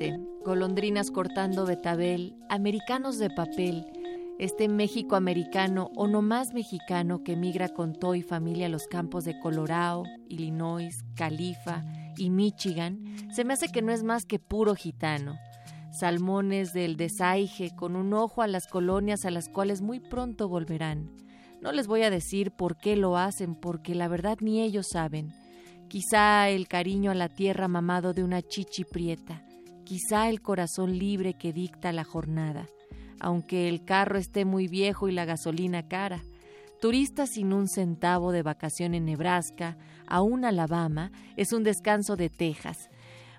Inmigrante, golondrinas cortando betabel, americanos de papel, este México americano o no más mexicano que migra con todo y familia a los campos de Colorado, Illinois, Califa y Michigan, se me hace que no es más que puro gitano. Salmones del desaige con un ojo a las colonias a las cuales muy pronto volverán. No les voy a decir por qué lo hacen, porque la verdad ni ellos saben. Quizá el cariño a la tierra mamado de una chichi prieta, quizá el corazón libre que dicta la jornada, aunque el carro esté muy viejo y la gasolina cara. Turistas sin un centavo de vacación en Nebraska, aún Alabama, es un descanso de Texas.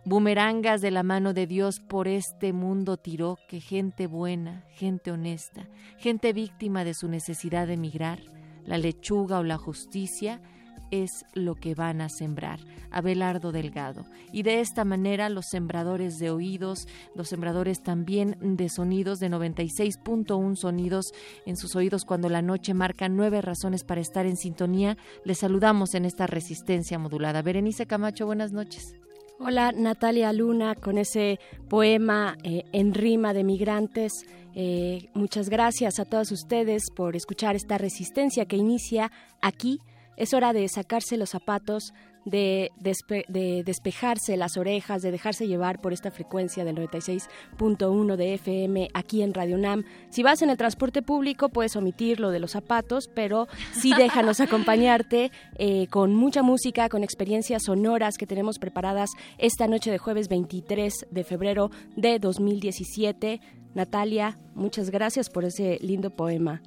Bumerangas de la mano de Dios por este mundo tiró que gente buena, gente honesta, gente víctima de su necesidad de emigrar, la lechuga o la justicia, es lo que van a sembrar. Abelardo Delgado. Y de esta manera los sembradores de oídos, los sembradores también de sonidos de 96.1 sonidos en sus oídos cuando la noche marca nueve razones para estar en sintonía, les saludamos en esta resistencia modulada. Berenice Camacho, buenas noches. Hola Natalia Luna con ese poema eh, en rima de migrantes. Eh, muchas gracias a todos ustedes por escuchar esta resistencia que inicia aquí es hora de sacarse los zapatos, de, de, despejarse las orejas, de dejarse llevar por esta frecuencia del 96.1 de FM aquí en Radio Nam. Si vas en el transporte público puedes omitir lo de los zapatos, pero sí déjanos acompañarte eh, con mucha música, con experiencias sonoras que tenemos preparadas esta noche de jueves 23 de febrero de 2017. Natalia, muchas gracias por ese lindo poema.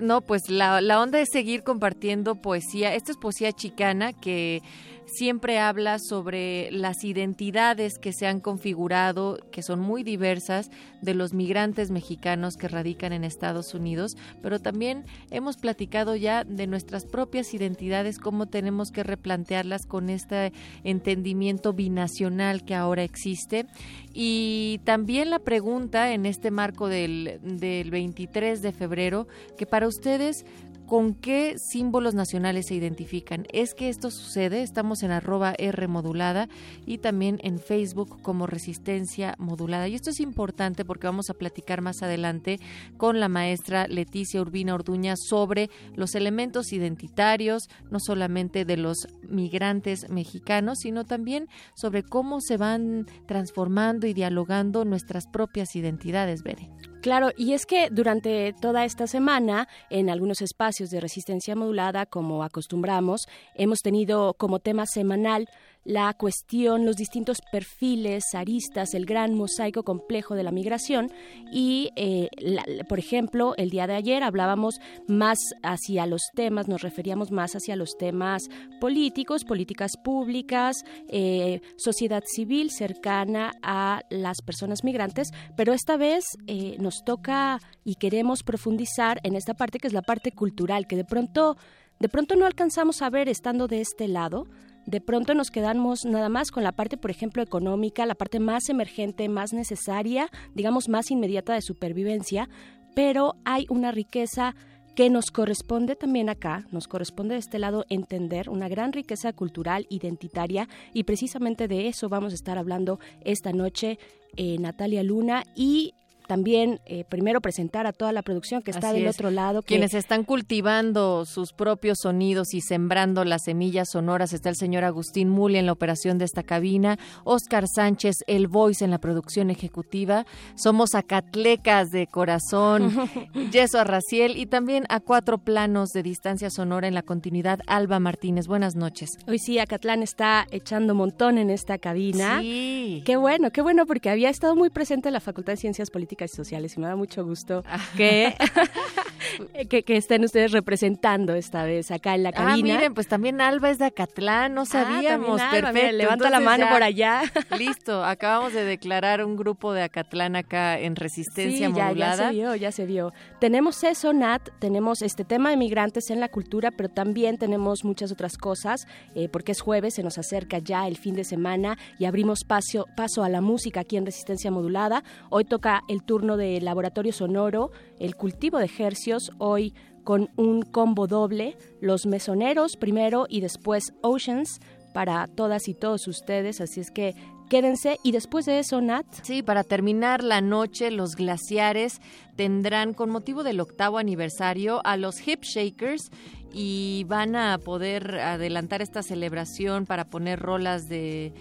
No, pues la, la onda es seguir compartiendo poesía. Esta es poesía chicana que siempre habla sobre las identidades que se han configurado, que son muy diversas, de los migrantes mexicanos que radican en Estados Unidos, pero también hemos platicado ya de nuestras propias identidades, cómo tenemos que replantearlas con este entendimiento binacional que ahora existe. Y también la pregunta en este marco del, del 23 de febrero, que para ustedes, ¿Con qué símbolos nacionales se identifican? Es que esto sucede, estamos en arroba R modulada y también en Facebook como Resistencia Modulada. Y esto es importante porque vamos a platicar más adelante con la maestra Leticia Urbina Orduña sobre los elementos identitarios, no solamente de los migrantes mexicanos, sino también sobre cómo se van transformando y dialogando nuestras propias identidades, Bere. Claro, y es que durante toda esta semana, en algunos espacios de resistencia modulada, como acostumbramos, hemos tenido como tema semanal la cuestión, los distintos perfiles, aristas, el gran mosaico complejo de la migración. Y, eh, por ejemplo, el día de ayer hablábamos más hacia los temas, nos referíamos más hacia los temas políticos, políticas públicas, eh, sociedad civil cercana a las personas migrantes, pero esta vez eh, nos toca y queremos profundizar en esta parte que es la parte cultural, que de pronto, de pronto no alcanzamos a ver estando de este lado de pronto nos quedamos nada más con la parte, por ejemplo, económica, la parte más emergente, más necesaria, digamos, más inmediata de supervivencia, pero hay una riqueza que nos corresponde también acá, nos corresponde de este lado entender una gran riqueza cultural, identitaria, y precisamente de eso vamos a estar hablando esta noche, eh, Natalia Luna, y también eh, primero presentar a toda la producción que está del otro lado. Quienes están cultivando sus propios sonidos y sembrando las semillas sonoras. Está el señor Agustín Muli en la operación de esta cabina, Oscar Sánchez, el voice en la producción ejecutiva. Somos acatlecas de corazón, Yeso Arraciel y también a cuatro planos de distancia sonora en la continuidad, Alba Martínez. Buenas noches. Hoy sí, Acatlán está echando montón en esta cabina. Sí. Qué bueno, qué bueno, porque había estado muy presente en la Facultad de Ciencias Políticas y Sociales y me da mucho gusto ah. que, que, estén ustedes representando esta vez acá en la ah, cabina. Ah, miren, pues también Alba es de Acatlán, no ah, sabíamos. Perfecto. levanta la mano por allá. Listo, acabamos de declarar un grupo de Acatlán acá en Resistencia sí, ya, ya se vio, ya se vio. Tenemos eso, Nat, tenemos este tema de migrantes en la cultura, pero también tenemos muchas otras cosas, eh, porque es jueves, se nos acerca ya el fin de semana y abrimos paso, paso a la música aquí en Resistencia Modulada. Hoy toca el turno de Laboratorio Sonoro, el cultivo de ejercios, hoy con un combo doble, los mesoneros primero y después Oceans para todas y todos ustedes, así es que quédense y después de eso, Nat. Sí, para terminar la noche, los glaciares tendrán con motivo del octavo aniversario a los Hip Shakers y van a poder adelantar esta celebración para poner rolas de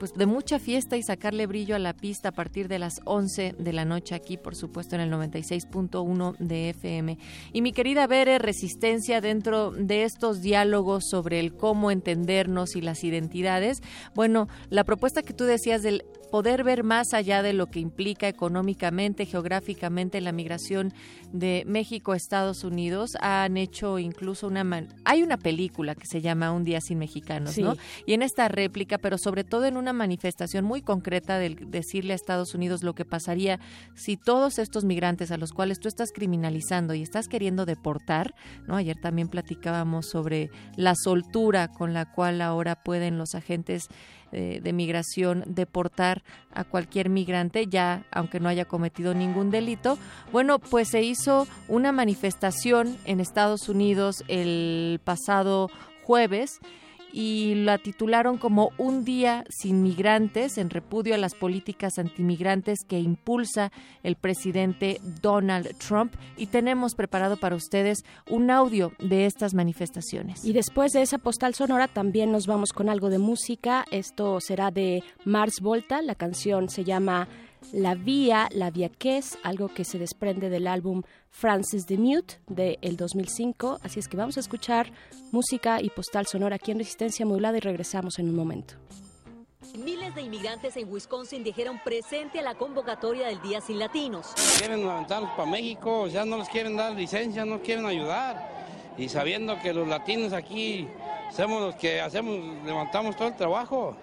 pues de mucha fiesta y sacarle brillo a la pista a partir de las 11 de la noche aquí, por supuesto, en el 96.1 de FM. Y mi querida Bere, resistencia dentro de estos diálogos sobre el cómo entendernos y las identidades. Bueno, la propuesta que tú decías del poder ver más allá de lo que implica económicamente, geográficamente la migración de México a Estados Unidos. Han hecho incluso una... Hay una película que se llama Un día sin mexicanos, ¿no? Y en esta réplica, pero sobre todo en una manifestación muy concreta de decirle a Estados Unidos lo que pasaría si todos estos migrantes a los cuales tú estás criminalizando y estás queriendo deportar, ¿no? Ayer también platicábamos sobre la soltura con la cual ahora pueden los agentes eh, de migración deportar a cualquier migrante, ya aunque no haya cometido ningún delito. Bueno, pues se hizo una manifestación en Estados Unidos el pasado jueves y la titularon como Un día sin migrantes en repudio a las políticas antimigrantes que impulsa el presidente Donald Trump y tenemos preparado para ustedes un audio de estas manifestaciones. Y después de esa postal sonora también nos vamos con algo de música. Esto será de Mars Volta, la canción se llama La Vía, La Vía que es, algo que se desprende del álbum Francis the Mute de el 2005. Así es que vamos a escuchar música y postal sonora aquí en Resistencia Modulada y regresamos en un momento. Miles de inmigrantes en Wisconsin dijeron presente a la convocatoria del Día Sin Latinos. Quieren levantarlos para México, ya no les quieren dar licencia, no quieren ayudar. Y sabiendo que los latinos aquí somos los que hacemos, levantamos todo el trabajo.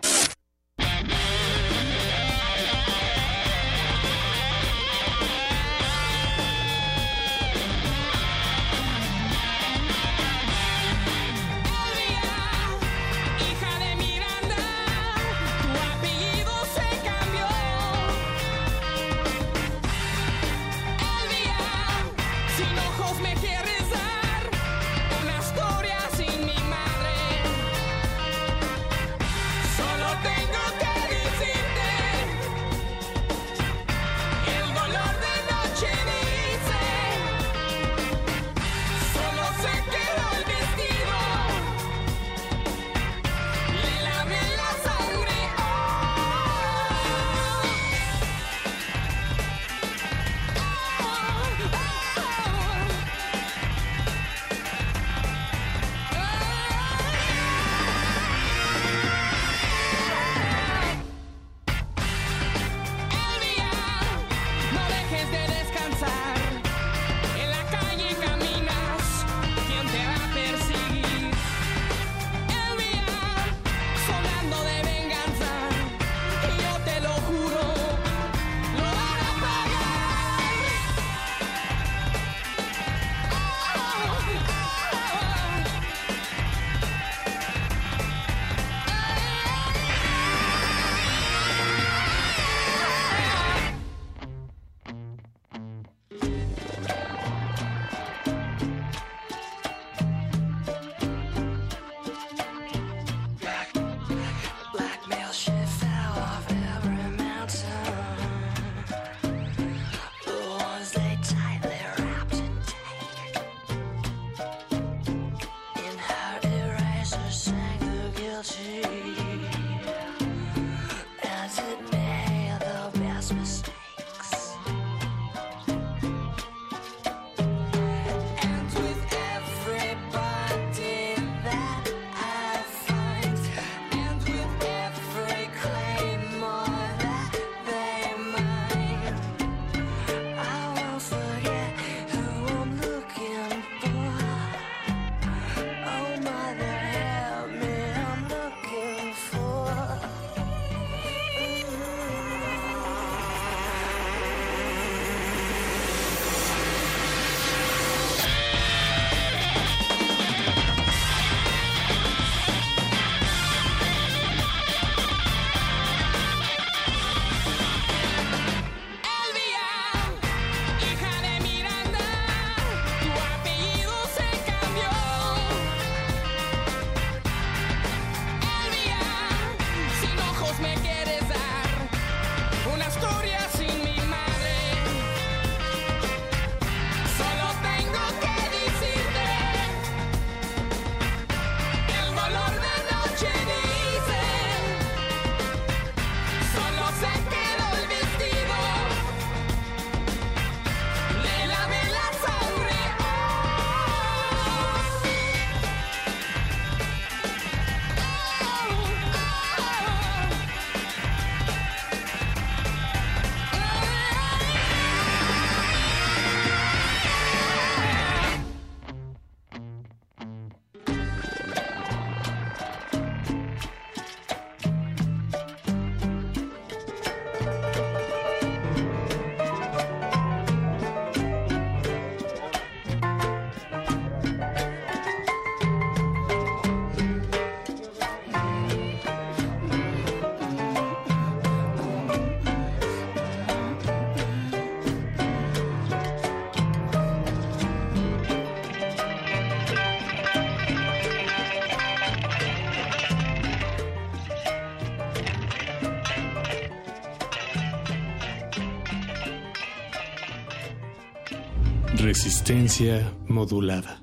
Resistencia modulada.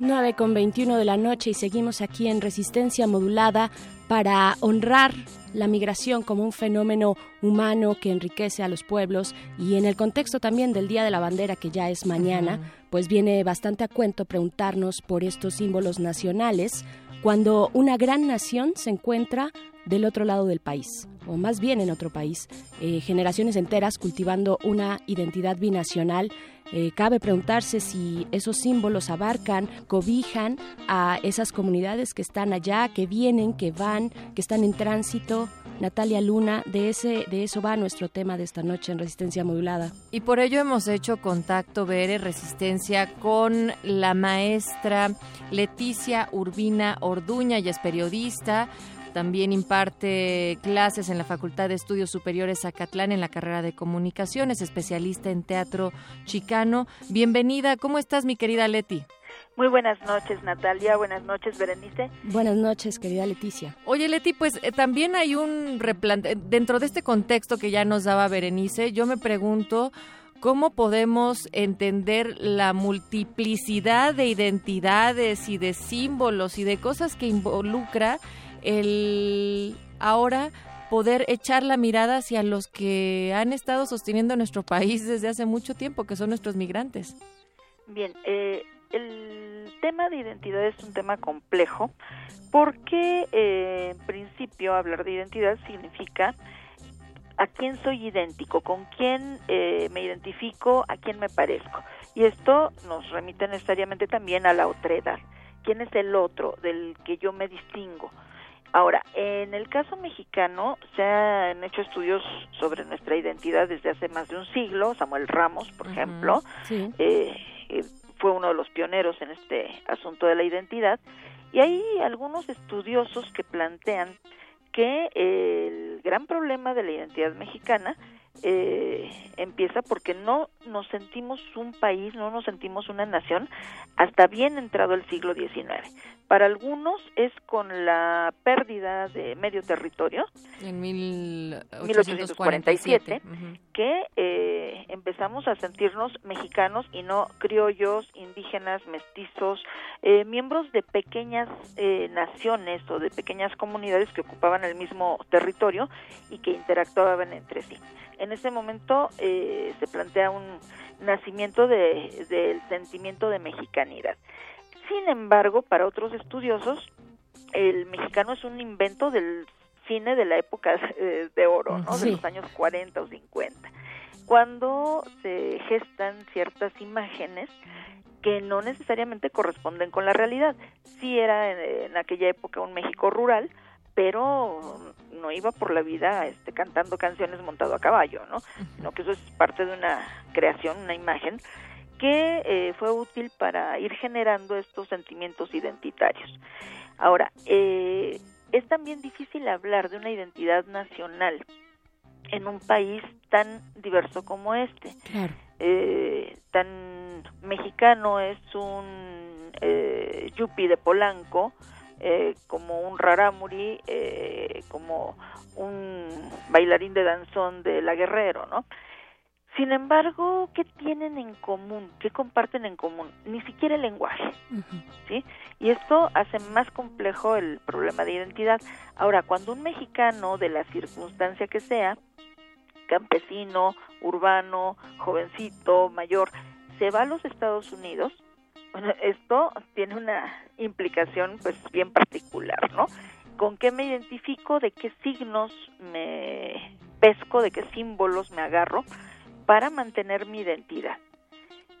Nueve con 21 de la noche y seguimos aquí en Resistencia modulada para honrar la migración como un fenómeno humano que enriquece a los pueblos y en el contexto también del Día de la Bandera que ya es mañana, pues viene bastante a cuento preguntarnos por estos símbolos nacionales cuando una gran nación se encuentra del otro lado del país, o más bien en otro país, eh, generaciones enteras cultivando una identidad binacional. Eh, cabe preguntarse si esos símbolos abarcan, cobijan a esas comunidades que están allá, que vienen, que van, que están en tránsito. Natalia Luna, de ese, de eso va nuestro tema de esta noche en Resistencia Modulada. Y por ello hemos hecho contacto, Bere, Resistencia, con la maestra Leticia Urbina Orduña, ella es periodista, también imparte clases en la Facultad de Estudios Superiores Zacatlán en la carrera de Comunicaciones, especialista en teatro chicano. Bienvenida, ¿cómo estás mi querida Leti? Muy buenas noches, Natalia. Buenas noches, Berenice. Buenas noches, querida Leticia. Oye, Leti, pues eh, también hay un replante... Dentro de este contexto que ya nos daba Berenice, yo me pregunto cómo podemos entender la multiplicidad de identidades y de símbolos y de cosas que involucra el ahora poder echar la mirada hacia los que han estado sosteniendo nuestro país desde hace mucho tiempo, que son nuestros migrantes. Bien, eh, el tema de identidad es un tema complejo porque eh, en principio hablar de identidad significa a quién soy idéntico, con quién eh, me identifico, a quién me parezco. Y esto nos remite necesariamente también a la otredad. ¿Quién es el otro del que yo me distingo? Ahora, en el caso mexicano se han hecho estudios sobre nuestra identidad desde hace más de un siglo. Samuel Ramos, por ejemplo, eh, eh, fue uno de los pioneros en este asunto de la identidad. Y hay algunos estudiosos que plantean que el gran problema de la identidad mexicana eh, empieza porque no nos sentimos un país, no nos sentimos una nación hasta bien entrado el siglo XIX. Para algunos es con la pérdida de medio territorio en 1847, que eh, empezamos a sentirnos mexicanos y no criollos, indígenas, mestizos, eh, miembros de pequeñas eh, naciones o de pequeñas comunidades que ocupaban el mismo territorio y que interactuaban entre sí. En ese momento se plantea un nacimiento del sentimiento de mexicanidad. Sin embargo, para otros estudiosos, el mexicano es un invento del cine de la época de oro, ¿no? De los años 40 o 50, cuando se gestan ciertas imágenes que no necesariamente corresponden con la realidad. Sí era en, aquella época un México rural, pero no iba por la vida este, cantando canciones montado a caballo, ¿no? Sino que eso es parte de una creación, una imagen que eh, fue útil para ir generando estos sentimientos identitarios. Ahora, eh, es también difícil hablar de una identidad nacional en un país tan diverso como este. Eh, tan mexicano es un eh, yupi de Polanco, como un rarámuri, como un bailarín de danzón de la Guerrero, ¿no? Sin embargo, ¿qué tienen en común? ¿Qué comparten en común? Ni siquiera el lenguaje, ¿sí? Y esto hace más complejo el problema de identidad. Ahora, cuando un mexicano, de la circunstancia que sea, campesino, urbano, jovencito, mayor, se va a los Estados Unidos, bueno, esto tiene una implicación pues bien particular, ¿no? ¿Con qué me identifico? ¿De qué signos me pesco? ¿De qué símbolos me agarro? Para mantener mi identidad.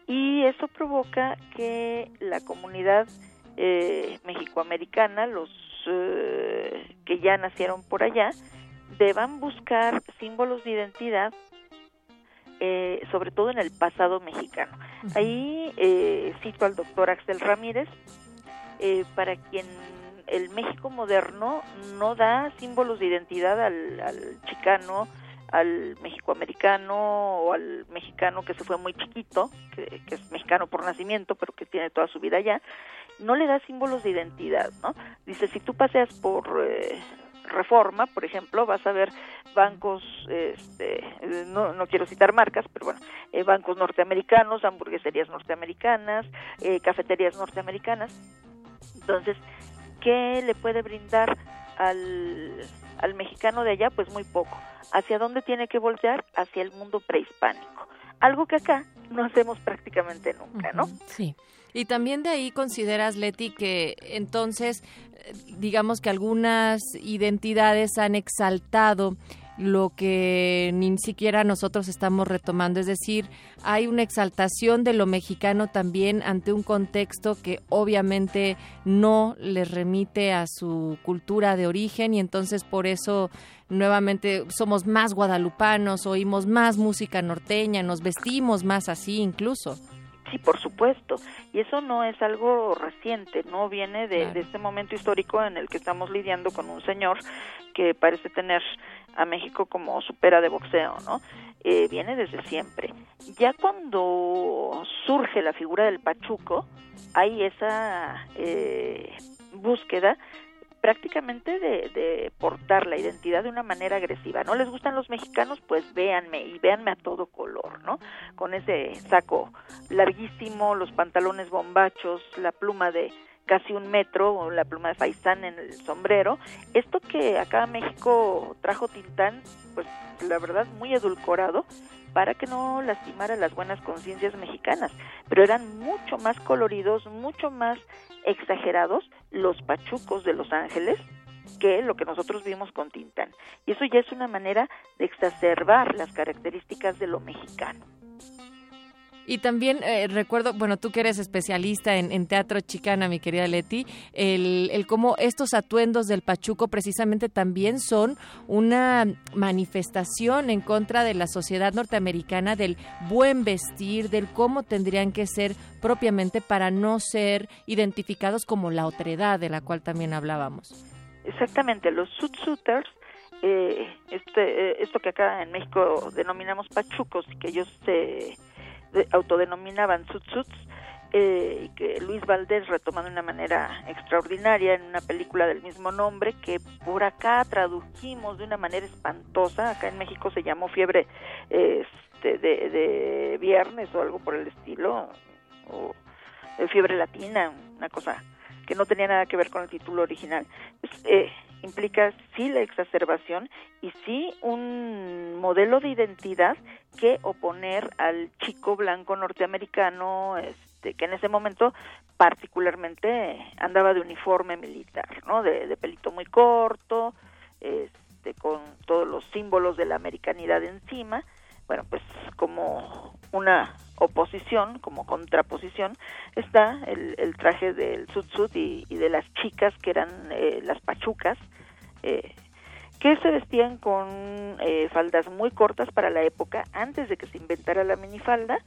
Y eso provoca que la comunidad eh, mexicoamericana, los eh, que ya nacieron por allá, deban buscar símbolos de identidad, eh, sobre todo en el pasado mexicano. Ahí eh, cito al doctor Axel Ramírez, para quien el México moderno no da símbolos de identidad al, al chicano, al mexicoamericano o al mexicano que se fue muy chiquito, que, es mexicano por nacimiento, pero que tiene toda su vida allá, no le da símbolos de identidad, ¿no? Dice, si tú paseas por eh, Reforma, por ejemplo, vas a ver bancos, este, no, no quiero citar marcas, pero bueno, eh, bancos norteamericanos, hamburgueserías norteamericanas, eh, cafeterías norteamericanas. Entonces, ¿qué le puede brindar al, al mexicano de allá? Pues muy poco. ¿Hacia dónde tiene que voltear? Hacia el mundo prehispánico. Algo que acá no hacemos prácticamente nunca, ¿no? Sí. Y también de ahí consideras, Leti, que entonces, eh, digamos que algunas identidades han exaltado lo que ni siquiera nosotros estamos retomando. Es decir, hay una exaltación de lo mexicano también ante un contexto que obviamente no les remite a su cultura de origen y entonces por eso nuevamente somos más guadalupanos, oímos más música norteña, nos vestimos más así incluso. Sí, por supuesto. Y eso no es algo reciente, no viene de, de, este momento histórico en el que estamos lidiando con un señor que parece tener a México como supera de boxeo, ¿no? Eh, viene desde siempre. Ya cuando surge la figura del pachuco, hay esa eh, búsqueda prácticamente de, de, portar la identidad de una manera agresiva. ¿No les gustan los mexicanos? Pues véanme y véanme a todo color, ¿no? Con ese saco larguísimo, los pantalones bombachos, la pluma de casi un metro, la pluma de faisán en el sombrero. Esto que acá en México trajo Tintán, pues la verdad muy edulcorado, para que no lastimara las buenas conciencias mexicanas, pero eran mucho más coloridos, mucho más exagerados los pachucos de Los Ángeles que lo que nosotros vimos con Tintán. Y eso ya es una manera de exacerbar las características de lo mexicano. Y también eh, recuerdo, bueno, tú que eres especialista en, teatro chicana, mi querida Leti, el, el cómo estos atuendos del Pachuco precisamente también son una manifestación en contra de la sociedad norteamericana, del buen vestir, del cómo tendrían que ser propiamente para no ser identificados como la otredad de la cual también hablábamos. Exactamente, los suit-suiters eh, este, eh, esto que acá en México denominamos pachucos, que ellos se autodenominaban Tsutsuts, eh, que Luis Valdés retomando de una manera extraordinaria en una película del mismo nombre que por acá tradujimos de una manera espantosa, acá en México se llamó Fiebre este, de, Viernes o algo por el estilo, o Fiebre Latina, una cosa que no tenía nada que ver con el título original. Eh, implica sí la exacerbación y sí un modelo de identidad que oponer al chico blanco norteamericano este que en ese momento particularmente andaba de uniforme militar no de, de pelito muy corto este con todos los símbolos de la americanidad encima bueno pues como una oposición, como contraposición, está el, traje del sutsut y, de las chicas que eran eh, las pachucas, eh, que se vestían con eh, faldas muy cortas para la época, antes de que se inventara la minifalda,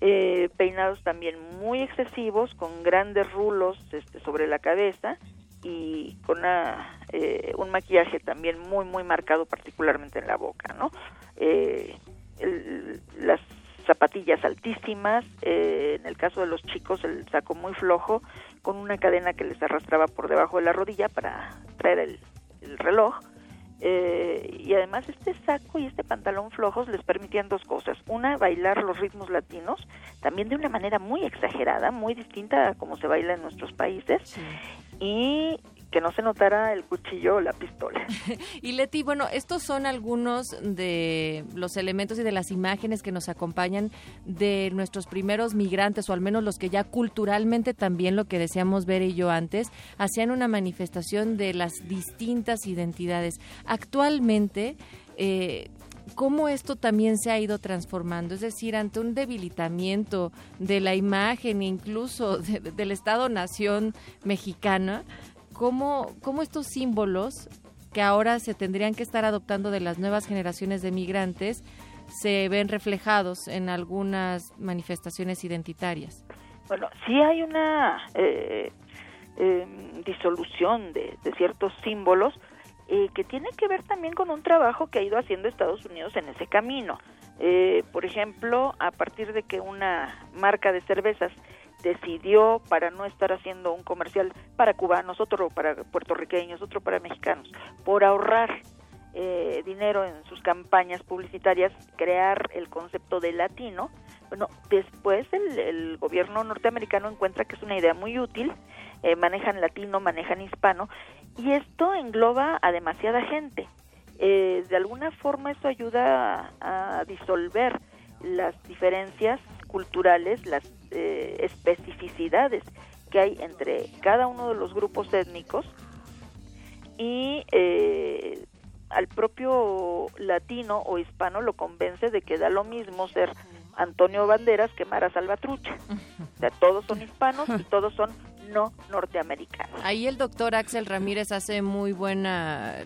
eh, peinados también muy excesivos, con grandes rulos este, sobre la cabeza y con una, eh, un maquillaje también muy, muy marcado, particularmente en la boca, ¿no? El, las zapatillas altísimas, eh, en el caso de los chicos el saco muy flojo, con una cadena que les arrastraba por debajo de la rodilla para traer el, el reloj. Eh, y además este saco y este pantalón flojos les permitían dos cosas. Una, bailar los ritmos latinos, también de una manera muy exagerada, muy distinta a como se baila en nuestros países. Sí. Y que no se notara el cuchillo o la pistola. y Leti, bueno, estos son algunos de los elementos y de las imágenes que nos acompañan de nuestros primeros migrantes, o al menos los que ya culturalmente también lo que deseamos ver y yo antes, hacían una manifestación de las distintas identidades. Actualmente, eh, cómo esto también se ha ido transformando, es decir, ante un debilitamiento de la imagen, incluso de, del Estado-Nación mexicana, cómo, cómo estos símbolos que ahora se tendrían que estar adoptando de las nuevas generaciones de migrantes se ven reflejados en algunas manifestaciones identitarias. Bueno, sí hay una eh, eh, disolución de, de, ciertos símbolos eh, que tiene que ver también con un trabajo que ha ido haciendo Estados Unidos en ese camino. por ejemplo, a partir de que una marca de cervezas decidió para no estar haciendo un comercial para cubanos, otro para puertorriqueños, otro para mexicanos, por ahorrar eh, dinero en sus campañas publicitarias, crear el concepto de latino, bueno, después el, gobierno norteamericano encuentra que es una idea muy útil, eh, manejan latino, manejan hispano, y esto engloba a demasiada gente. Eh, de alguna forma eso ayuda a, disolver las diferencias culturales, las eh, especificidades que hay entre cada uno de los grupos étnicos y al propio latino o hispano lo convence de que da lo mismo ser Antonio Banderas que Mara Salvatrucha. O sea, todos son hispanos y todos son no norteamericanos. Ahí el doctor Axel Ramírez hace muy buena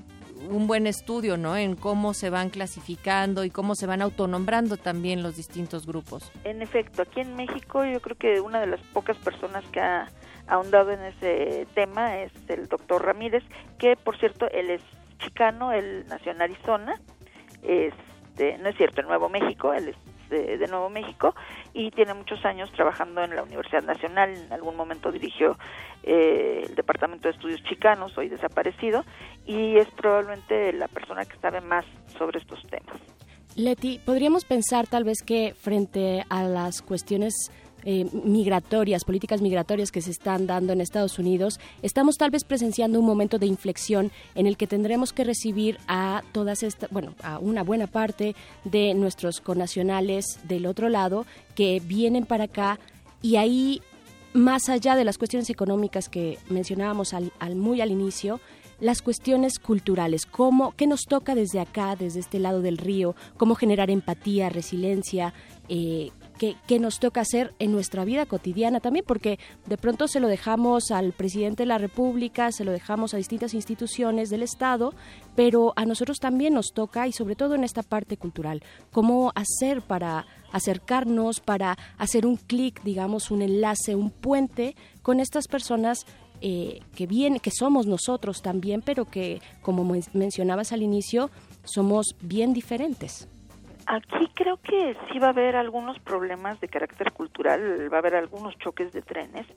un buen estudio, ¿no? En cómo se van clasificando y cómo se van autonombrando también los distintos grupos. En efecto, aquí en México yo creo que una de las pocas personas que ha ahondado en ese tema es el doctor Ramírez, que por cierto, él es chicano, él nació en Arizona, este, no es cierto, en Nuevo México, él es de, Nuevo México y tiene muchos años trabajando en la Universidad Nacional. En algún momento dirigió eh, el Departamento de Estudios Chicanos, hoy desaparecido, y es probablemente la persona que sabe más sobre estos temas. Leti, podríamos pensar tal vez que frente a las cuestiones eh, migratorias, políticas migratorias que se están dando en Estados Unidos, estamos tal vez presenciando un momento de inflexión en el que tendremos que recibir a todas estas, bueno, a una buena parte de nuestros connacionales del otro lado que vienen para acá. Y ahí, más allá de las cuestiones económicas que mencionábamos al, muy al inicio, las cuestiones culturales, cómo, qué nos toca desde acá, desde este lado del río, cómo generar empatía, resiliencia, eh, que, nos toca hacer en nuestra vida cotidiana también, porque de pronto se lo dejamos al presidente de la República, se lo dejamos a distintas instituciones del Estado, pero a nosotros también nos toca, y sobre todo en esta parte cultural, cómo hacer para acercarnos, para hacer un clic, digamos, un enlace, un puente con estas personas eh, que vienen, que somos nosotros también, pero que, como mencionabas al inicio, somos bien diferentes. Aquí creo que sí va a haber algunos problemas de carácter cultural, va a haber algunos choques de trenes,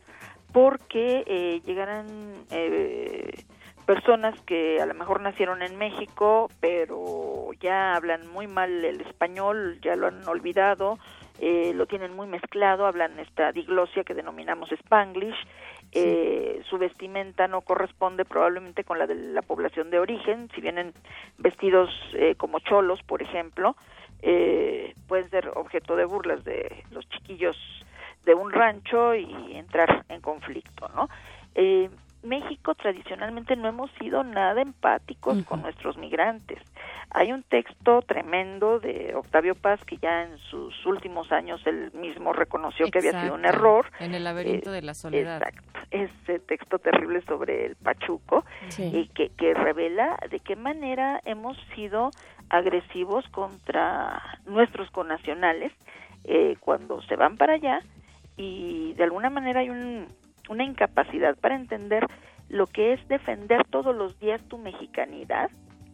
porque eh, llegarán eh, personas que a lo mejor nacieron en México, pero ya hablan muy mal el español, ya lo han olvidado, eh, lo tienen muy mezclado, hablan esta diglosia que denominamos spanglish, eh, su vestimenta no corresponde probablemente con la de la población de origen, si vienen vestidos eh, como cholos, por ejemplo, eh, pueden ser objeto de burlas de los chiquillos de un rancho y entrar en conflicto, ¿no? Eh, México tradicionalmente no hemos sido nada empáticos con nuestros migrantes. Hay un texto tremendo de Octavio Paz que ya en sus últimos años él mismo reconoció que había sido un error. En el laberinto de la soledad. Exacto. Ese texto terrible sobre el Pachuco y que, que revela de qué manera hemos sido agresivos contra nuestros connacionales eh, cuando se van para allá y de alguna manera hay un una incapacidad para entender lo que es defender todos los días tu mexicanidad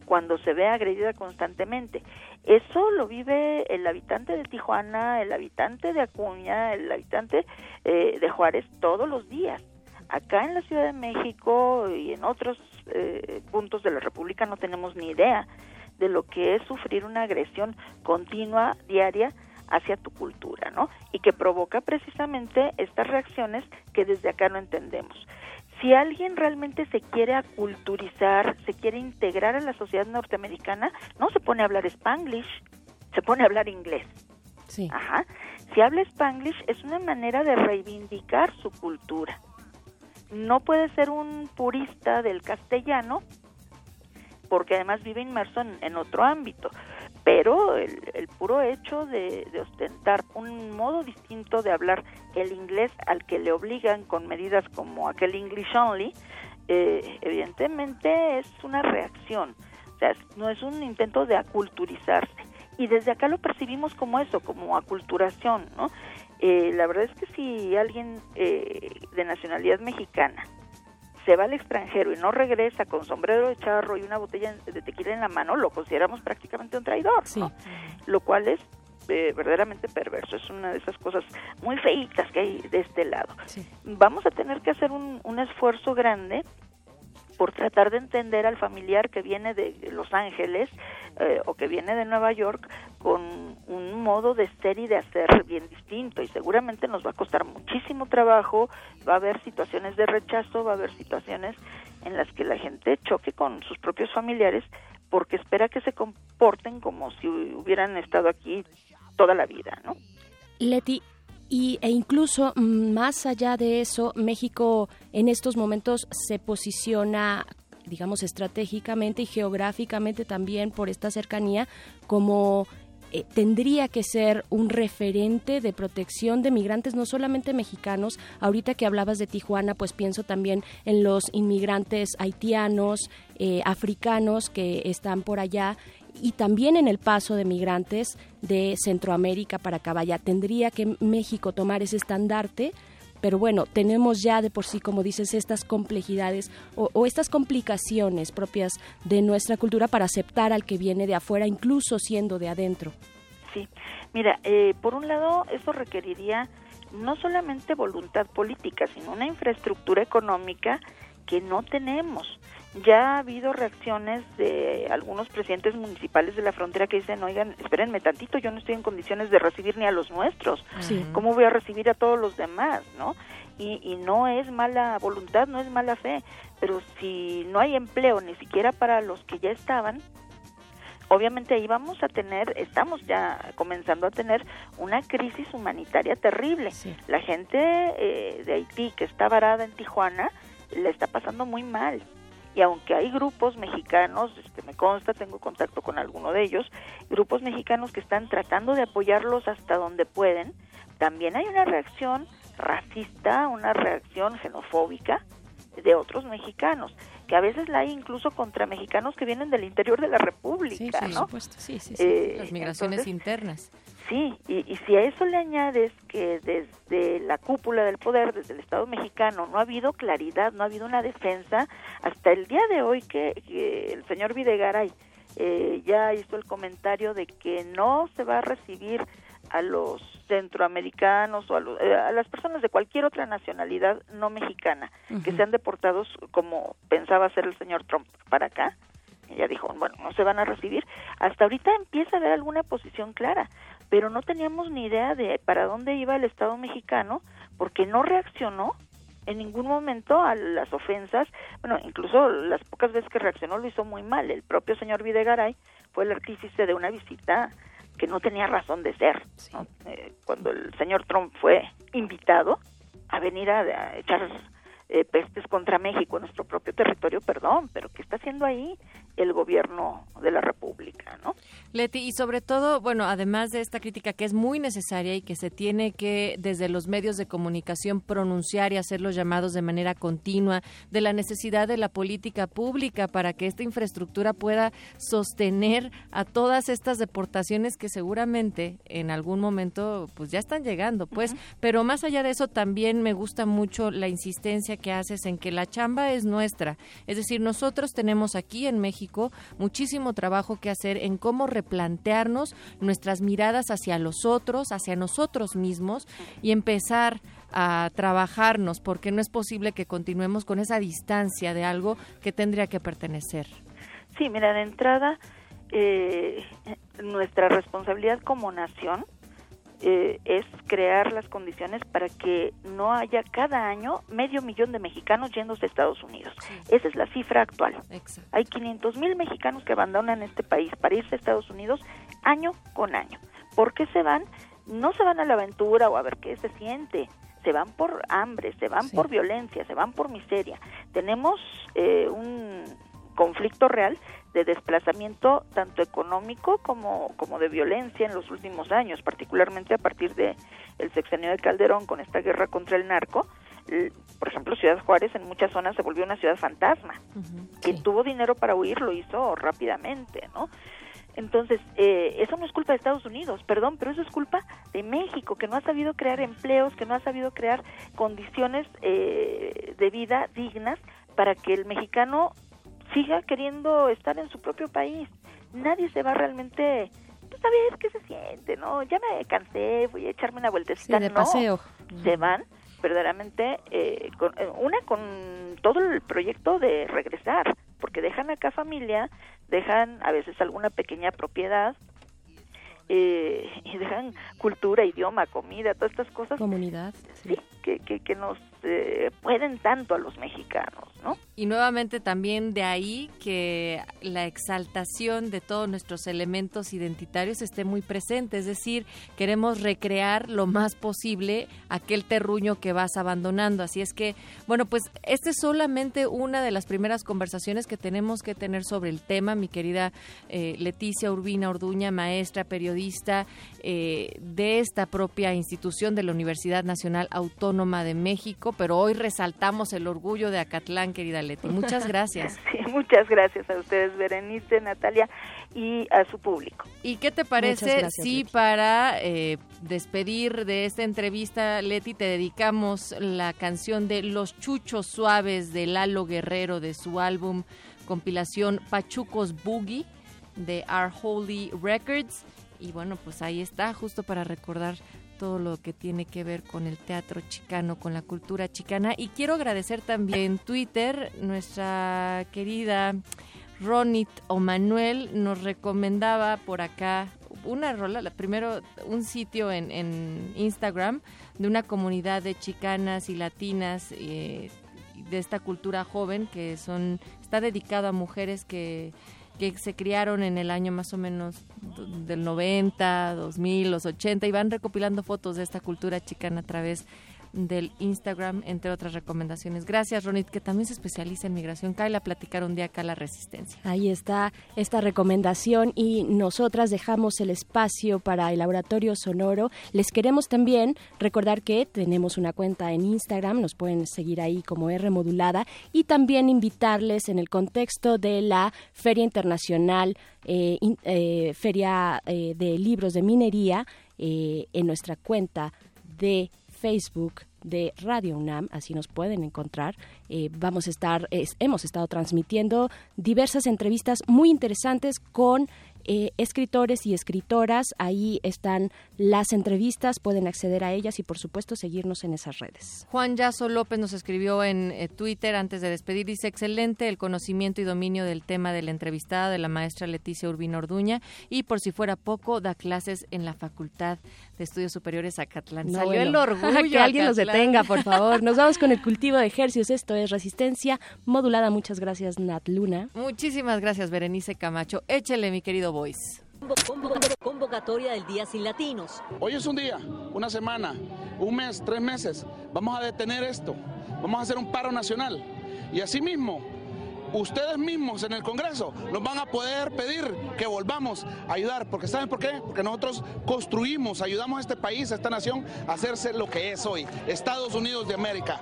cuando se ve agredida constantemente. Eso lo vive el habitante de Tijuana, el habitante de Acuña, el habitante eh, de Juárez todos los días. Acá en la Ciudad de México y en otros eh, puntos de la República no tenemos ni idea de lo que es sufrir una agresión continua, diaria, hacia tu cultura, ¿no? Y que provoca precisamente estas reacciones que desde acá no entendemos. Si alguien realmente se quiere aculturizar, se quiere integrar a la sociedad norteamericana, no se pone a hablar spanglish, se pone a hablar inglés. Sí. Ajá. Si habla spanglish es una manera de reivindicar su cultura. No puede ser un purista del castellano porque además vive inmerso en otro ámbito pero el, puro hecho de, ostentar un modo distinto de hablar el inglés al que le obligan con medidas como aquel English only, eh, evidentemente es una reacción, o sea, no es un intento de aculturizarse. Y desde acá lo percibimos como eso, como aculturación, ¿no? Eh, la verdad es que si alguien eh, de nacionalidad mexicana se va al extranjero y no regresa con sombrero de charro y una botella de tequila en la mano, lo consideramos prácticamente un traidor, Lo cual es eh, verdaderamente perverso. Es una de esas cosas muy feitas que hay de este lado. Vamos a tener que hacer un, un esfuerzo grande por tratar de entender al familiar que viene de Los Ángeles eh, o que viene de Nueva York con un modo de ser y de hacer bien distinto y seguramente nos va a costar muchísimo trabajo, va a haber situaciones de rechazo, va a haber situaciones en las que la gente choque con sus propios familiares porque espera que se comporten como si hubieran estado aquí toda la vida, ¿no? Leti, y, e incluso mm, más allá de eso, México en estos momentos se posiciona digamos estratégicamente y geográficamente también por esta cercanía como eh, tendría que ser un referente de protección de migrantes, no solamente mexicanos. Ahorita que hablabas de Tijuana, pues pienso también en los inmigrantes haitianos, eh, africanos que están por allá y también en el paso de migrantes de Centroamérica para acá. tendría que México tomar ese estandarte pero bueno, tenemos ya de por sí, como dices, estas complejidades o, estas complicaciones propias de nuestra cultura para aceptar al que viene de afuera, incluso siendo de adentro. Sí, mira, eh, por un lado, eso requeriría no solamente voluntad política, sino una infraestructura económica que no tenemos ya ha habido reacciones de algunos presidentes municipales de la frontera que dicen, oigan, espérenme tantito, yo no estoy en condiciones de recibir ni a los nuestros, ¿cómo voy a recibir a todos los demás? ¿no? Y, y no es mala voluntad, no es mala fe, pero si no hay empleo ni siquiera para los que ya estaban, obviamente ahí vamos a tener, estamos ya comenzando a tener una crisis humanitaria terrible. La gente eh, de Haití que está varada en Tijuana le está pasando muy mal y aunque hay grupos mexicanos, este, me consta, tengo contacto con alguno de ellos, grupos mexicanos que están tratando de apoyarlos hasta donde pueden, también hay una reacción racista, una reacción xenofóbica de otros mexicanos, que a veces la hay incluso contra mexicanos que vienen del interior de la República, sí, Supuesto. Sí, sí, sí. Eh, Las migraciones internas. Sí, y, si a eso le añades que desde la cúpula del poder, desde el Estado mexicano, no ha habido claridad, no ha habido una defensa, hasta el día de hoy que, el señor Videgaray eh, ya hizo el comentario de que no se va a recibir a los centroamericanos o a, eh, a, las personas de cualquier otra nacionalidad no mexicana que sean deportados como pensaba hacer el señor Trump para acá. Ella dijo, bueno, no se van a recibir. Hasta ahorita empieza a haber alguna posición clara pero no teníamos ni idea de para dónde iba el Estado mexicano porque no reaccionó en ningún momento a las ofensas, bueno, incluso las pocas veces que reaccionó lo hizo muy mal. El propio señor Videgaray fue el artífice de una visita que no tenía razón de ser. Eh, cuando el señor Trump fue invitado a venir a, echar eh, pestes contra México en nuestro propio territorio, perdón, pero ¿qué está haciendo ahí el gobierno de la República, no? Leti, y sobre todo, bueno, además de esta crítica que es muy necesaria y que se tiene que desde los medios de comunicación pronunciar y hacer los llamados de manera continua de la necesidad de la política pública para que esta infraestructura pueda sostener a todas estas deportaciones que seguramente en algún momento pues ya están llegando, pues, pero más allá de eso también me gusta mucho la insistencia que haces en que la chamba es nuestra, es decir, nosotros tenemos aquí en México muchísimo trabajo que hacer en cómo replantearnos nuestras miradas hacia los otros, hacia nosotros mismos y empezar a trabajarnos, porque no es posible que continuemos con esa distancia de algo que tendría que pertenecer. Sí, mira, de entrada, eh, nuestra responsabilidad como nación eh, es crear las condiciones para que no haya cada año medio millón de mexicanos yéndose a Estados Unidos. Esa es la cifra actual. Hay 500 mil mexicanos que abandonan este país para irse a Estados Unidos año con año. ¿Por qué se van? No se van a la aventura o a ver qué se siente. Se van por hambre, se van por violencia, se van por miseria. Tenemos eh, un conflicto real de desplazamiento tanto económico como, como de violencia en los últimos años, particularmente a partir de el sexenio de Calderón con esta guerra contra el narco. Por ejemplo, Ciudad Juárez en muchas zonas se volvió una ciudad fantasma. Quien tuvo dinero para huir lo hizo rápidamente, ¿no? Entonces, eh, eso no es culpa de Estados Unidos, perdón, pero eso es culpa de México, que no ha sabido crear empleos, que no ha sabido crear condiciones eh, de vida dignas para que el mexicano siga queriendo estar en su propio país. Nadie se va realmente a ver qué se siente, ¿no? Ya me cansé, voy a echarme una vueltecita. de no, paseo. Se van verdaderamente, eh, con, eh, una con todo el proyecto de regresar, porque dejan acá familia, dejan a veces alguna pequeña propiedad eh, y dejan cultura, idioma, comida, todas estas cosas. Comunidad. Sí, que, que, que nos eh, pueden tanto a los mexicanos, ¿no? Y nuevamente también de ahí que la exaltación de todos nuestros elementos identitarios esté muy presente, es decir, queremos recrear lo más posible aquel terruño que vas abandonando. Así es que, bueno, pues esta es solamente una de las primeras conversaciones que tenemos que tener sobre el tema, mi querida eh, Leticia Urbina Orduña, maestra, periodista eh, de esta propia institución de la Universidad Nacional Autónoma de México, pero hoy resaltamos el orgullo de Acatlán, querida Leti. Muchas gracias. Sí, muchas gracias a ustedes, Berenice, Natalia, y a su público. ¿Y qué te parece si para eh, despedir de esta entrevista, Leti, te dedicamos la canción de Los Chuchos Suaves de Lalo Guerrero de su álbum compilación Pachucos Boogie de Our Holy Records? Y bueno, pues ahí está, justo para recordar todo lo que tiene que ver con el teatro chicano, con la cultura chicana. Y quiero agradecer también en Twitter nuestra querida Ronit o Manuel nos recomendaba por acá una rola, primero un sitio en, en, Instagram de una comunidad de chicanas y latinas eh, de esta cultura joven que son está dedicado a mujeres que que se criaron en el año más o menos del 90, 2000, los 80 y van recopilando fotos de esta cultura chicana a través del Instagram, entre otras recomendaciones. Gracias, Ronit, que también se especializa en migración. Kaila, platicar un día acá la resistencia. Ahí está esta recomendación y nosotras dejamos el espacio para el laboratorio sonoro. Les queremos también recordar que tenemos una cuenta en Instagram, nos pueden seguir ahí como R modulada y también invitarles en el contexto de la Feria Internacional, eh, eh, Feria eh, de Libros de Minería, en nuestra cuenta de Facebook de Radio UNAM, así nos pueden encontrar. Eh, vamos a estar, hemos estado transmitiendo diversas entrevistas muy interesantes con eh, escritores y escritoras. Ahí están las entrevistas, pueden acceder a ellas y por supuesto seguirnos en esas redes. Juan Yaso López nos escribió en eh, Twitter antes de despedir, dice excelente el conocimiento y dominio del tema de la entrevistada de la maestra Leticia Urbina Orduña y por si fuera poco da clases en la Facultad de Estudios Superiores Acatlán. Salió el orgullo. que alguien nos detenga, por favor. Nos vamos con el cultivo de ejercicios. Esto es Resistencia Modulada. Muchas gracias, Nat Luna. Muchísimas gracias, Berenice Camacho. Échele, mi querido Convocatoria del Día Sin Latinos. Hoy es un día, una semana, un mes, tres meses. Vamos a detener esto. Vamos a hacer un paro nacional. Y asimismo, ustedes mismos en el Congreso nos van a poder pedir que volvamos a ayudar. Porque ¿saben por qué? Porque nosotros construimos, ayudamos a este país, a esta nación a hacerse lo que es hoy. Estados Unidos de América.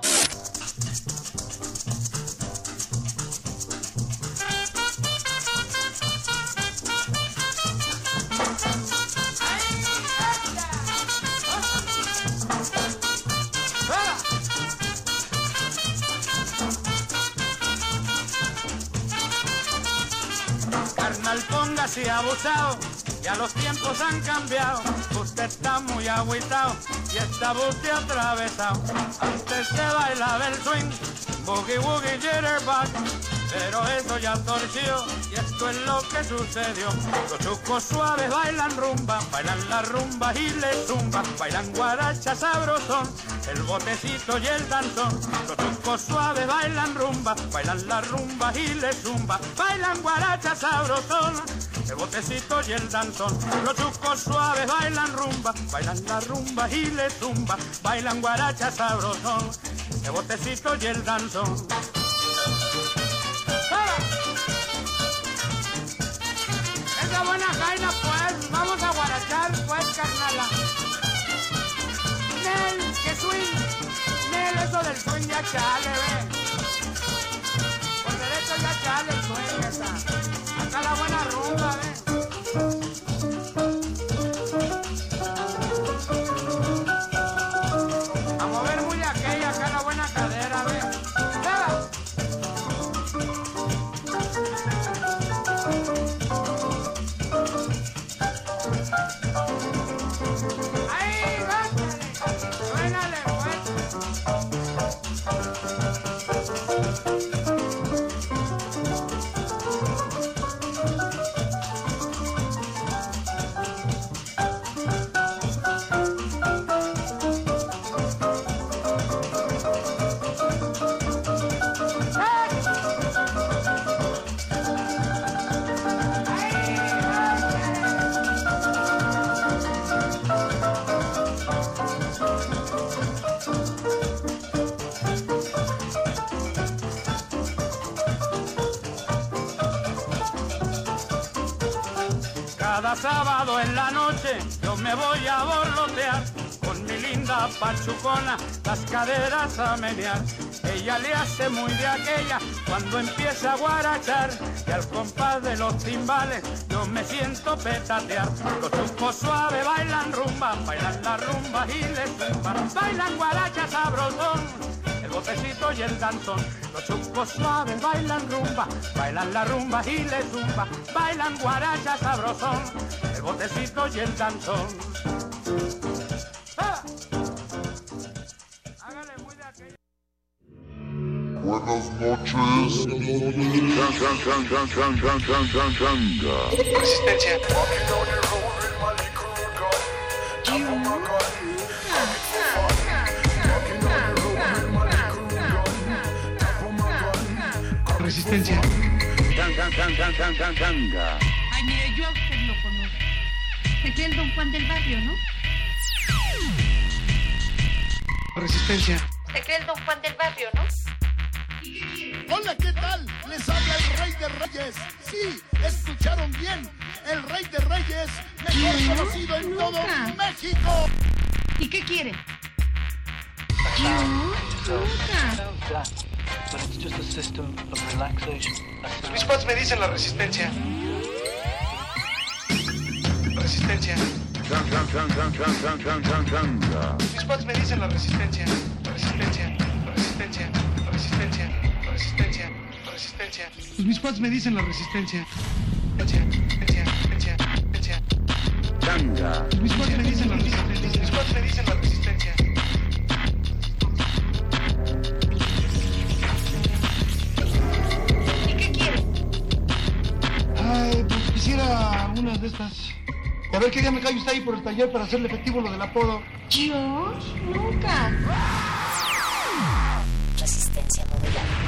Póngase abusado, ya los tiempos han cambiado, usted está muy agüitado y está usted atravesado. Antes se bailaba el swing, boogie woogie jitterbug, pero eso ya torció y esto es lo que sucedió. Los chucos suaves bailan rumba, bailan la rumba y le zumba, bailan guaracha sabrosón, el botecito y el danzón. Los chucos suaves bailan rumba, bailan la rumba y le zumba, bailan guaracha sabrosón, el botecito y el danzón. Los chucos suaves bailan rumba, bailan la rumba y le zumba, bailan guaracha sabrosón, el botecito y el danzón. Buena jaina pues, vamos a guarachar pues carnala. Nel, que swing, Nel, eso del swing ya chale, ve. Por derecho ya chale el swing esa. Acá la buena rumba, Cada sábado en la noche yo me voy a borlotear con mi linda pachucona, las caderas a menear. Ella le hace muy de aquella cuando empieza a guarachar y al compás de los timbales yo me siento petatear. Los chucos suaves bailan rumba, bailan la rumba y les zumba, bailan sabrosón, el botecito y el danzón. Los chucos suaves bailan rumba, bailan la rumba y les zumba, bailan guaracha sabrosón, el botecito y el danzón. ¡Ah! Buenas noches. Resistencia. Resistencia. Ay, mire, yo a usted lo conozco. Se cree el don Juan del barrio, ¿no? Resistencia. Se cree el don Juan del barrio, ¿no? Hola, ¿qué tal? Les habla el Rey de Reyes. Sí, escucharon bien. El Rey de Reyes, mejor ¿Qué? conocido en todo Nunca. México. ¿Y qué quiere? Mis pads me dicen la resistencia. Resistencia. Mis pads me dicen la resistencia. Resistencia. Resistencia. Resistencia. Resistencia. Resistencia. Pues mis pads me dicen la resistencia. Resistencia. Resistencia. Resistencia. Mis pads me dicen la resistencia. Mis pads me dicen la resistencia. Ay, pues quisiera una de estas. Y a ver qué día me cae usted ahí por el taller para hacerle efectivo lo del apodo. Yo nunca. Resistencia modulada.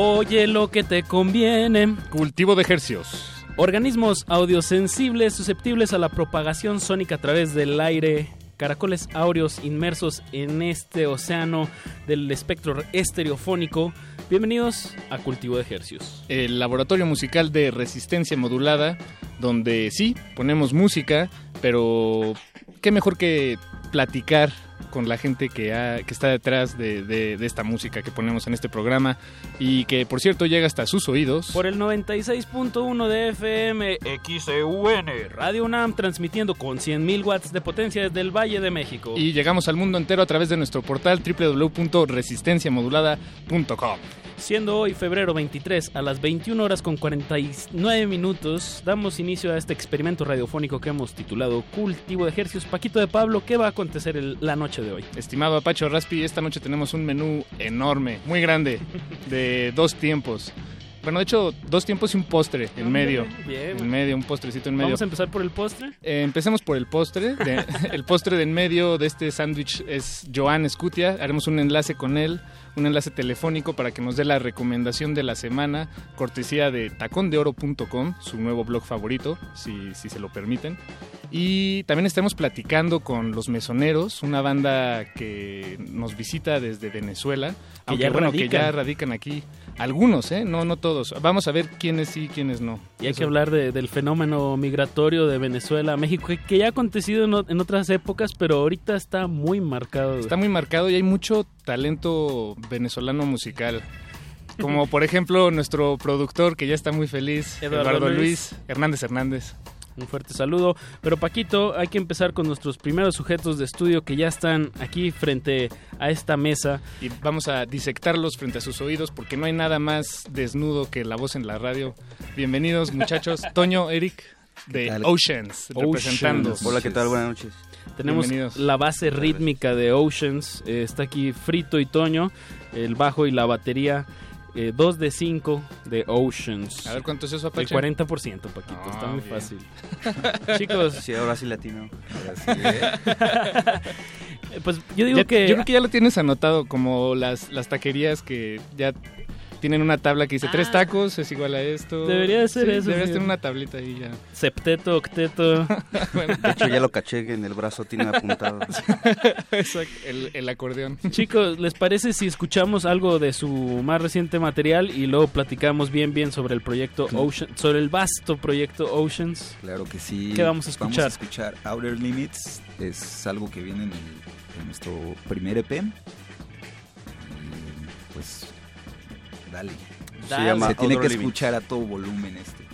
Oye lo que te conviene. Cultivo de ejercios. Organismos audiosensibles susceptibles a la propagación sónica a través del aire. Caracoles áureos inmersos en este océano del espectro estereofónico. Bienvenidos a Cultivo de Ejercios. El laboratorio musical de resistencia modulada, donde sí, ponemos música, pero qué mejor que platicar con la gente que, ha- que está detrás de, de- de esta música que ponemos en este programa y que por cierto llega hasta sus oídos. Por el 96.1 de FM XEUN, Radio UNAM transmitiendo con 100.000 watts de potencia desde el Valle de México. Y llegamos al mundo entero a través de nuestro portal www.resistenciamodulada.com. Siendo hoy febrero 23 a las 21 horas con 49 minutos, damos inicio a este experimento radiofónico que hemos titulado Cultivo de Ejercicios. Paquito de Pablo, ¿qué va a acontecer el- la noche de hoy? Estimado Apacho Raspi, esta noche tenemos un menú enorme, muy grande, de dos tiempos. Bueno, de hecho, dos tiempos y un postre en medio. Bien. En medio, un postrecito en medio. Vamos a empezar por el postre. Eh, empecemos por el postre. de- el postre de en medio de este sándwich es Joan Escutia. Haremos un enlace con él, un enlace telefónico para que nos dé la recomendación de la semana, cortesía de tacondeoro.com, su nuevo blog favorito, si, si se lo permiten. Y también estaremos platicando con Los Mesoneros, una banda que nos visita desde Venezuela. Aunque ya bueno, que radican. ya radican aquí. Algunos, ¿eh? No, no todos. Vamos a ver quiénes sí y quiénes no. Y hay Eso. que hablar de- del fenómeno migratorio de Venezuela a México, que, ya ha acontecido en, otras épocas, pero ahorita está muy marcado. Está muy marcado y hay mucho talento venezolano musical. Como por ejemplo nuestro productor que ya está muy feliz, Eduardo Eduardo, Luis. Luis. Hernández Hernández. Un fuerte saludo. Pero Paquito, hay que empezar con nuestros primeros sujetos de estudio que ya están aquí frente a esta mesa. Y vamos a disectarlos frente a sus oídos porque no hay nada más desnudo que la voz en la radio. Bienvenidos muchachos. Toño, Eric de? Oceans, representando. Hola, ¿qué tal? Buenas noches. Tenemos la base rítmica de Oceans. eh, está aquí Frito y Toño, el bajo y la batería. Eh, 2 de 5 de Oceans. A ver cuánto es eso, Apache. El 40%, Paquito, Ah, está muy bien. fácil. Chicos. Sí, ahora sí latino. Ahora sí, Eh, Pues yo digo Ya- que... Yo creo que ya lo tienes anotado como las, las taquerías que ya tienen una tabla que dice tres tacos es igual a esto. Ah. Debería de ser Sí, eso, Deberías sí. tener una tablita ahí ya. Septeto, octeto. De hecho, ya lo caché en el brazo, tiene apuntado. Exacto, el, el acordeón. Chicos, ¿les parece si escuchamos algo de su más reciente material y luego platicamos bien bien sobre el proyecto Ocean, sobre el vasto proyecto Oceans? Claro que sí. ¿Qué vamos a escuchar? Vamos a escuchar Outer Limits. Es algo que viene en, el- en nuestro primer EP. Y, pues, dale. Se llama Se tiene que escuchar a todo volumen este.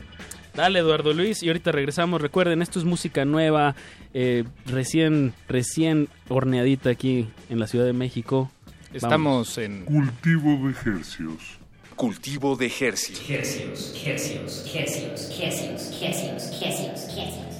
Dale, Eduardo Luis, y ahorita regresamos. Recuerden, esto es música nueva, eh, recién, recién horneadita aquí en la Ciudad de México. Estamos en Cultivo de ejercios. Cultivo de ejercicio. Hercios, hercios, hercios, hercios, hercios, hercios,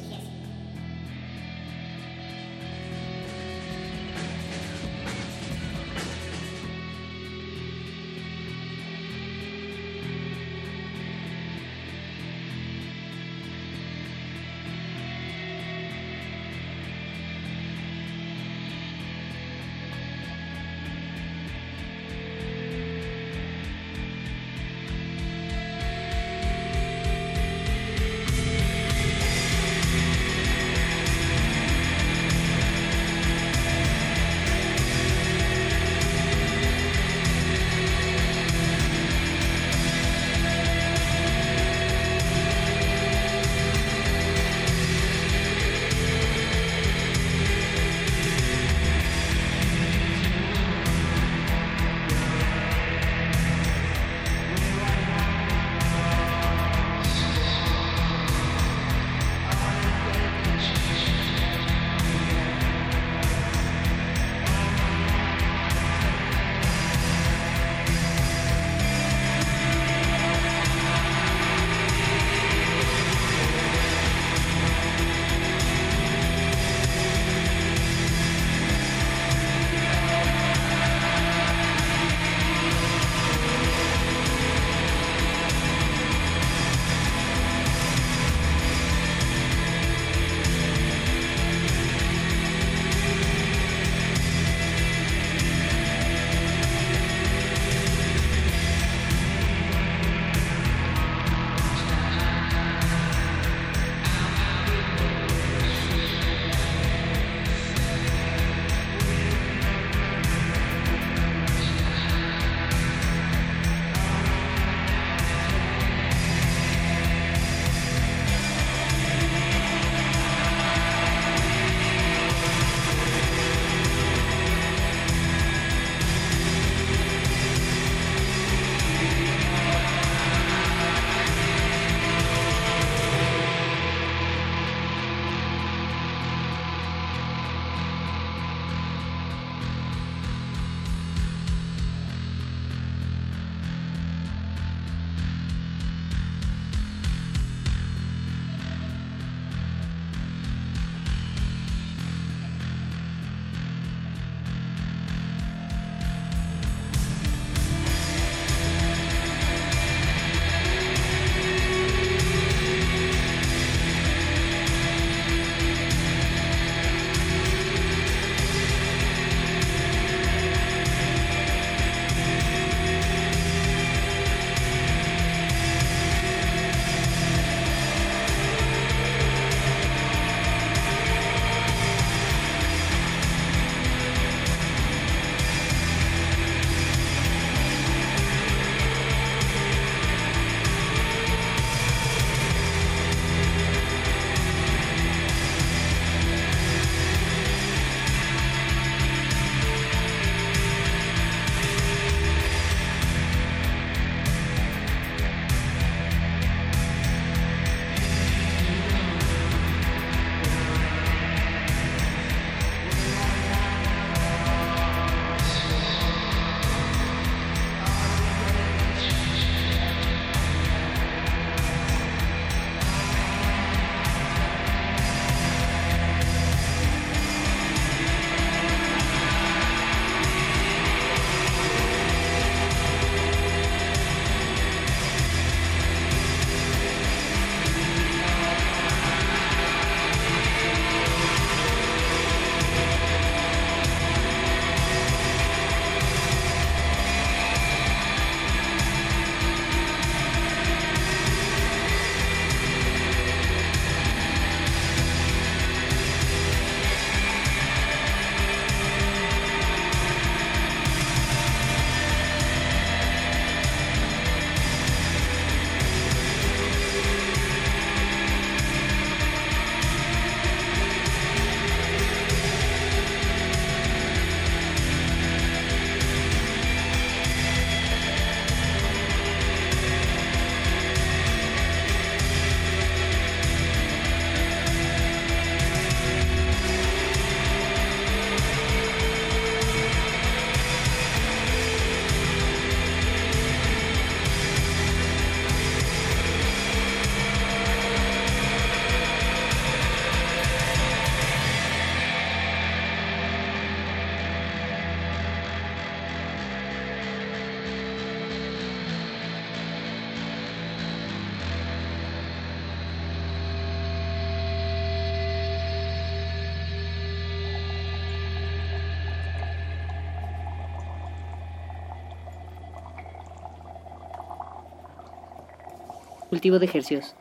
Cultivo de ejercios.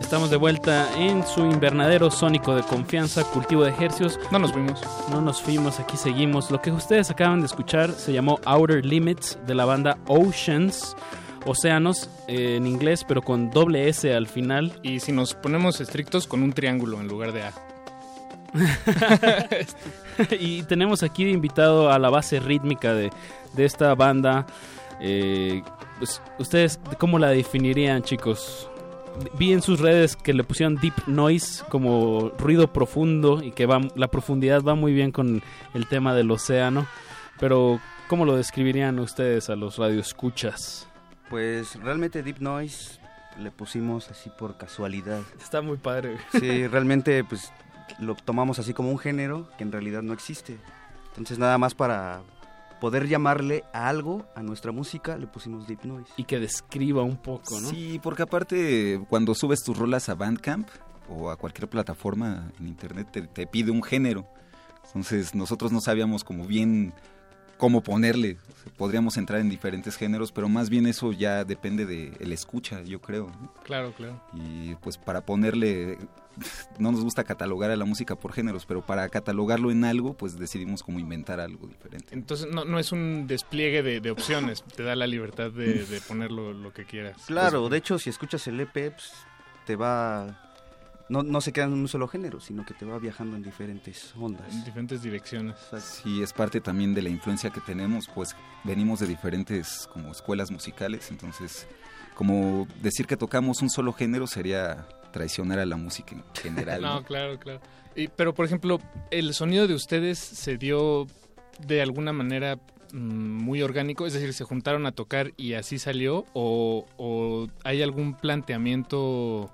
Estamos de vuelta en su invernadero sónico de confianza, cultivo de ejercios. No nos fuimos. No nos fuimos, aquí seguimos. Lo que ustedes acaban de escuchar se llamó Outer Limits de la banda Oceans. Océanos eh, en inglés, pero con doble S al final. Y si nos ponemos estrictos, con un triángulo en lugar de A. y tenemos aquí de invitado a la base rítmica de, de esta banda. Eh, pues, ¿Ustedes cómo la definirían, chicos? Vi en sus redes que le pusieron deep noise como ruido profundo y que va, la profundidad va muy bien con el tema del océano. Pero, ¿cómo lo describirían ustedes a los radioescuchas? Pues realmente deep noise le pusimos así por casualidad. Está muy padre. Sí, realmente pues lo tomamos así como un género que en realidad no existe. Entonces nada más para poder llamarle a algo, a nuestra música, le pusimos Deep Noise. Y que describa un poco, ¿no? Sí, porque aparte cuando subes tus rolas a Bandcamp o a cualquier plataforma en internet te, te pide un género. Entonces nosotros no sabíamos como bien cómo ponerle. Podríamos entrar en diferentes géneros, pero más bien eso ya depende de el escucha, yo creo. ¿no? Claro, claro. Y pues para ponerle, no nos gusta catalogar a la música por géneros, pero para catalogarlo en algo, pues decidimos como inventar algo diferente. Entonces no, no es un despliegue de, de opciones, te da la libertad de, de ponerlo lo que quieras. Claro, de hecho si escuchas el EP, pues, te va... No, no se queda en un solo género, sino que te va viajando en diferentes ondas. En diferentes direcciones. Sí, es parte también de la influencia que tenemos, pues venimos de diferentes como escuelas musicales, entonces como decir que tocamos un solo género sería traicionar a la música en general. no, claro, claro. Y, pero por ejemplo, el sonido de ustedes se dio de alguna manera mm, muy orgánico, es decir, se juntaron a tocar y así salió, o, o hay algún planteamiento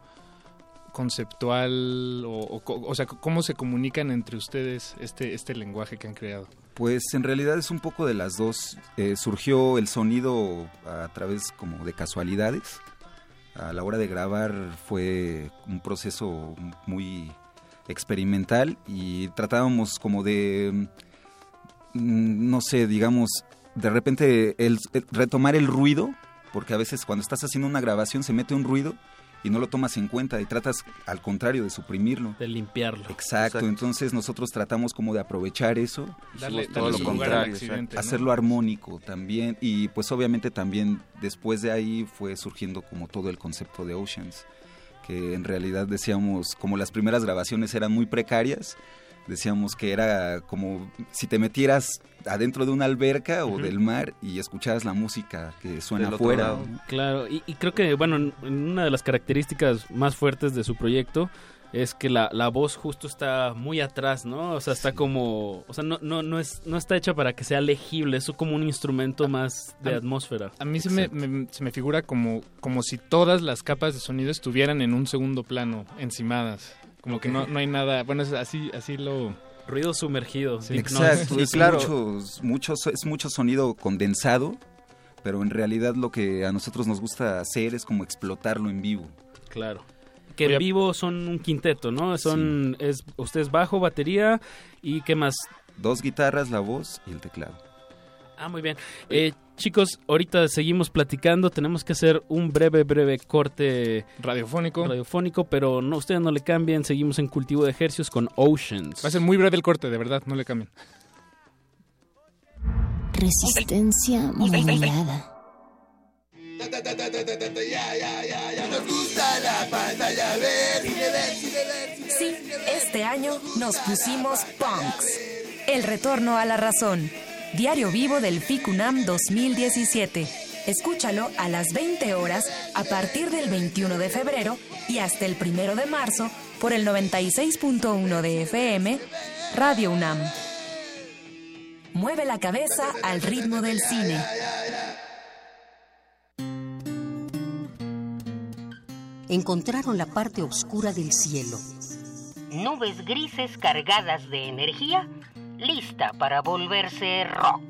conceptual o, o, o, sea, cómo se comunican entre ustedes este, este lenguaje que han creado? Pues en realidad es un poco de las dos. Eh, surgió el sonido a través como de casualidades. A la hora de grabar fue un proceso muy experimental y tratábamos como de, mm, no sé, digamos, de repente el, el retomar el ruido, porque a veces cuando estás haciendo una grabación se mete un ruido y no lo tomas en cuenta y tratas al contrario de suprimirlo. De limpiarlo. Exacto, Exacto. entonces nosotros tratamos como de aprovechar eso, darle, todo darle lo contrario, accidente, hacerlo ¿no? armónico también y pues obviamente también después de ahí fue surgiendo como todo el concepto de Oceans, que en realidad decíamos como las primeras grabaciones eran muy precarias, decíamos que era como si te metieras adentro de una alberca o uh -huh. del mar y escucharas la música que suena afuera. ¿no? Claro, y, y, creo que, bueno, en una de las características más fuertes de su proyecto es que la, la voz justo está muy atrás, ¿no? O sea, está sí. como, o sea, no, no, no, es, no está hecha para que sea legible, es como un instrumento más de a, atmósfera. A mí se me, me, se me figura como, como si todas las capas de sonido estuvieran en un segundo plano, encimadas como que no, no hay nada, bueno, es así, así lo... Ruido sumergido. Sí, Exacto, es, claro. mucho, mucho, es mucho sonido condensado, pero en realidad lo que a nosotros nos gusta hacer es como explotarlo en vivo. Claro. Que en vivo son un quinteto, ¿no? Son, sí. es, ustedes bajo, batería y ¿qué más? Dos guitarras, la voz y el teclado. Ah, muy bien. Eh, chicos, ahorita seguimos platicando. Tenemos que hacer un breve, breve corte radiofónico. Radiofónico, pero no, ustedes no le cambien. Seguimos en cultivo de ejercicios con Oceans. Va a ser muy breve el corte, de verdad, no le cambien. Resistencia modulada. Sí, este año nos pusimos punks. El retorno a la razón. Diario Vivo del FICUNAM 2017. Escúchalo a las 20 horas a partir del 21 de febrero y hasta el 1 de marzo por el 96.1 de FM, Radio UNAM. Mueve la cabeza al ritmo del cine. Encontraron la parte oscura del cielo. Nubes grises cargadas de energía lista para volverse rock.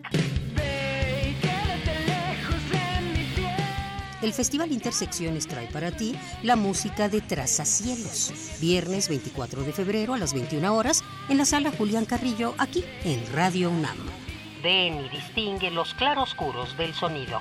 el Festival Intersecciones trae para ti la música de Trazacielos. Viernes 24 de febrero a las 21 horas en la sala Julián Carrillo, aquí en Radio UNAM. Ven y distingue los claroscuros del sonido.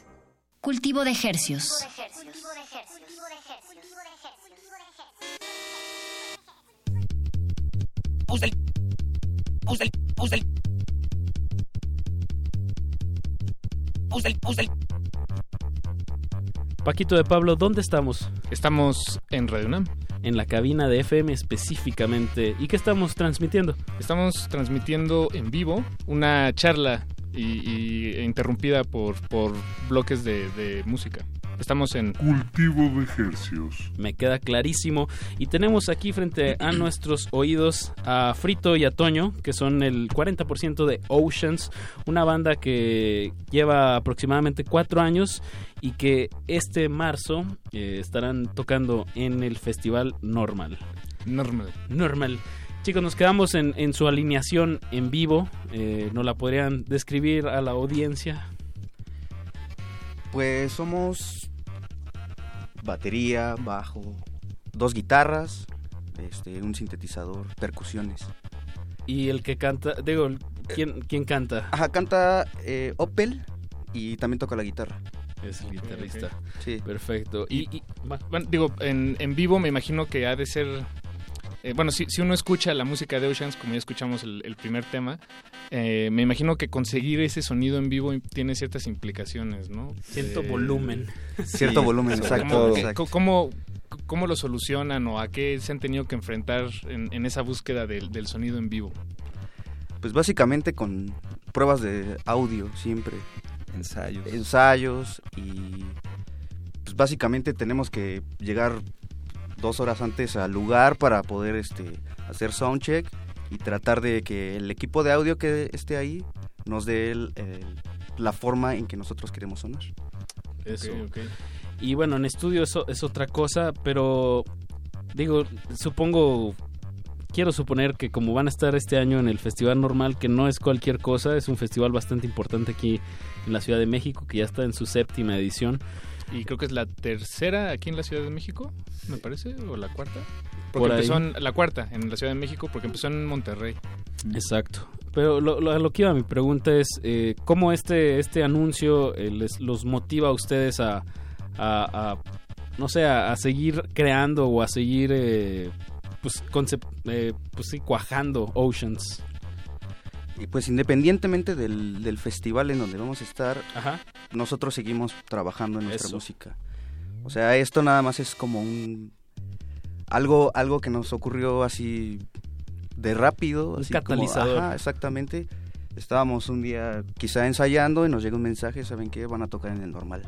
Cultivo de ejercios. Paquito de Pablo, ¿dónde estamos? Estamos en Radio UNAM. En la cabina de FM específicamente. ¿Y qué estamos transmitiendo? Estamos transmitiendo en vivo una charla y, interrumpida por, por bloques de, de música. Estamos en cultivo de ejercios. Me queda clarísimo. Y tenemos aquí frente a nuestros oídos a Frito y a Toño, que son el 40% de Oceans, una banda que lleva aproximadamente cuatro años y que este marzo eh, estarán tocando en el Festival Normal. Normal. Normal. Chicos, nos quedamos en, en su alineación en vivo. Eh, ¿No la podrían describir a la audiencia? Pues somos batería, bajo, dos guitarras, este, un sintetizador, percusiones. ¿Y el que canta? Digo, ¿quién, quién canta? Ajá, canta eh, Opel y también toca la guitarra. Es el guitarrista. Sí. Perfecto. Y, y bueno, digo, en, en vivo me imagino que ha de ser eh, bueno, si, si, uno escucha la música de Oceans, como ya escuchamos el, primer tema, eh, me imagino que conseguir ese sonido en vivo tiene ciertas implicaciones, ¿no? Cierto volumen. Cierto volumen, exacto. ¿Cómo, ¿Cómo, lo solucionan o a qué se han tenido que enfrentar en, esa búsqueda del, del sonido en vivo? Pues básicamente con pruebas de audio siempre. Ensayos. Ensayos y pues básicamente tenemos que llegar dos horas antes al lugar para poder este, hacer soundcheck y tratar de que el equipo de audio que esté ahí nos dé la forma en que nosotros queremos sonar. Eso. Y bueno, en estudio eso es otra cosa, pero digo, supongo, quiero suponer que como van a estar este año en el Festival Normal, que no es cualquier cosa, es un festival bastante importante aquí en la Ciudad de México, que ya está en su séptima edición y creo que es la tercera aquí en la Ciudad de México, me parece, o la cuarta. Porque empezó en, la cuarta en la Ciudad de México, porque empezó en Monterrey. Exacto. Pero lo, lo, que iba mi pregunta es, eh, ¿cómo este, este anuncio eh, les, los motiva a ustedes a, a, no sé, a, seguir creando o a seguir, eh, pues, eh, pues sí, cuajando Oceans? Pues independientemente del, festival en donde vamos a estar, nosotros seguimos trabajando en nuestra música. O sea, esto nada más es como un algo algo que nos ocurrió así de rápido, un así catalizador. exactamente. Estábamos un día quizá ensayando y nos llega un mensaje, ¿saben qué? Van a tocar en el normal.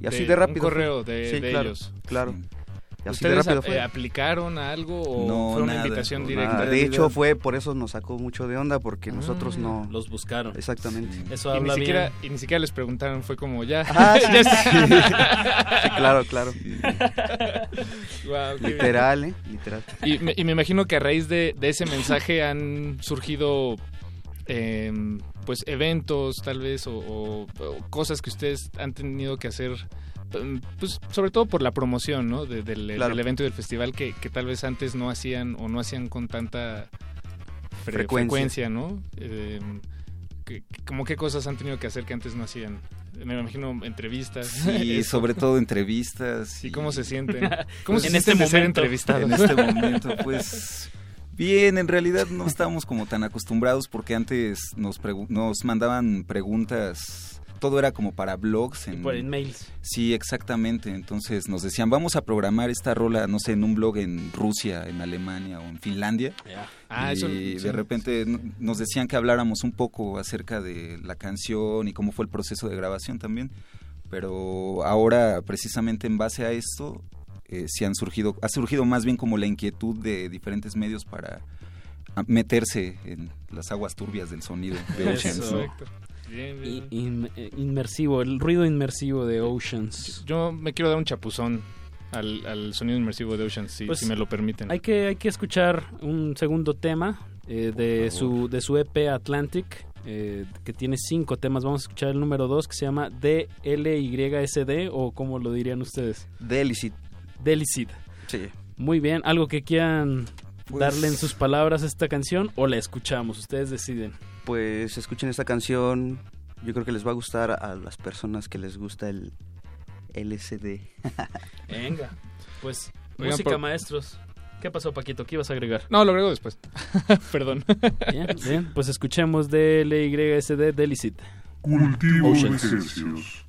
Y así de, rápido. Un correo de, ellos. Claro. ¿Ustedes eh, aplicaron a algo o fue una invitación directa? De hecho, fue por eso nos sacó mucho de onda porque ah, nosotros no... Los buscaron. Exactamente. Eso y, ni siquiera, y ni siquiera les preguntaron, fue como ya... Ah, sí. claro, claro. Literal, ¿eh? Literal. Y me, y me, imagino que a raíz de, de ese mensaje han surgido... Eh, pues eventos tal vez o, o, cosas que ustedes han tenido que hacer pues sobre todo por la promoción ¿no? del, evento y del festival que, tal vez antes no hacían o no hacían con tanta frecuencia, ¿no? Eh, ¿Qué- qué- ¿Cómo qué cosas han tenido que hacer que antes no hacían? Me imagino entrevistas. Sí, Eso. sobre todo entrevistas. ¿Y cómo se sienten? ¿Cómo se En este de ser momento. entrevistados? En este momento, pues bien, en realidad no estábamos como tan acostumbrados porque antes nos, nos mandaban preguntas, todo era como para blogs. En, por en mails. Sí, exactamente. Entonces nos decían, vamos a programar esta rola, no sé, en un blog en Rusia, en Alemania o en Finlandia. Ah, y eso- de sí. repente nos decían que habláramos un poco acerca de la canción y cómo fue el proceso de grabación también. Pero ahora, precisamente en base a esto, eh, sí han surgido, ha surgido más bien como la inquietud de diferentes medios para meterse en las aguas turbias del sonido de Oceans. In- eh, inmersivo, el ruido inmersivo de Oceans. Yo me quiero dar un chapuzón al, al sonido inmersivo de Ocean, si, Pues, si me lo permiten. Hay que, hay que escuchar un segundo tema eh, de, su, de su EP Atlantic, eh, que tiene cinco temas. Vamos a escuchar el número dos, que se llama DLYSD, o como lo dirían ustedes. Delicit. Delicid. Sí. Muy bien, algo que quieran Pues- darle en sus palabras a esta canción o la escuchamos, ustedes deciden. Pues escuchen esta canción. Yo creo que les va a gustar a las personas que les gusta el LSD. Venga, pues Oigan, música por- maestros. ¿Qué pasó Paquito? ¿Qué ibas a agregar? No, lo agrego después. Perdón. Bien, bien, pues escuchemos DLYSD Delicid. Cultivo de ejercicios.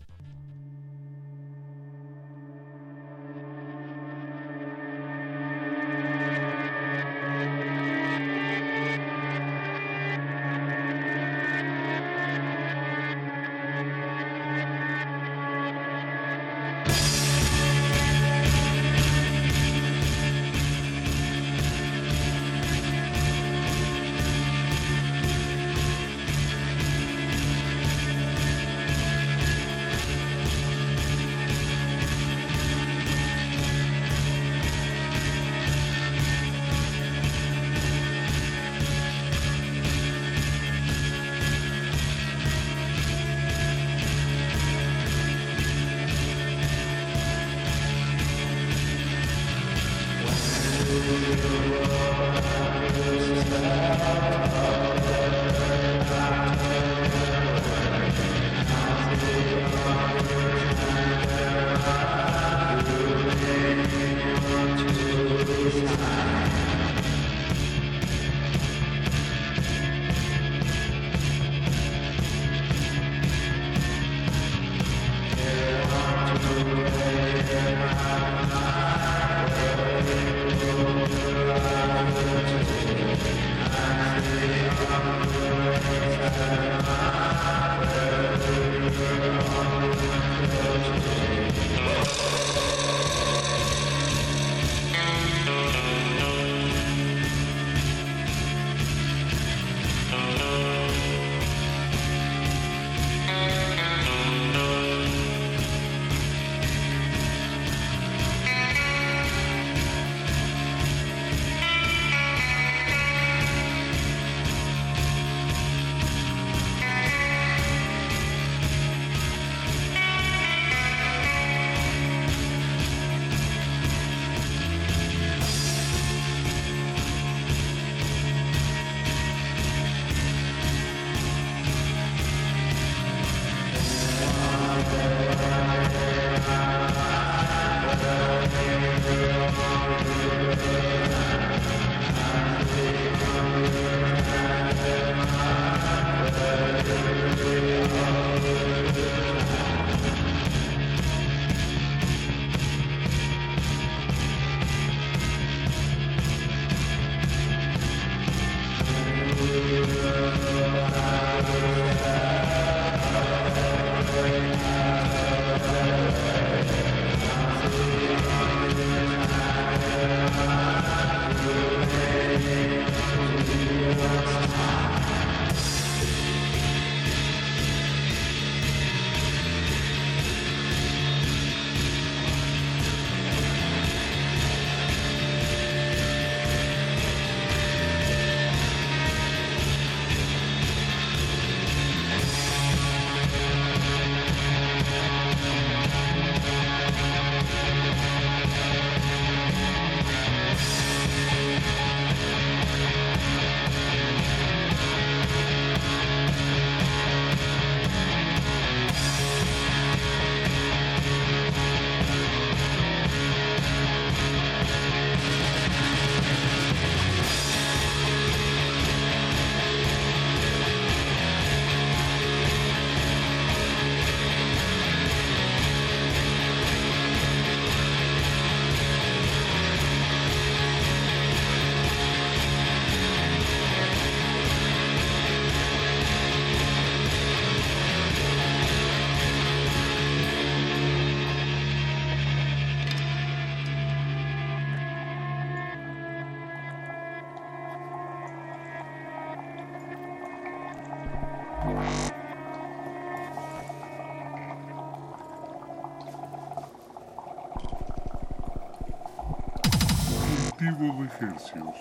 Cultivo de ejercicios.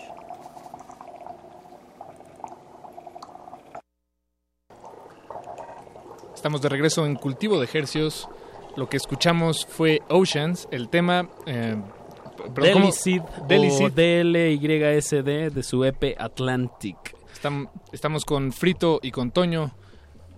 Estamos de regreso en Cultivo de Hercios. Lo que escuchamos fue Oceans, el tema... Eh. Delicid Delicid. o DLYSD de su EP Atlantic. Estam- estamos con Frito y con Toño,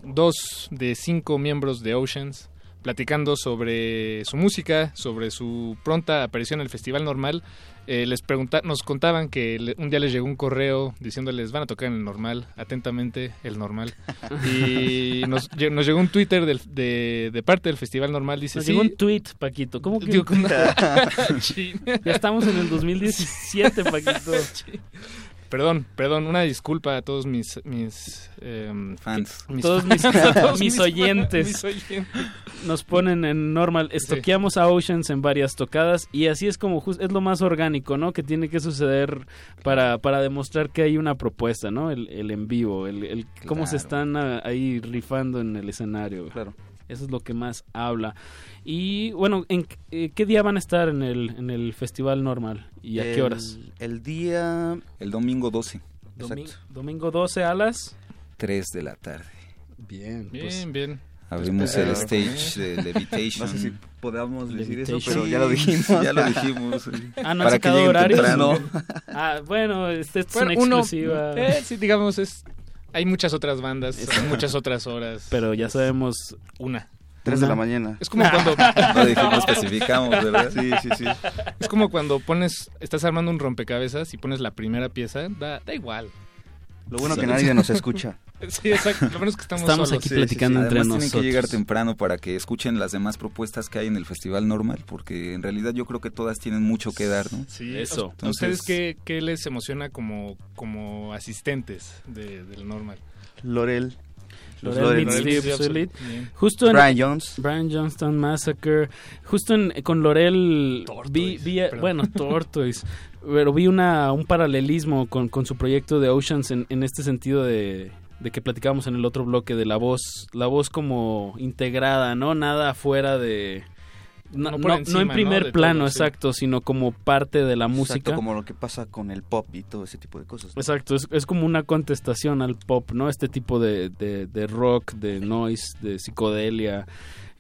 dos de cinco miembros de Oceans, platicando sobre su música, sobre su pronta aparición en el Festival Normal. Eh, les pregunta nos contaban que le- un día les llegó un correo diciéndoles van a tocar en el normal, atentamente el normal. Y nos, lle- nos llegó un Twitter del- de, de parte del Festival Normal, dice Nos sí, llegó un tweet, Paquito. ¿Cómo que? Ya estamos en el 2017, Paquito. Perdón, perdón, una disculpa a todos mis, mis em, Fans. mis Todos mis, fans, a todos mis oyentes. mis oyentes. Nos ponen en normal. Estoqueamos a Oceans en varias tocadas y así es como jus- es lo más orgánico, ¿no? Que tiene que suceder para, para demostrar que hay una propuesta, ¿no? El, el en vivo, el, el cómo se están ah, ahí rifando en el escenario. Claro. Eso es lo que más habla. Y bueno, ¿en qué- eh, qué día van a estar en el, en el festival normal? ¿Y a qué horas? El día... El domingo 12, Domi- domingo 12 a las 3 de la tarde. Bien, Bien, bien. Abrimos el stage de Levitation. No sé si podamos decir eso, pero ya lo dijimos. Ya lo dijimos. Ah, ¿no han Para que sacado horarios? temprano. Ah, bueno, este es Bueno, una uno, exclusiva. eh, sí, digamos, es, hay muchas otras bandas, muchas otras horas. Pero ya sabemos Una. Tres de la mañana. Es como cuando... No dijimos, especificamos, ¿verdad? Sí, sí, sí. Es como cuando pones, estás armando un rompecabezas y pones la primera pieza, da, da igual. Lo bueno que nadie nos escucha. Sí, exacto. Lo bueno es que estamos, Estamos solos. aquí Sí, platicando sí, sí. entre Además tienen nosotros. que llegar temprano para que escuchen las demás propuestas que hay en el festival normal, porque en realidad yo creo que todas tienen mucho que dar, ¿no? Sí, Eso. ¿A Entonces- ustedes qué, qué les emociona como, como asistentes de, del normal? Lorel. Los Lorel Lorel. Justo en Brian Jones. Brian Johnston Massacre. Justo en, con Lorel vi, vi- bueno, Tortoise. Pero vi una, un paralelismo con, con su proyecto de Oceans en, en este sentido de, de que platicábamos en el otro bloque de la voz, la voz como integrada, ¿no? Nada fuera de... No, No por no- encima, no en primer plano, todo, sí. exacto, sino como parte de la música. Exacto, como lo que pasa con el pop y todo ese tipo de cosas. ¿no? Exacto, es, es como una contestación al pop, ¿no? Este tipo de, de, de rock, de noise, de psicodelia.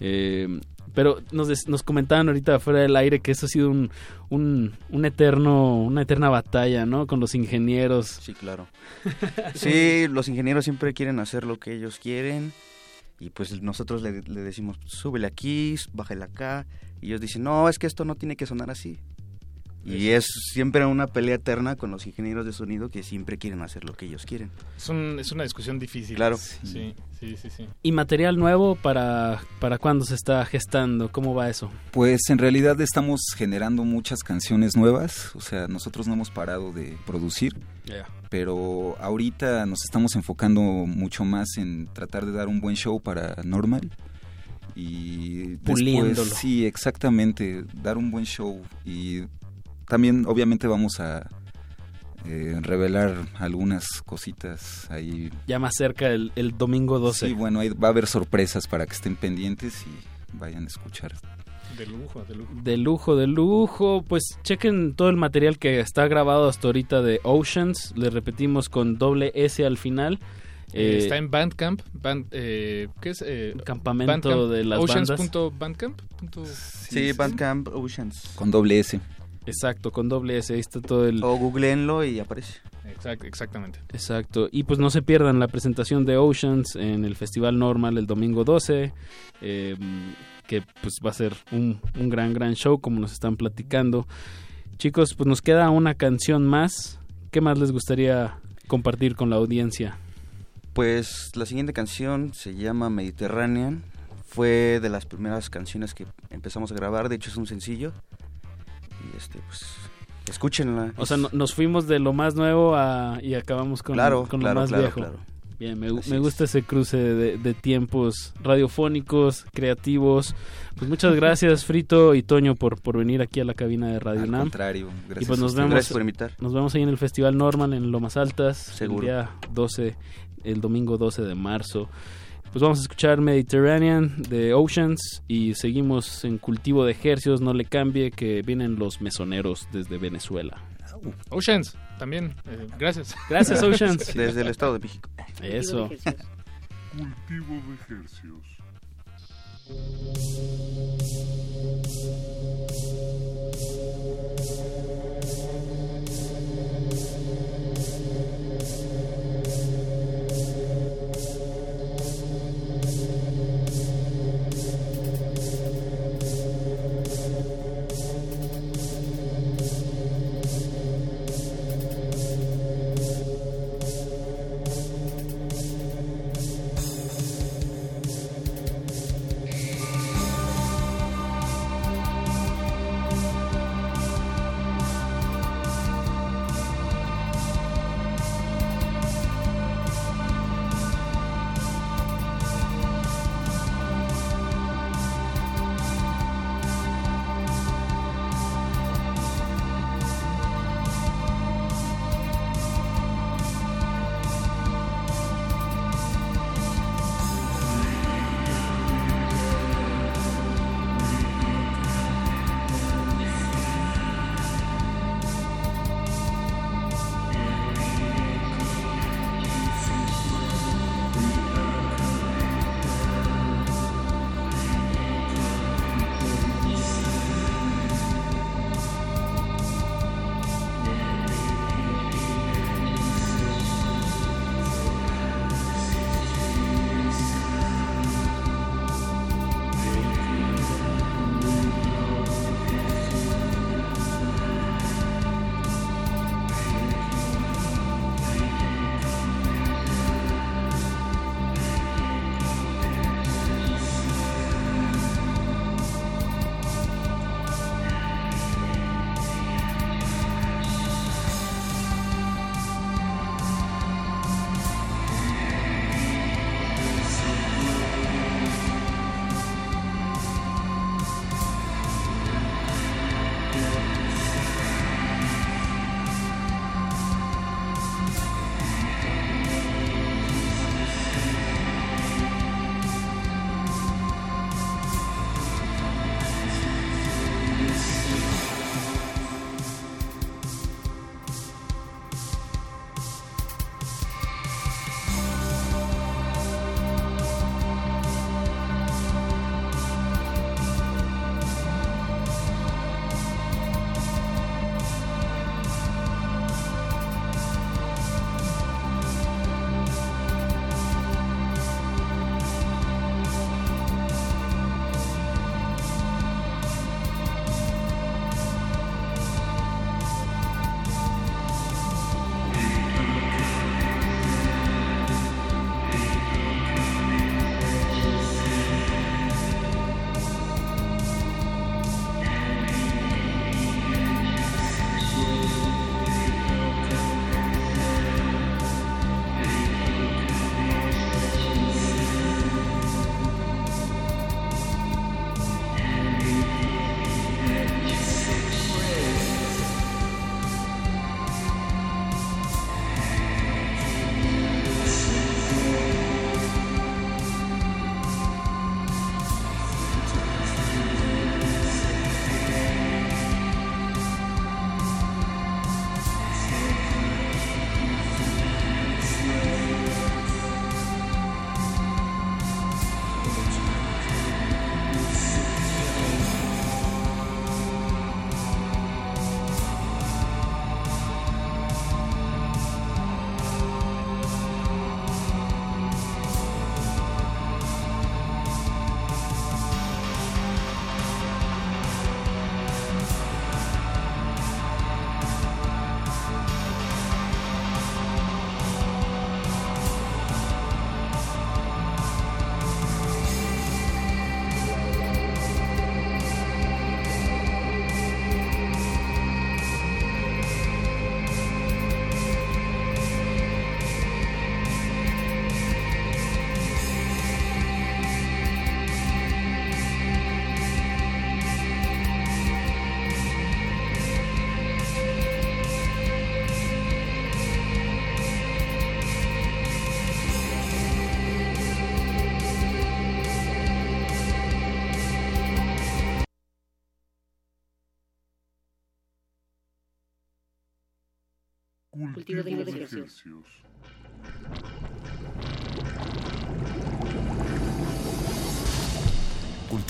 Eh, pero nos, des- nos comentaban ahorita fuera del aire que eso ha sido un, un, un eterno, una eterna batalla, ¿no? Con los ingenieros. Sí, claro. Sí, los ingenieros siempre quieren hacer lo que ellos quieren y pues nosotros le, le decimos, súbele aquí, bájale acá y ellos dicen, no, es que esto no tiene que sonar así. Y es siempre una pelea eterna con los ingenieros de sonido que siempre quieren hacer lo que ellos quieren. Es, un- es una discusión difícil. Claro. Sí, sí, sí, sí. ¿Y material nuevo para, para cuándo se está gestando? ¿Cómo va eso? Pues en realidad estamos generando muchas canciones nuevas, o sea, nosotros no hemos parado de producir, pero ahorita nos estamos enfocando mucho más en tratar de dar un buen show para Normal y Puliéndolo. después sí, exactamente, dar un buen show y también obviamente vamos a eh, revelar algunas cositas ahí. Ya más cerca el, el domingo 12. Sí, bueno, ahí va a haber sorpresas para que estén pendientes y vayan a escuchar. De lujo, de lujo. De lujo, de lujo. Pues chequen todo el material que está grabado hasta ahorita de Oceans. Le repetimos con doble S al final. Eh, Eh, está en Bandcamp. Band, eh, ¿Qué es? Eh, campamento de las bandas. Oceans.bandcamp. punto- Sí, Bandcamp Oceans. Con doble S. Exacto, con doble S. Ahí está todo el... O googleenlo y aparece. Exact- exactamente. Exacto. Y pues no se pierdan la presentación de Oceans en el Festival Normal el domingo 12. eh, que pues va a ser un, un gran, gran show como nos están platicando. Chicos, pues nos queda una canción más. ¿Qué más les gustaría compartir con la audiencia? Pues la siguiente canción se llama Mediterranean. Fue de las primeras canciones que empezamos a grabar. De hecho, es un sencillo. Y este, pues, escúchenla. O sea, no- nos fuimos de lo más nuevo a, y acabamos con, Claro, con claro, lo más claro, viejo. claro. Bien, me, me gusta ese cruce de, de tiempos radiofónicos, creativos. Pues muchas gracias, Frito y Toño, por, por venir aquí a la cabina de Radio Al UNAM. contrario, gracias Y pues nos vemos, Gracias por invitar. nos vemos ahí en el Festival Normal en Lomas Altas. Seguro. El día 12, el domingo 12 de marzo. Pues vamos a escuchar Mediterranean de Oceans y seguimos en cultivo de ejercicios, no le cambie que vienen los mesoneros desde Venezuela. Oceans, también. Eh, gracias. Gracias, Oceans. Desde el Estado de México. Eso. Cultivo de ejercicios.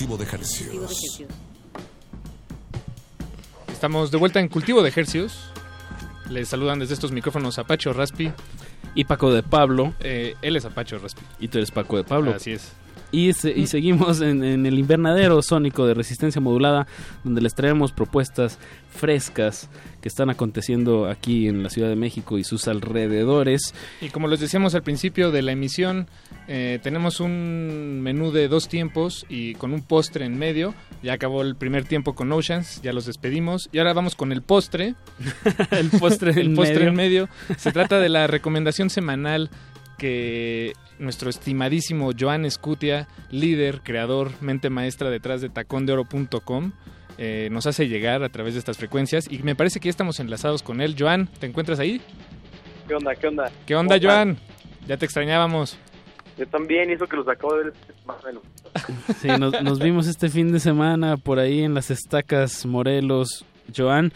Cultivo de ejercicios. Estamos de vuelta en Cultivo de Ejercios. Les saludan desde estos micrófonos Apacho Raspi. Y Paco de Pablo. Eh, él es Apacho Raspi. Y tú eres Paco de Pablo. Así es. Y, se- y seguimos en, en el invernadero sónico de resistencia modulada, donde les traemos propuestas frescas que están aconteciendo aquí en la Ciudad de México y sus alrededores. Y como les decíamos al principio de la emisión, eh, tenemos un menú de dos tiempos y con un postre en medio. Ya acabó el primer tiempo con Oceans, ya los despedimos. Y ahora vamos con el postre. el postre el en postre medio. en medio. Se trata de la recomendación semanal que nuestro estimadísimo Joan Escutia, líder, creador, mente maestra detrás de tacondeoro.com, eh, nos hace llegar a través de estas frecuencias. Y me parece que ya estamos enlazados con él. Joan, ¿te encuentras ahí? ¿Qué onda? ¿Qué onda? ¿Qué onda, ¿Cómo Joan? Ya te extrañábamos. Yo también, hizo que los acabo de ver más o menos. Sí, nos, nos vimos este fin de semana por ahí en las estacas Morelos, Joan.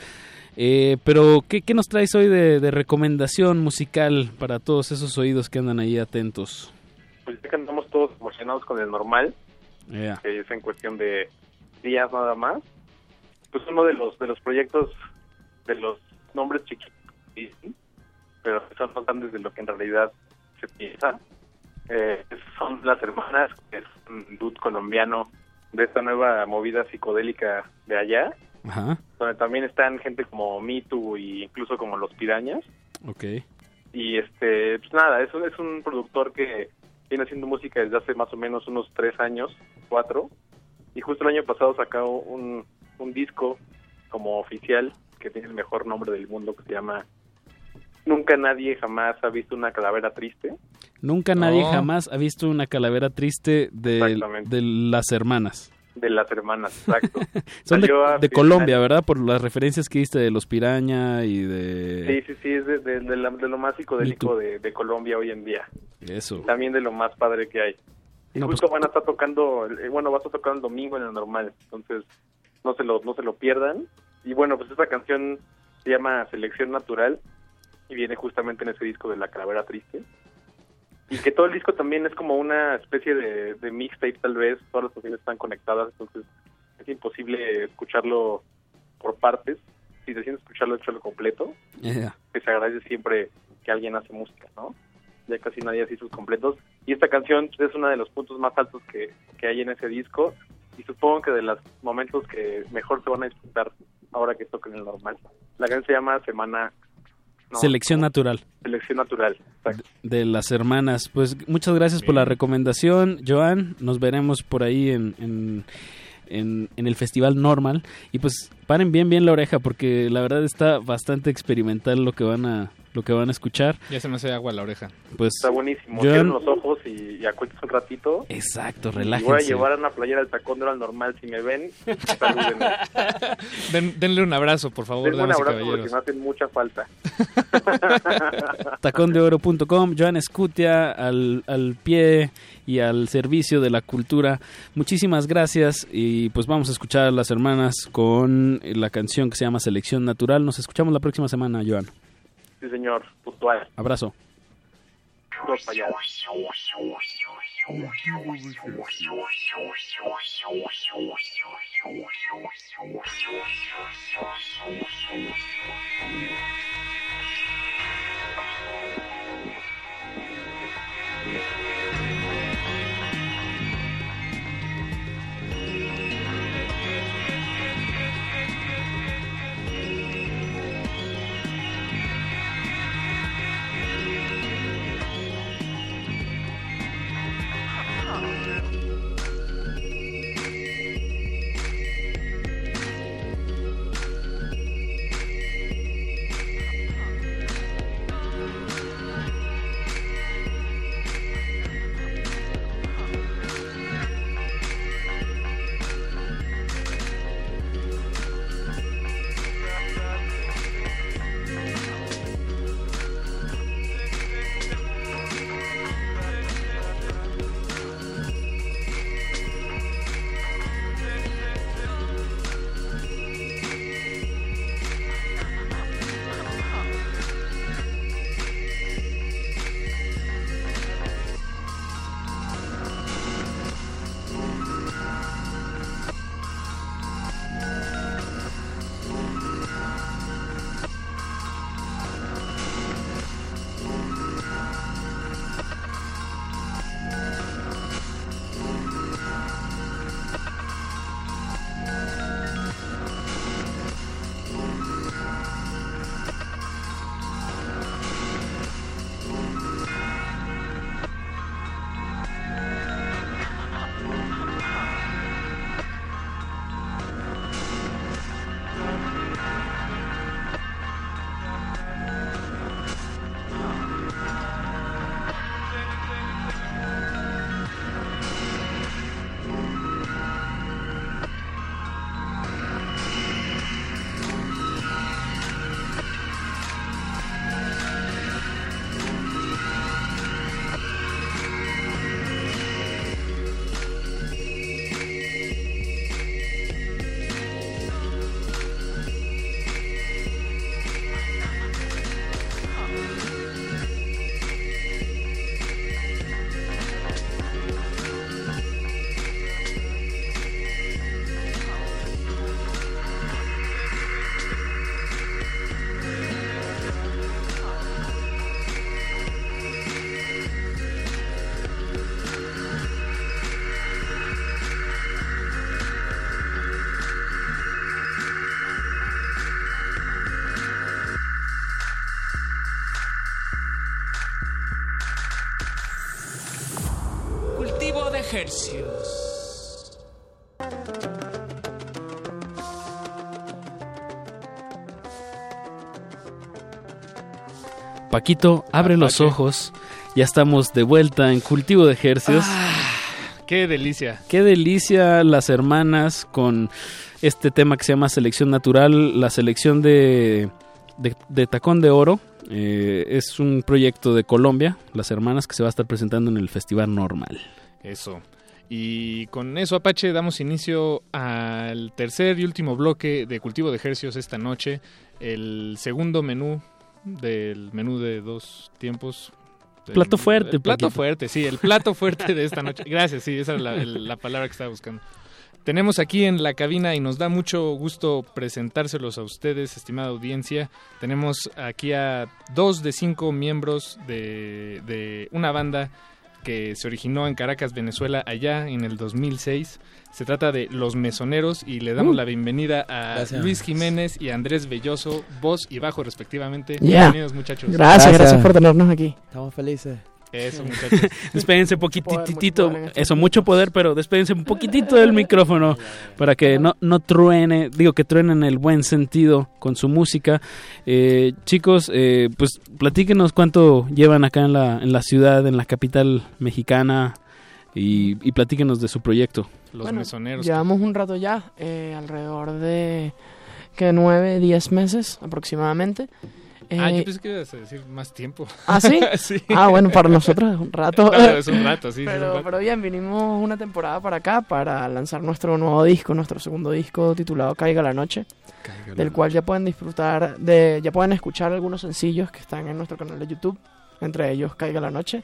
Eh, pero, ¿qué, qué nos traes hoy de, de recomendación musical para todos esos oídos que andan ahí atentos? Pues ya que andamos todos emocionados con el normal, Yeah. que es en cuestión de días nada más. Pues uno de los de los proyectos de los nombres chiquitos, pero que son más grandes de lo que en realidad se piensa. Eh, son las hermanas, que es un dude colombiano de esta nueva movida psicodélica de allá, Ajá, donde también están gente como Mitu y incluso como los Pirañas. ok. y este pues nada es un, es un productor que viene haciendo música desde hace más o menos unos tres años cuatro y justo el año pasado sacó un, un disco como oficial que tiene el mejor nombre del mundo que se llama Nunca nadie jamás ha visto una calavera triste Nunca nadie No. jamás ha visto una calavera triste de, las hermanas. de las hermanas exacto Son de, Colombia, ¿verdad? Por las referencias que diste de los piraña y de... sí sí sí es de, de- de la- de lo más psicodélico de, de Colombia hoy en día Eso. también de lo más padre que hay. Y No, justo pues- van a estar tocando, eh, bueno, va a tocando el domingo en el normal, entonces no se lo no se lo pierdan. Y bueno, pues esta canción se llama Selección Natural y viene justamente en ese disco de La Calavera Triste. Y que todo el disco también es como una especie de, de mixtape tal vez, todas las canciones están conectadas, entonces es imposible escucharlo por partes. Si decides escucharlo, échalo completo Yeah. que se agradece siempre que alguien hace música, ¿no? Ya casi nadie hace sus completos. Y esta canción es uno de los puntos más altos que, que hay en ese disco y supongo que de los momentos que mejor se van a disfrutar ahora que toquen el normal. La canción se llama Semana no, Selección natural. Selección Natural. Exacto. de las hermanas. Pues muchas gracias por la recomendación, Joan. Nos veremos por ahí en, en, en- en el Festival Normal. Y pues paren bien bien la oreja porque la verdad está bastante experimental lo que van a lo que van a escuchar. Ya se me hace agua la oreja. Pues Está buenísimo. Joan- Cierren los ojos y, y acuéstense un ratito. Exacto, Y voy a relájense. llevar a una playera del tacón de al normal. Si me ven, salúdenme. Den- denle un abrazo, por favor, Denme un abrazo porque me hacen mucha falta. tacondeoro.com, Joan Escutia al, al pie y al servicio de la cultura. Muchísimas gracias y pues vamos a escuchar a las hermanas con la canción que se llama Selección Natural. Nos escuchamos la próxima semana, Joan. Sí, señor, puntual. Abrazo. Dos. Paquito, abre los ojos. Ya estamos de vuelta en Cultivo de Ejercios. Qué delicia. Qué delicia las hermanas con este tema que se llama Selección Natural, la selección de, de, de Tacón de Oro. Eh, es un proyecto de Colombia, las hermanas, que se va a estar presentando en el Festival Normal. Eso. Y con eso, Apache, damos inicio al tercer y último bloque de Cultivo de Ejercios esta noche. El segundo menú del menú de dos tiempos. El- Plato fuerte, El plato fuerte, sí, el plato fuerte de esta noche. Gracias, sí, esa es la, el- la palabra que estaba buscando. Tenemos aquí en la cabina y nos da mucho gusto presentárselos a ustedes, estimada audiencia. Tenemos aquí a dos de cinco miembros de, de una banda que se originó en Caracas, Venezuela, allá en el 2006. Se trata de Los Mesoneros y le damos Uh. la bienvenida a Gracias. Luis Jiménez y Andrés Belloso, voz y bajo respectivamente. Bienvenidos muchachos. Gracias, gracias por tenernos aquí. Estamos felices. Eso, muchachos. Despédense poquitito, eso, mucho poder, pero despédense un poquitito del micrófono para que no, no truene, digo que truene en el buen sentido con su música. Eh, chicos, eh, pues platíquenos cuánto llevan acá en la, en la ciudad, en la capital mexicana y, y platíquenos de su proyecto. Los Bueno, mesoneros. Llevamos un rato ya, eh, alrededor de que nueve, diez meses aproximadamente. Ah, Eh, yo pensé que ibas a decir más tiempo. ¿Ah, sí? sí. Ah, bueno, para nosotros es un rato. Claro, es un rato, sí, Pero, rato. pero bien, vinimos una temporada para acá para lanzar nuestro nuevo disco, nuestro segundo disco titulado Caiga la Noche, Caiga la del cual ya pueden disfrutar, de, ya pueden escuchar algunos sencillos que están en nuestro canal de YouTube, entre ellos Caiga la Noche.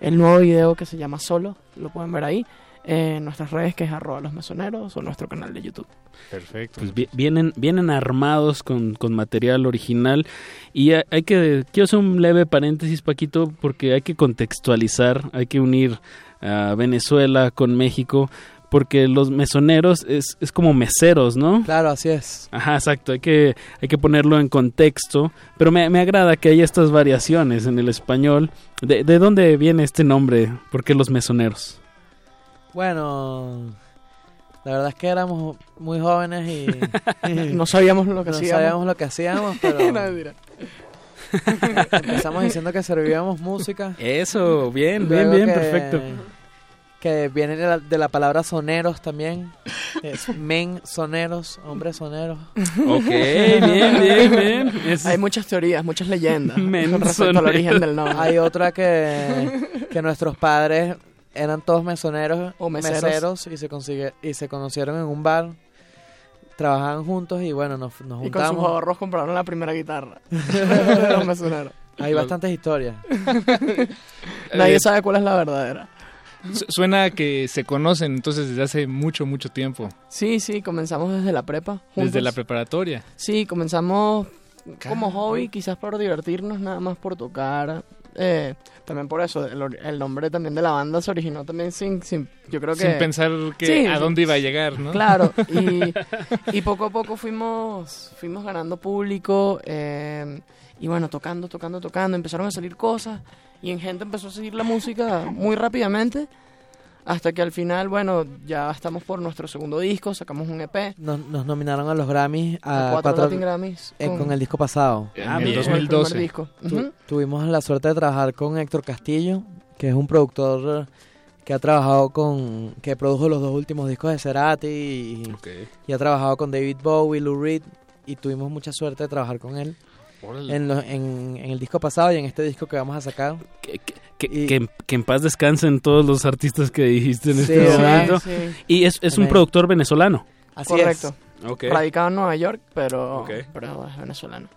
El nuevo video que se llama Solo, lo pueden ver ahí, en nuestras redes que es arroba los mesoneros o nuestro canal de YouTube. Perfecto. Pues vi- vienen, vienen armados con, con material original y ha- hay que, quiero hacer un leve paréntesis Paquito porque hay que contextualizar, hay que unir a Venezuela con México porque los mesoneros es, es como meseros, ¿no? Claro, así es. Ajá, exacto, hay que, hay que ponerlo en contexto, pero me, me agrada que haya estas variaciones en el español. ¿De, de dónde viene este nombre? ¿Por qué los mesoneros? Bueno, la verdad es que éramos muy jóvenes y... No sabíamos lo que no hacíamos. sabíamos lo que hacíamos, pero... No. Empezamos diciendo que servíamos música. Eso, bien, bien, Luego bien, que- perfecto. Que viene de la, de la palabra soneros también. Es men soneros, hombres soneros. Ok, bien, bien, bien. Es- Hay muchas teorías, muchas leyendas Men con respecto al origen del nombre. Hay otra que, que nuestros padres eran todos mesoneros O meseros. meseros y se consigue, y se conocieron en un bar. Trabajaban juntos y bueno, nos, nos Y con juntamos. sus ahorros compraron la primera guitarra. los mesoneros. Hay bastantes historias. Nadie Eh, sabe cuál es la verdadera. Su- Suena que se conocen entonces desde hace mucho, mucho tiempo. Sí, sí, comenzamos desde la prepa. Desde la preparatoria. Sí, comenzamos como hobby, quizás por divertirnos, nada más por tocar. Eh, también por eso, el, el nombre también de la banda se originó también sin, sin yo creo que... Sin pensar que Sí, a dónde iba a llegar, ¿no? Claro, y, y poco a poco fuimos, fuimos ganando público eh, y bueno, tocando, tocando, tocando, empezaron a salir cosas y en gente empezó a seguir la música muy rápidamente hasta que al final, bueno, ya estamos por nuestro segundo disco, sacamos un EP. Nos, nos nominaron a los Grammys A a, cuatro cuatro- Latin Grammys eh, con- con... el disco pasado. Ah, En el bien. 2012. primer disco. Tu-. Tuvimos la suerte de trabajar con Héctor Castillo, que es un productor que ha trabajado con, que produjo los dos últimos discos de Cerati y, y ha trabajado con David Bowie, Lou Reed y tuvimos mucha suerte de trabajar con él. En, lo- en, en el disco pasado y en este disco que vamos a sacar. Que, que en, que en paz descansen todos los artistas que dijiste en Sí, este momento. Sí. Y es, es un productor venezolano. Así Correcto. Ok. Radicado en Nueva York, pero, es venezolano.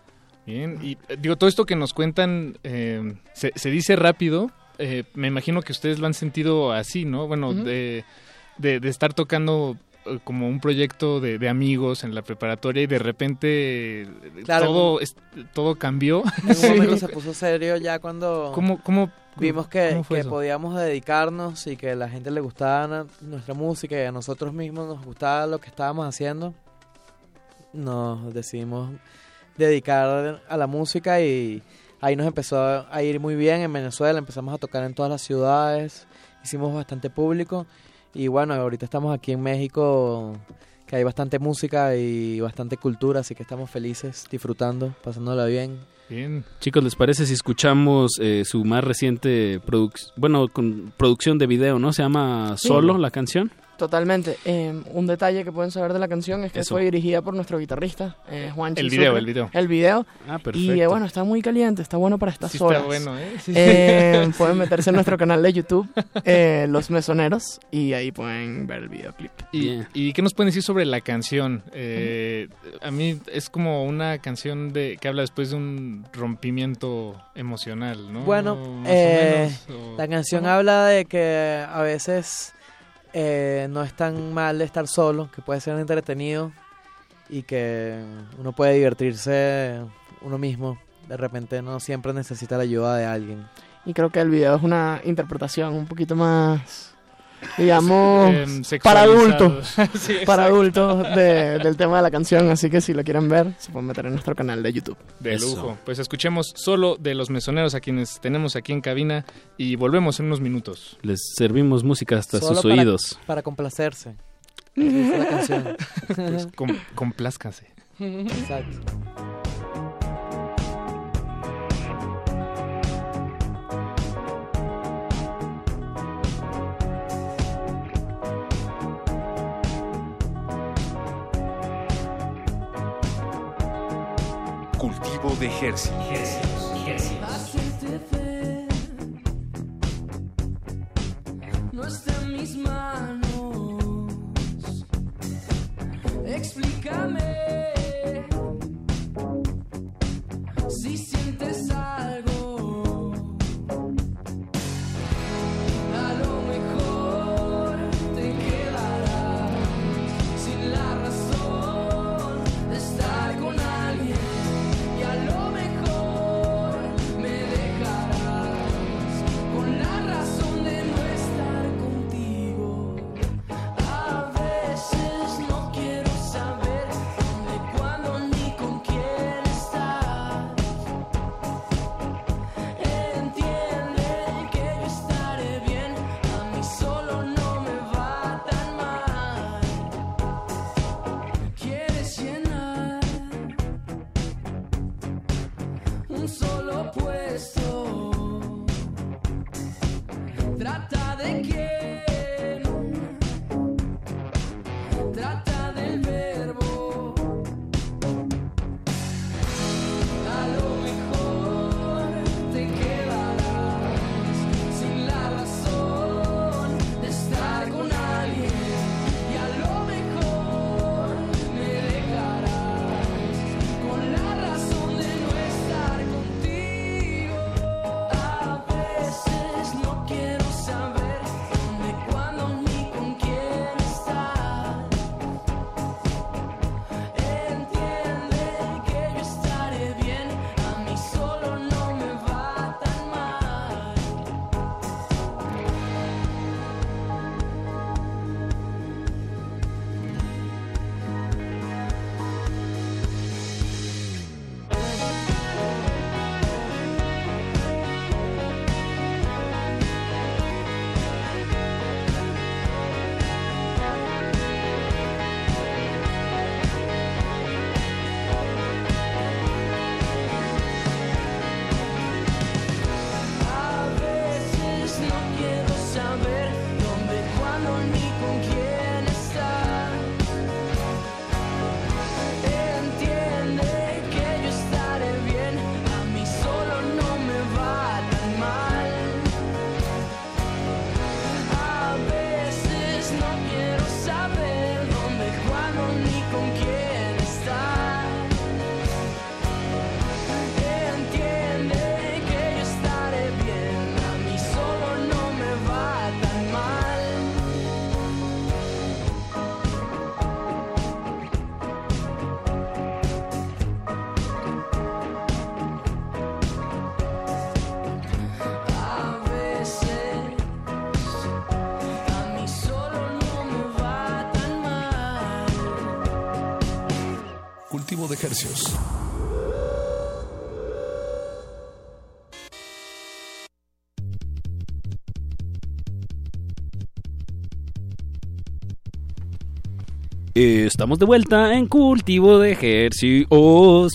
Bien, y eh, digo, todo esto que nos cuentan eh, se, se dice rápido. eh, me imagino que ustedes lo han sentido así, ¿no? Bueno, de, de, de estar tocando como un proyecto de, de amigos en la preparatoria y de repente eh, Claro. todo, es- todo cambió. En un momento se puso serio ya cuando ¿Cómo, cómo, vimos que, que podíamos dedicarnos y que a la gente le gustaba nuestra música y a nosotros mismos nos gustaba lo que estábamos haciendo, nos decidimos dedicar a la música y ahí nos empezó a ir muy bien en Venezuela, empezamos a tocar en todas las ciudades, hicimos bastante público Y bueno, ahorita estamos aquí en México, que hay bastante música y bastante cultura, así que estamos felices, disfrutando, pasándola bien. Bien. Chicos, ¿les parece si escuchamos eh, su más reciente producción, bueno, con producción de video, ¿no? Se llama Solo, la canción. Totalmente. Eh, un detalle que pueden saber de la canción es que Eso. fue dirigida por nuestro guitarrista, eh, Juan El video, el video. El video. Ah, Y perfecto. eh, bueno, está muy caliente, está bueno para estas Sí está horas. bueno, ¿eh? Sí, sí. Eh, pueden meterse en nuestro canal de YouTube, eh, Los Mesoneros, y ahí pueden ver el videoclip. ¿Y, ¿Y qué nos pueden decir sobre la canción? Eh, a mí es como una canción de que habla después de un rompimiento emocional, ¿no? Bueno, Más o eh, menos, o- la canción habla de que a veces eh, no es tan mal estar solo, que puede ser entretenido y que uno puede divertirse uno mismo. De repente no siempre necesita la ayuda de alguien. Y creo que el video es una interpretación un poquito más, digamos, Em, para adultos. Sí, para adultos de- del tema de la canción. Así que si lo quieren ver, se pueden meter en nuestro canal de YouTube. De lujo. Pues escuchemos solo de los mesoneros a quienes tenemos aquí en cabina y volvemos en unos minutos. Les servimos música hasta Solo sus para- oídos. Para complacerse. Dice la canción. Pues com- complázcanse. Exacto. Cultivo de manos. Explícame Estamos de vuelta en cultivo de ejercicios.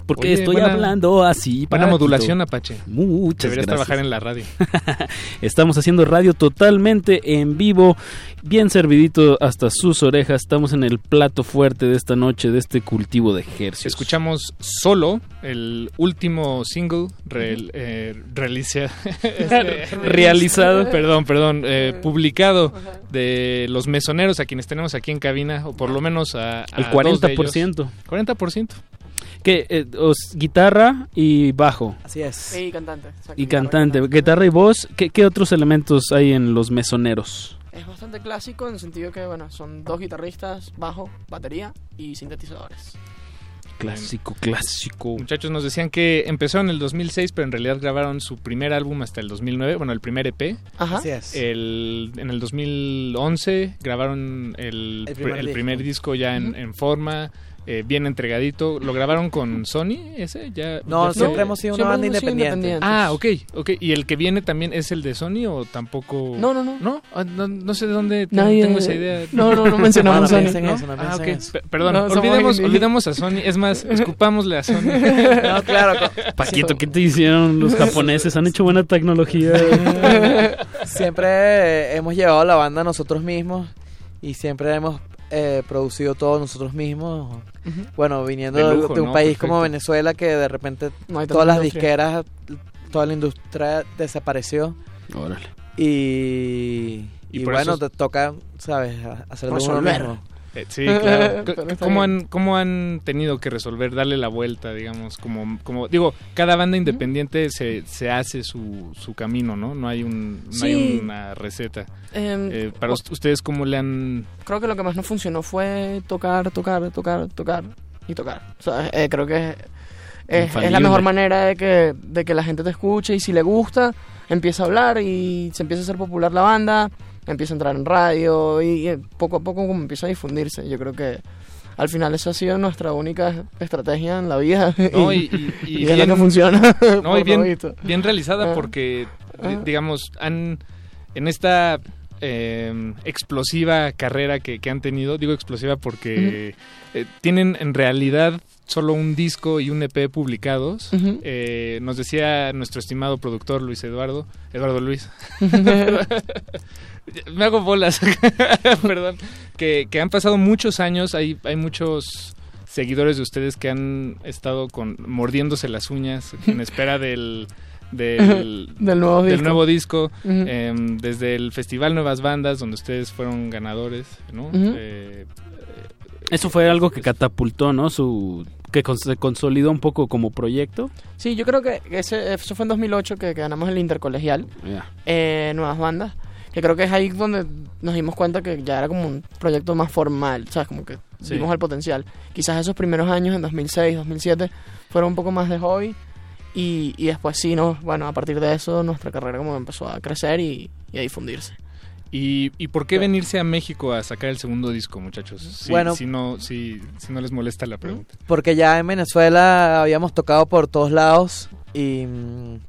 Porque Oye, estoy buena- hablando así. Buena Paquito? modulación, Apache. Muchas Deberías gracias. trabajar en la radio. Estamos haciendo radio totalmente en vivo, bien servidito hasta sus orejas. Estamos en el plato fuerte de esta noche, de este cultivo de ejercicios. Escuchamos solo el último single real- eh, este, Realizado. perdón, perdón, eh, publicado de los mesoneros a quienes tenemos aquí en cabina, o por lo menos a, a El dos de 40%. ellos. 40%. Que eh, os- guitarra y bajo. Así es. Y cantante. exacto, Y guitarra, cantante, guitarra y voz. ¿Qué, qué otros elementos hay en los mesoneros? Es bastante clásico en el sentido que, bueno, son dos guitarristas, bajo, batería y sintetizadores. Clásico, clásico. Muchachos nos decían que empezó en el 2006, pero en realidad grabaron su primer álbum hasta el 2009, bueno, el primer EP. Ajá. Así es. El, en el 2011 grabaron el, El pr- primer el disco. primer disco ya en, en forma, eh, bien entregadito. ¿Lo grabaron con Sony ese? Ya, No, ya fue? siempre hemos sido una banda independiente. Ah, ok, ok. ¿Y el que viene también es el de Sony o tampoco? No, no, no. ¿No? Ah, no, no sé de dónde Nadie- tengo esa idea. No, no, no mencionamos No, no Sony. ¿no? eso, no Ah, piensen ok. eso. P- Perdón, olvidemos, olvidemos a Sony. Es más, escupámosle a Sony. No, claro. Paquito, ¿qué te hicieron los japoneses? Han hecho buena tecnología. siempre eh, hemos llevado la banda nosotros mismos y siempre hemos eh, producido todo nosotros mismos. Bueno, viniendo De de, lujo, de un ¿no? país Perfecto. como Venezuela que de repente No hay tanta todas las industria. disqueras, toda la industria desapareció Órale. y, Y bueno, te toca, ¿sabes? Hacerlo uno mismo. Eh, sí, claro. ¿Cómo han, ¿Cómo han tenido que resolver, darle la vuelta, digamos? Como, como digo, cada banda independiente se, se hace su, su camino, ¿no? No hay, un, no hay Sí. una receta. Em, Eh, para ust- ustedes, ¿cómo le han...? creo que lo que más nos funcionó fue tocar, tocar, tocar, tocar y tocar. O sea, eh, creo que es, es- la mejor manera de que, de que la gente te escuche y si le gusta, empieza a hablar y se empieza a hacer popular la banda, empieza a entrar en radio y, eh, poco a poco como empieza a difundirse. Yo creo que al final esa ha sido nuestra única estrategia en la vida. No, y, y- y y es la que funciona. No, y bien, bien realizada Ah. porque, Ah. digamos, han... En esta eh, explosiva carrera que, que han tenido, digo explosiva porque eh, tienen en realidad solo un disco y un EP publicados. Eh, nos decía nuestro estimado productor Luis Eduardo, Eduardo Luis, me hago bolas, perdón, que, que han pasado muchos años, hay, hay muchos seguidores de ustedes que han estado con mordiéndose las uñas en espera del del, Del nuevo del disco. nuevo disco, em, desde el Festival Nuevas Bandas donde ustedes fueron ganadores, ¿no? Eh, Eso fue algo que catapultó, ¿no? Su que se consolidó un poco como proyecto. Sí, yo creo que ese, eso fue en 2008 que, que ganamos el intercolegial. Ya. eh, nuevas bandas. Que creo que es ahí donde nos dimos cuenta que ya era como un proyecto más formal, ¿sabes? Como que Sí. vimos el potencial. Quizás esos primeros años, en 2006, 2007, fueron un poco más de hobby. Y, y después sí, no, bueno, a partir de eso nuestra carrera como empezó a crecer y, y a difundirse. ¿Y, ¿Y por qué venirse a México a sacar el segundo disco, muchachos? Si, Bueno. si no, si, si no les molesta la pregunta. Porque ya en Venezuela habíamos tocado por todos lados y mm,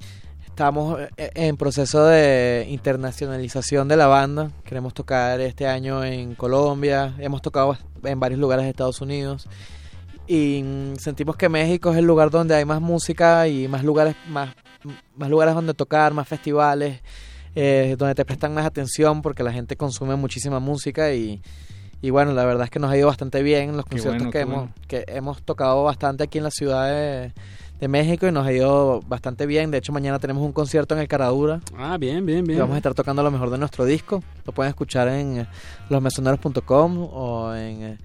estamos eh, en proceso de internacionalización de la banda. Queremos tocar este año en Colombia, hemos tocado en varios lugares de Estados Unidos y mm, sentimos que México es el lugar donde hay más música y más lugares más, más lugares donde tocar, más festivales, eh, donde te prestan más atención porque la gente consume muchísima música y, y bueno, la verdad es que nos ha ido bastante bien en los conciertos bueno, que, hemos, bueno. que hemos tocado bastante aquí en la ciudad de, de México y nos ha ido bastante bien. De hecho, mañana tenemos un concierto en el Caradura. Ah, bien, bien, Y bien. vamos a estar tocando lo mejor de nuestro disco. Lo pueden escuchar en eh, losmesoneros.com o en eh,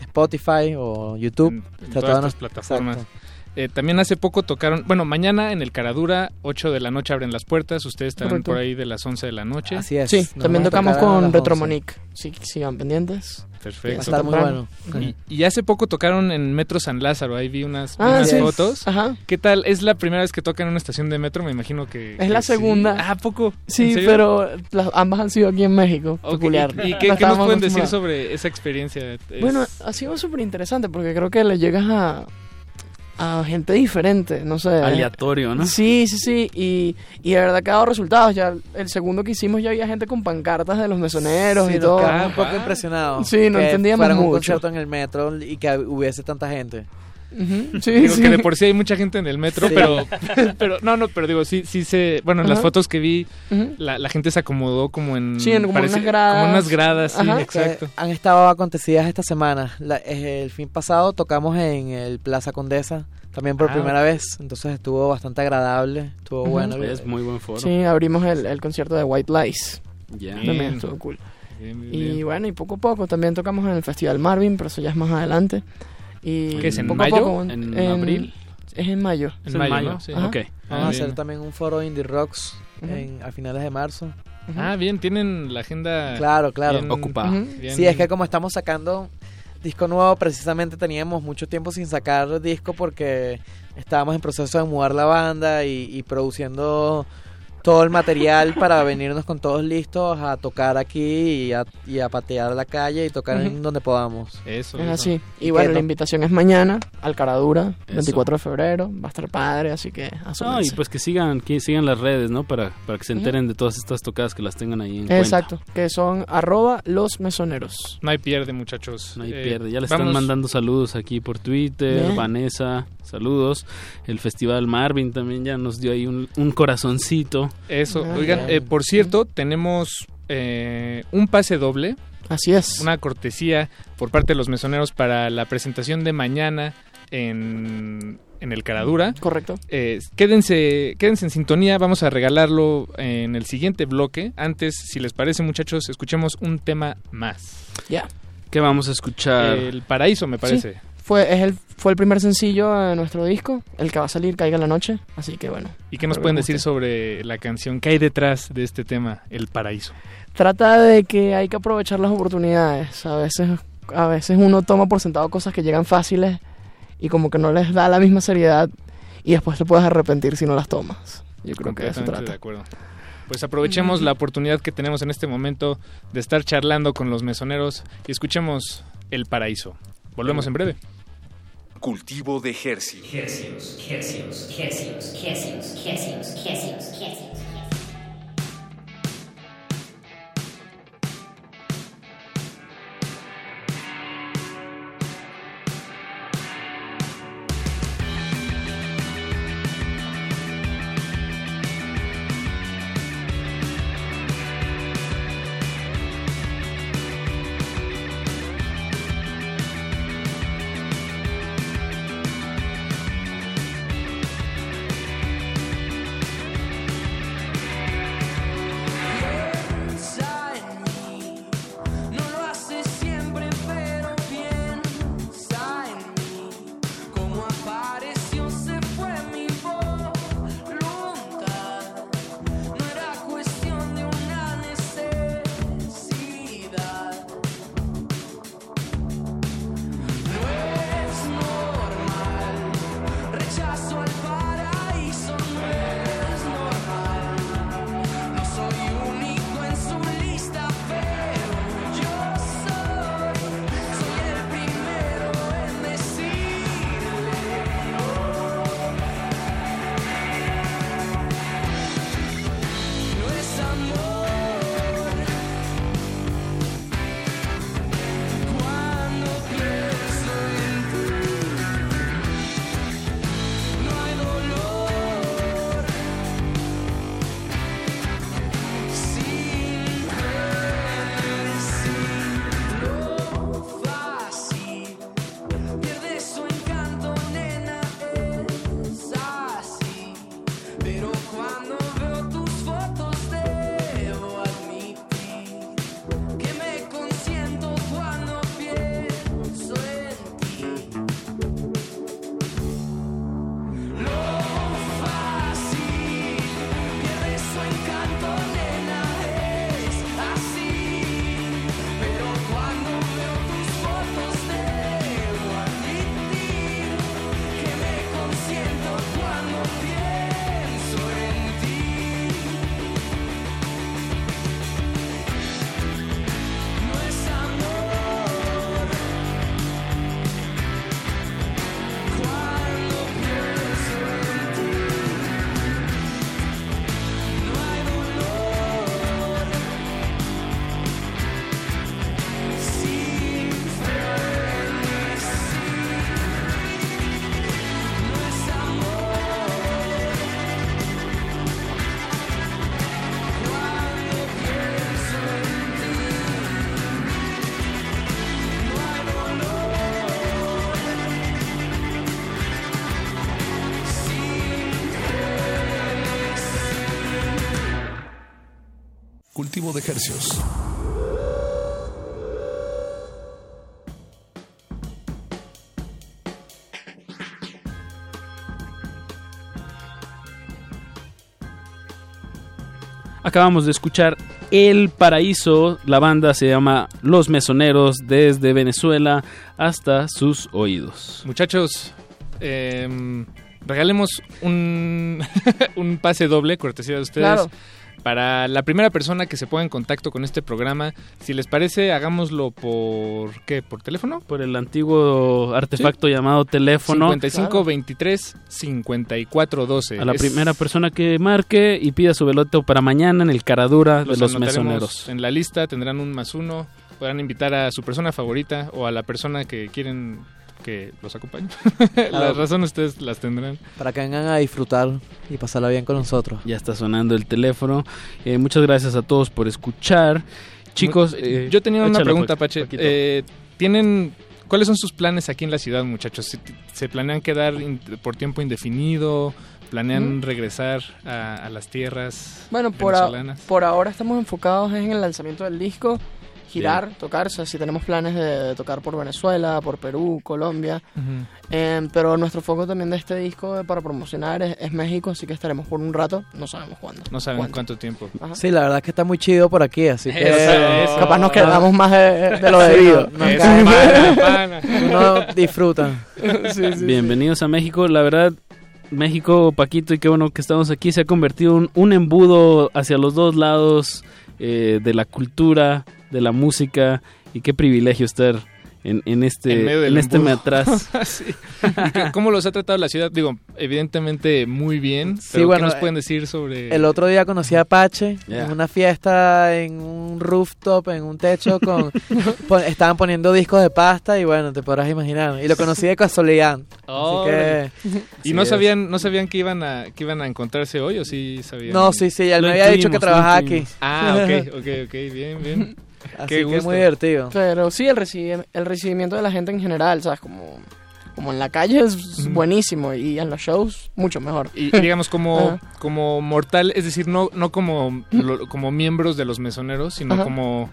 Spotify o YouTube. En, todas nos- plataformas. Exacto. Eh, también hace poco tocaron, bueno, mañana en el Caradura, 8 de la noche abren las puertas, ustedes estarán Correcto. por ahí de las 11 de la noche. Así es. Sí, Nos también tocamos con Retromonic. Sí, sigan pendientes. Perfecto. Estar muy bueno. Y, y hace poco tocaron en Metro San Lázaro, ahí vi unas, Ah, unas sí. fotos. Ajá. ¿Qué tal? ¿Es la primera vez que tocan en una estación de metro? Me imagino que... Es la que sí. segunda. Ah, ¿a poco? ¿En Sí, pero las, ambas han sido aquí en México. Peculiar. ¿Y, qué, qué nos pueden decir sobre esa experiencia? Es- Bueno, ha sido súper interesante porque creo que le llegas a, a gente diferente, no sé. Aleatorio, ¿no? Sí, sí, sí, y, y de verdad que ha dado resultados. Ya el segundo que hicimos ya había gente con pancartas de los mesoneros Sí, y todo. un poco impresionados. Sí, no entendíamos a un mucho. concierto en el metro y que hubiese tanta gente. Sí, digo sí. que de por sí hay mucha gente en el metro, Sí. pero, pero no, no, pero digo, sí, sí se, bueno, en las Ajá. fotos que vi, Ujú. la, la gente se acomodó como en, Sí, en como parece- unas gradas. como unas gradas, sí, exacto. Que Han estado acontecidas esta semana. La- eh, el fin pasado tocamos en el Plaza Condesa, también por Ah, primera ok. vez. Entonces estuvo bastante agradable, estuvo bueno. Es muy buen foro. Sí, abrimos el, el concierto de White Lies. Ya. También estuvo cool. Bien, bien, Y bien. bueno, y poco a poco también tocamos en el Festival Marvin, pero eso ya es más adelante. Y ¿Qué es, en poco a mayo? poco, ¿En abril? Es en mayo. En mayo, ¿no? Sí, Ajá. ok. Vamos a Ah, hacer bien. también un foro Indie Rocks en- a finales de marzo. Ah, bien, tienen la agenda Claro, claro. bien- Ocupada. Bien- Sí, es que como estamos sacando disco nuevo, precisamente teníamos mucho tiempo sin sacar disco porque estábamos en proceso de mudar la banda y, y produciendo todo el material para venirnos con todos listos a tocar aquí y a, y a patear la calle y tocar en donde podamos. Eso, Es eso. así. Y, Y bueno, la invitación es mañana, al Caradura, Eso. 24 de febrero. Va a estar padre, así que No, y pues que sigan, que sigan las redes, ¿no? Para, para que se enteren de todas estas tocadas que las tengan ahí en cuenta. Exacto, que son arroba los mesoneros. No hay pierde, muchachos. No hay Eh, pierde. Ya le están mandando saludos aquí por Twitter. Bien. Vanessa, saludos. El Festival Marvin también ya nos dio ahí un, un corazoncito. Eso, Ah, oigan, eh, por cierto, tenemos eh, un pase doble, Así es. una cortesía por parte de los mesoneros para la presentación de mañana en, en el Caradura. Correcto. Eh, quédense, quédense en sintonía, vamos a regalarlo en el siguiente bloque. Antes, si les parece, muchachos, escuchemos un tema más. Ya. ¿Qué vamos a escuchar? El Paraíso, me parece. Fue, es el, fue el primer sencillo de nuestro disco, el que va a salir Caiga la Noche. Así que bueno. ¿Y qué nos pueden decir sobre la canción? ¿Qué hay detrás de este tema, El Paraíso? Trata de que hay que aprovechar las oportunidades. A veces, a veces uno toma por sentado cosas que llegan fáciles y como que no les da la misma seriedad y después te puedes arrepentir si no las tomas. Yo creo que de eso trata. de acuerdo. Pues aprovechemos la oportunidad que tenemos en este momento de estar charlando con los mesoneros y escuchemos El Paraíso. Volvemos en breve. Cultivo de Hercios. De hercios. Acabamos de escuchar El Paraíso, la banda se llama Los Mesoneros desde Venezuela hasta sus oídos. Muchachos, em, regalemos un, un pase doble, cortesía de ustedes. Claro. Para la primera persona que se ponga en contacto con este programa, si les parece, hagámoslo por ¿qué? ¿Por teléfono? Por el antiguo artefacto llamado teléfono. 55 23 54 12. A la Es- primera persona que marque y pida su veloto para mañana en el Caradura de los mesoneros. En la lista tendrán un más uno. Podrán invitar a su persona favorita o a la persona que quieren que los acompañe. las razones ustedes las tendrán. Para que vengan a disfrutar y pasarla bien con nosotros. Ya está sonando el teléfono. Eh, muchas gracias a todos por escuchar. Chicos, eh, yo tenía una pregunta, Pa- Pache. Eh, ¿Tienen cuáles son sus planes aquí en la ciudad, muchachos? ¿Se, se planean quedar in- por tiempo indefinido? ¿Planean Ujú. regresar a, a las tierras Bueno, por, a- por ahora estamos enfocados en el lanzamiento del disco, girar, tocar, o sea, si tenemos planes de, de tocar por Venezuela, por Perú, Colombia, Ujú. Em, pero nuestro foco también de este disco para promocionar es, es México, así que estaremos por un rato, no sabemos cuándo. No saben ¿Cuánto? cuánto tiempo. Ajá. Sí, la verdad es que está muy chido por aquí, así que... Eso, eso. Capaz nos quedamos más de- de lo Sí, debido. no- nos pana, pana. Uno disfruta. Sí, sí, Bienvenidos a México. La verdad, México, Paquito, y qué bueno que estamos aquí, se ha convertido en un embudo hacia los dos lados eh, de la cultura, de la música, y qué privilegio estar en, en este, En medio del en este embudo. metraz. Sí. ¿Y qué- ¿Cómo los ha tratado la ciudad? Digo, evidentemente muy bien. Sí, pero bueno, ¿Qué nos pueden decir sobre...? El otro día conocí a Apache Yeah. en una fiesta, en un rooftop, en un techo, con pon- estaban poniendo discos de pasta y bueno, te podrás imaginar. Y lo conocí de casualidad. Oh, Así que... ¿Y sí no es. sabían no sabían que iban a que iban a encontrarse hoy o sí sabían? No, sí, sí, él Lo me había dicho que trabajaba aquí. Ah, ok, ok, ok, bien, bien. Así Qué que gusto. muy divertido. Pero sí, el, recibi- el recibimiento de la gente en general, ¿sabes? Como, como en la calle es buenísimo y en los shows mucho mejor. Y digamos como, como mortal, es decir, no, no como, lo- como miembros de los mesoneros, sino Ajá. como,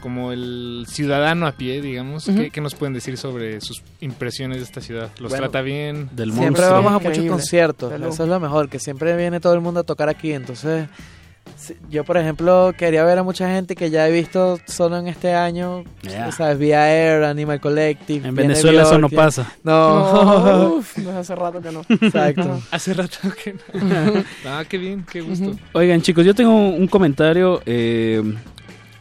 como el ciudadano a pie, digamos. ¿Qué, qué nos pueden decir sobre sus impresiones de esta ciudad? ¿Los Bueno, trata bien? siempre vamos a muchos Increíble. conciertos, eso es lo mejor, que siempre viene todo el mundo a tocar aquí, entonces yo por ejemplo quería ver a mucha gente que ya he visto solo en este año, Yeah. sabes, Via Air, Animal Collective. En Venezuela eso no pasa. No. No, uf, desde hace rato que no. Exacto. Hace rato que no. ah, qué bien, qué gusto. Oigan, chicos, yo tengo un comentario. eh,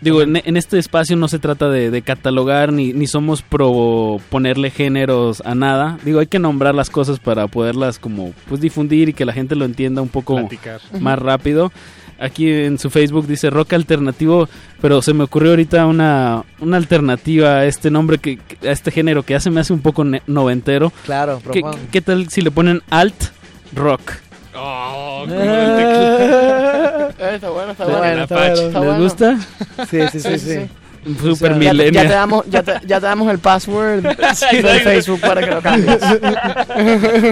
digo, en, en este espacio no se trata de, de catalogar ni, ni somos pro ponerle géneros a nada. Digo, hay que nombrar las cosas para poderlas como pues difundir y que la gente lo entienda un poco Platicar. más rápido. Aquí en su Facebook dice rock alternativo, pero se me ocurrió ahorita una, una alternativa a este nombre, que, a este género que ya se me hace un poco noventero. Claro, ¿Qué. ¿Qué tal si le ponen alt rock? Oh, como el teclado. Eh, está bueno, está ¿Les- bueno. Está bueno. Está ¿Les bueno. gusta? Sí, sí, sí, sí. Super O sea, ya, millennial. ya te damos, ya, te, ya te damos el password de Facebook para que lo cambies.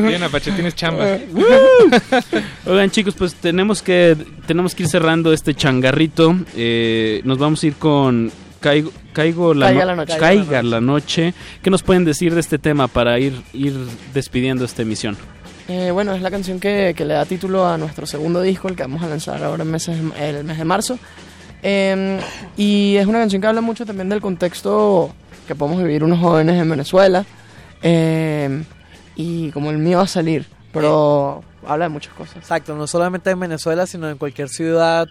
Bien, Apache, tienes chamba. Oigan chicos, pues tenemos que tenemos que ir cerrando este changarrito. Eh, nos vamos a ir con Caigo, Caigo la, Caiga no- la noche. Caiga la noche. ¿Qué nos pueden decir de este tema para ir ir despidiendo esta emisión? Eh, bueno, es la canción que, que le da título a nuestro segundo disco, el que vamos a lanzar ahora en meses, el mes de marzo. Eh, y es una canción que habla mucho también del contexto que podemos vivir unos jóvenes en Venezuela. eh, y como el mío a salir, pero habla de muchas cosas. Exacto, no solamente en Venezuela, sino en cualquier ciudad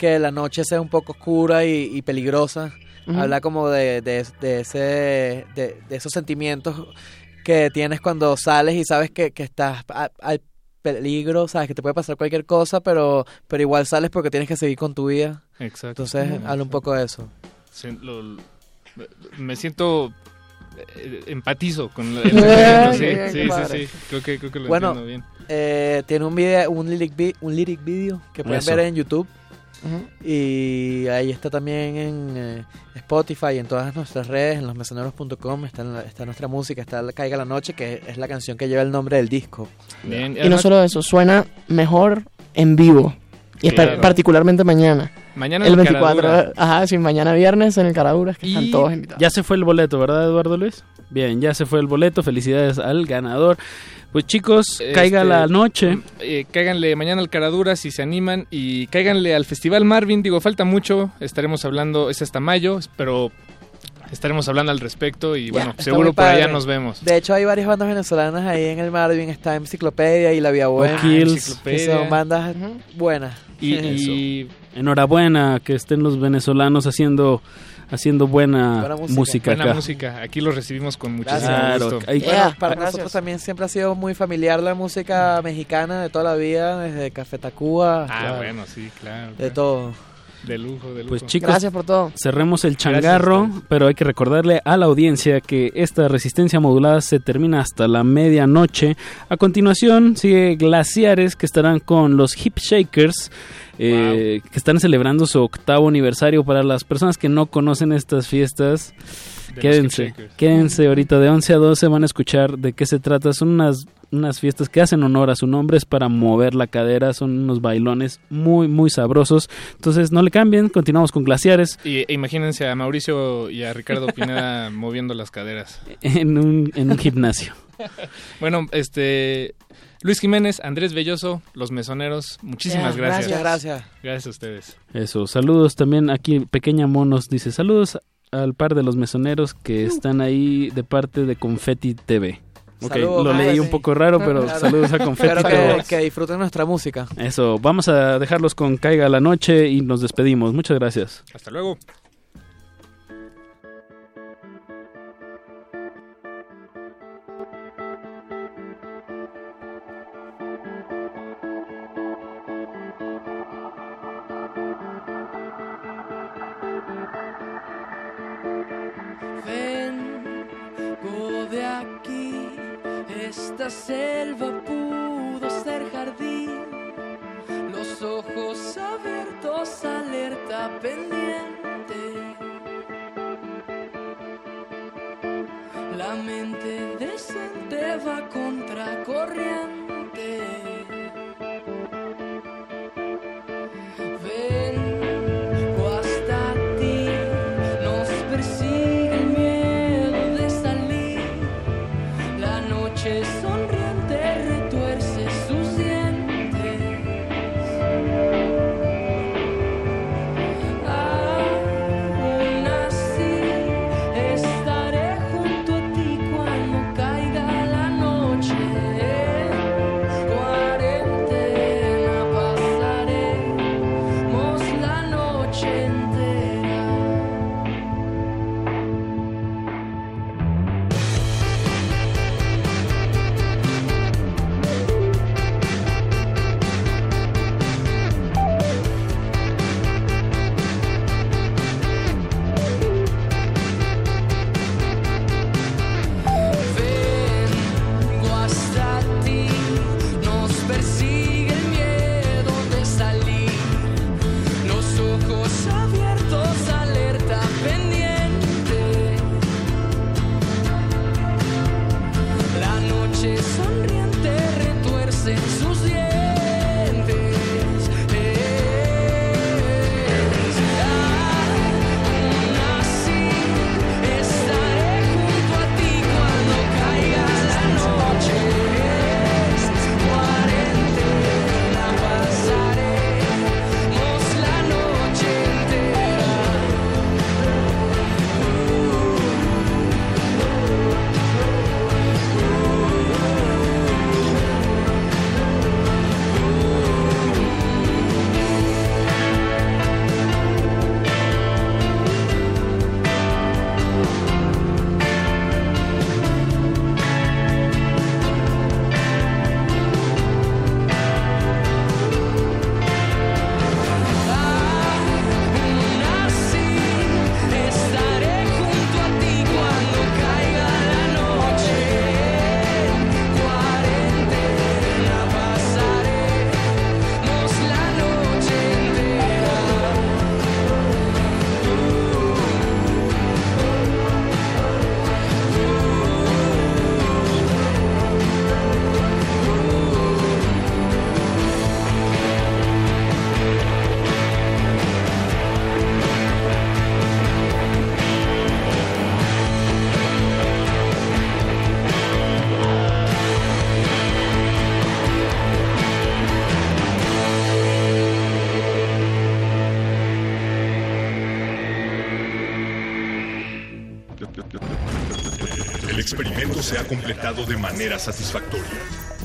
que la noche sea un poco oscura y, y peligrosa. Habla como de, de, de ese, de, de esos sentimientos que tienes cuando sales y sabes que, que estás al peligro, sabes que te puede pasar cualquier cosa, pero, pero igual sales porque tienes que seguir con tu vida. Exacto. Entonces, habla un poco de eso. Lo- me siento eh, empatizo con la- el sentimiento, sí, sí, sí, creo que, creo que lo bueno, entiendo bien. eh, tiene un video, un lyric, un lyric video que pueden Eso. ver en YouTube. Y ahí está también en eh, Spotify y en todas nuestras redes, en losmesoneros.com, está, en la- está nuestra música, está Caiga la Noche, que es la canción que lleva el nombre del disco. Bien, Y no solo eso, suena mejor en vivo. Y espe- Claro. particularmente mañana. Mañana el en 24. Caradura. Ajá, sí, mañana viernes en el Caraduras, que están todos invitados. Ya se fue el boleto, ¿verdad, Eduardo Luis? Bien, ya se fue el boleto. Felicidades al ganador. Pues chicos, caiga Este, la noche. Eh, cáiganle mañana al Caradura si se animan y cáiganle al Festival Marvin. Digo, falta mucho. Estaremos hablando, es hasta mayo, pero estaremos hablando al respecto y bueno, seguro por allá nos vemos. De hecho, hay varias bandas venezolanas ahí en el Marvin. Está Enciclopedia y La Vía Buena. O'Kills. Que son bandas buenas. Y, y enhorabuena que estén los venezolanos haciendo haciendo buena, Buena música. música, Buena acá. música, aquí lo recibimos con muchísimo Claro, gusto. Bueno, para gracias. nosotros también siempre ha sido muy familiar la música mexicana de toda la vida, desde Café Tacuba. Ah, claro, bueno, sí, claro. De todo. De lujo, de lujo. Pues chicos, Gracias por todo. cerremos el Gracias changarro, pero hay que recordarle a la audiencia que esta resistencia modulada se termina hasta la medianoche. A continuación sigue Glaciares que estarán con los Hip Shakers. eh, que están celebrando su octavo aniversario para las personas que no conocen estas fiestas De quédense quédense ahorita de 11 a 12 van a escuchar de qué se trata son unas unas fiestas que hacen honor a su nombre es para mover la cadera son unos bailones muy muy sabrosos entonces no le cambien continuamos con glaciares Y e imagínense a Mauricio y a Ricardo Pineda moviendo las caderas. en un, en un gimnasio Bueno, este Luis Jiménez, Andrés Belloso, Los Mesoneros, muchísimas gracias. Muchas gracias. Gracias a ustedes. Eso, saludos también aquí, Pequeña Monos dice saludos al par de los mesoneros que están ahí de parte de Confetti TV. Ok, Saludos, lo leí un poco raro, pero Claro. saludos a Confetti Espero TV. que, que disfruten nuestra música. Eso, vamos a dejarlos con Caiga la Noche y nos despedimos. Muchas gracias. Hasta luego. Pendiente, la mente decente va contra manera satisfactoria.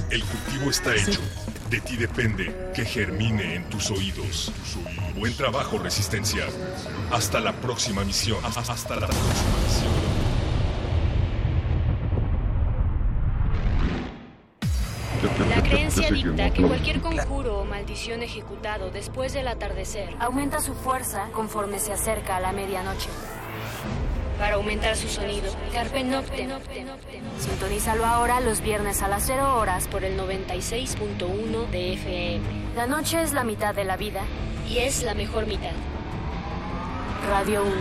El cultivo está hecho. De ti depende que germine en tus oídos. Buen trabajo, Resistencia. Hasta la próxima misión. Hasta la próxima misión. La creencia dicta que cualquier conjuro o maldición ejecutado después del atardecer aumenta su fuerza conforme se acerca a la medianoche. Para aumentar su sonido, Carpe Noctem. Sintonízalo ahora los viernes a las 0 horas por el 96.1 de FM. La noche es la mitad de la vida y es la mejor mitad. Radio 1.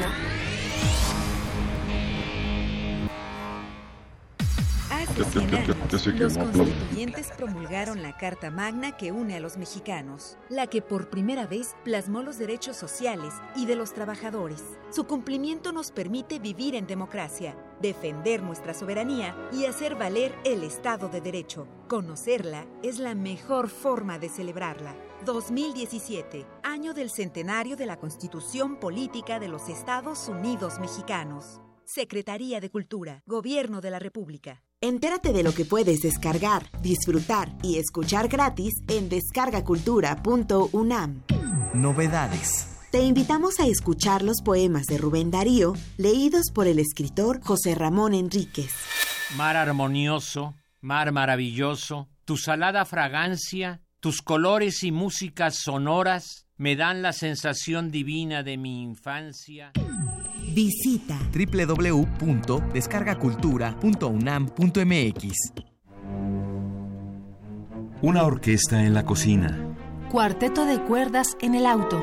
Hace 100 años, los constituyentes promulgaron la Carta Magna que une a los mexicanos, la que por primera vez plasmó los derechos sociales y de los trabajadores. Su cumplimiento nos permite vivir en democracia, defender nuestra soberanía y hacer valer el Estado de Derecho. Conocerla es la mejor forma de celebrarla. 2017, año del centenario de la Constitución Política de los Estados Unidos Mexicanos. Secretaría de Cultura, Gobierno de la República. Entérate de lo que puedes descargar, disfrutar y escuchar gratis en descargacultura.unam. Novedades. Te invitamos a escuchar los poemas de Rubén Darío, leídos por el escritor José Ramón Enríquez. Mar armonioso, mar maravilloso, tu salada fragancia, tus colores y músicas sonoras me dan la sensación divina de mi infancia. Visita www.descargacultura.unam.mx. Una orquesta en la cocina Cuarteto de cuerdas en el auto.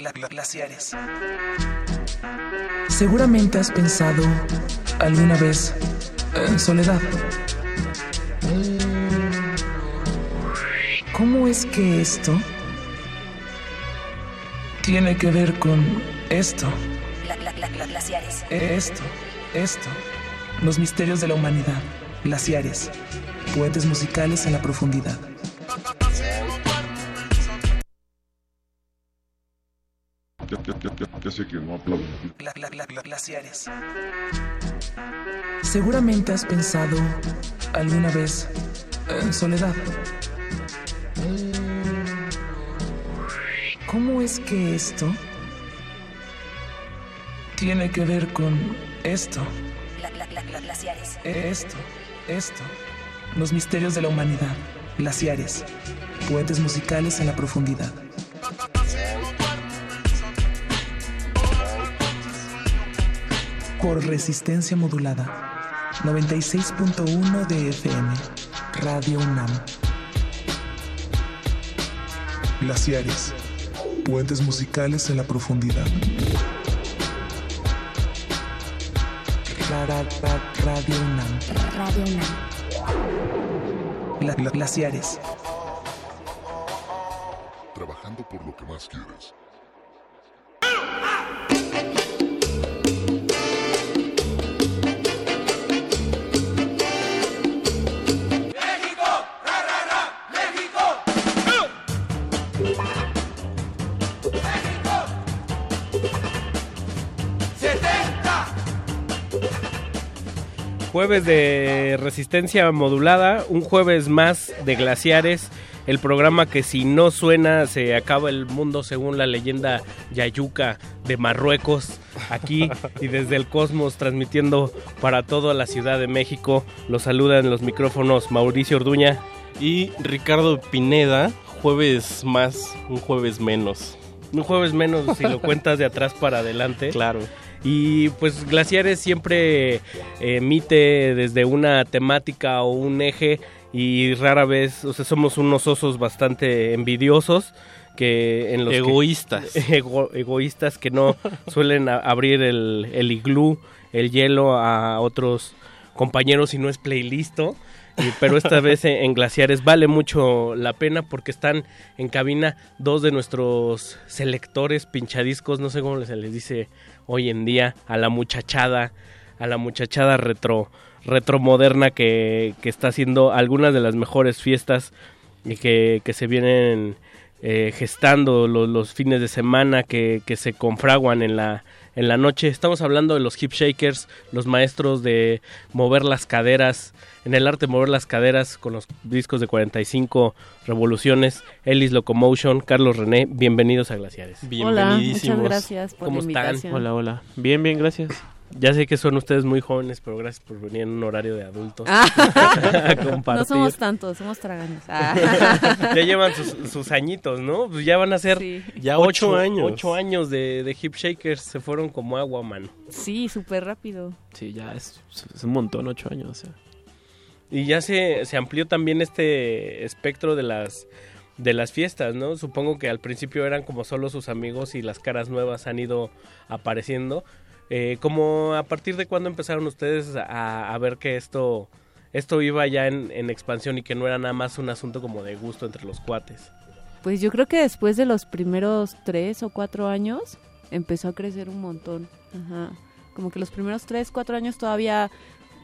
Glaciares. Seguramente has pensado alguna vez en soledad. ¿Cómo es que esto tiene que ver con esto? Glaciares. Esto, esto. Los misterios de la humanidad. Glaciares. Puentes musicales en la profundidad. Ya, ya, ya, ya, ya sé que no aplaudo. Glaciares. Seguramente has pensado alguna vez en soledad. ¿Cómo es que esto tiene que ver con esto? Glaciares. Esto, esto. Los misterios de la humanidad. Glaciares. Puentes musicales en la profundidad. Por resistencia modulada. 96.1 de FM. Radio UNAM. Glaciares. Puentes musicales en la profundidad. Ra- ra- ra- Radio UNAM. Radio UNAM. Gla- gla- glaciares. Trabajando por lo que más quieres. Jueves de resistencia modulada, un jueves más de glaciares, el programa que si no suena se acaba el mundo según la leyenda Yayuca de Marruecos, aquí y desde el cosmos transmitiendo para toda la Ciudad de México. Los saludan los micrófonos Mauricio Orduña y Ricardo Pineda, jueves más, un jueves menos. Un jueves menos si lo cuentas de atrás para adelante. Claro. Y pues Glaciares siempre emite desde una temática o un eje y rara vez, o sea, somos unos osos bastante envidiosos que en los que- Egoístas. ego- egoístas que no suelen a- abrir el, el iglú, el hielo a otros compañeros si no es playlisto. y- pero esta vez en en Glaciares vale mucho la pena porque están en cabina dos de nuestros selectores pinchadiscos, no sé cómo se les dice hoy en día, a la muchachada, a la muchachada retro, retromoderna que, que está haciendo algunas de las mejores fiestas y que, que se vienen eh, gestando los, fines de semana que, que se confraguan en la, en la noche. Estamos hablando de los hip shakers, los maestros de mover las caderas, en el arte de mover las caderas con los discos de 45 revoluciones, Ellis Locomotion, Carlos René, bienvenidos a Glaciares. Hola, muchas gracias por ¿Cómo la están? invitación. Hola, hola. Bien, bien, gracias. Ya sé que son ustedes muy jóvenes, pero gracias por venir en un horario de adultos. Ah. No somos tantos, somos tragaños. Ah. ya llevan sus, sus añitos, ¿no? Pues ya van a ser Ya ocho ocho años. Ocho años de, de hip shakers, se fueron como agua, mano. Sí, súper rápido. Sí, ya es, es un montón, ocho años. o sea. Y ya se, se amplió también este espectro de las de las fiestas, ¿no? Supongo que al principio eran como solo sus amigos y las caras nuevas han ido apareciendo. Eh, como a partir de cuándo empezaron ustedes a, a ver que esto esto iba ya en, en expansión y que no era nada más un asunto como de gusto entre los cuates. Pues yo creo que después de los primeros tres o cuatro años empezó a crecer un montón. Ajá. Como que los primeros tres, cuatro años todavía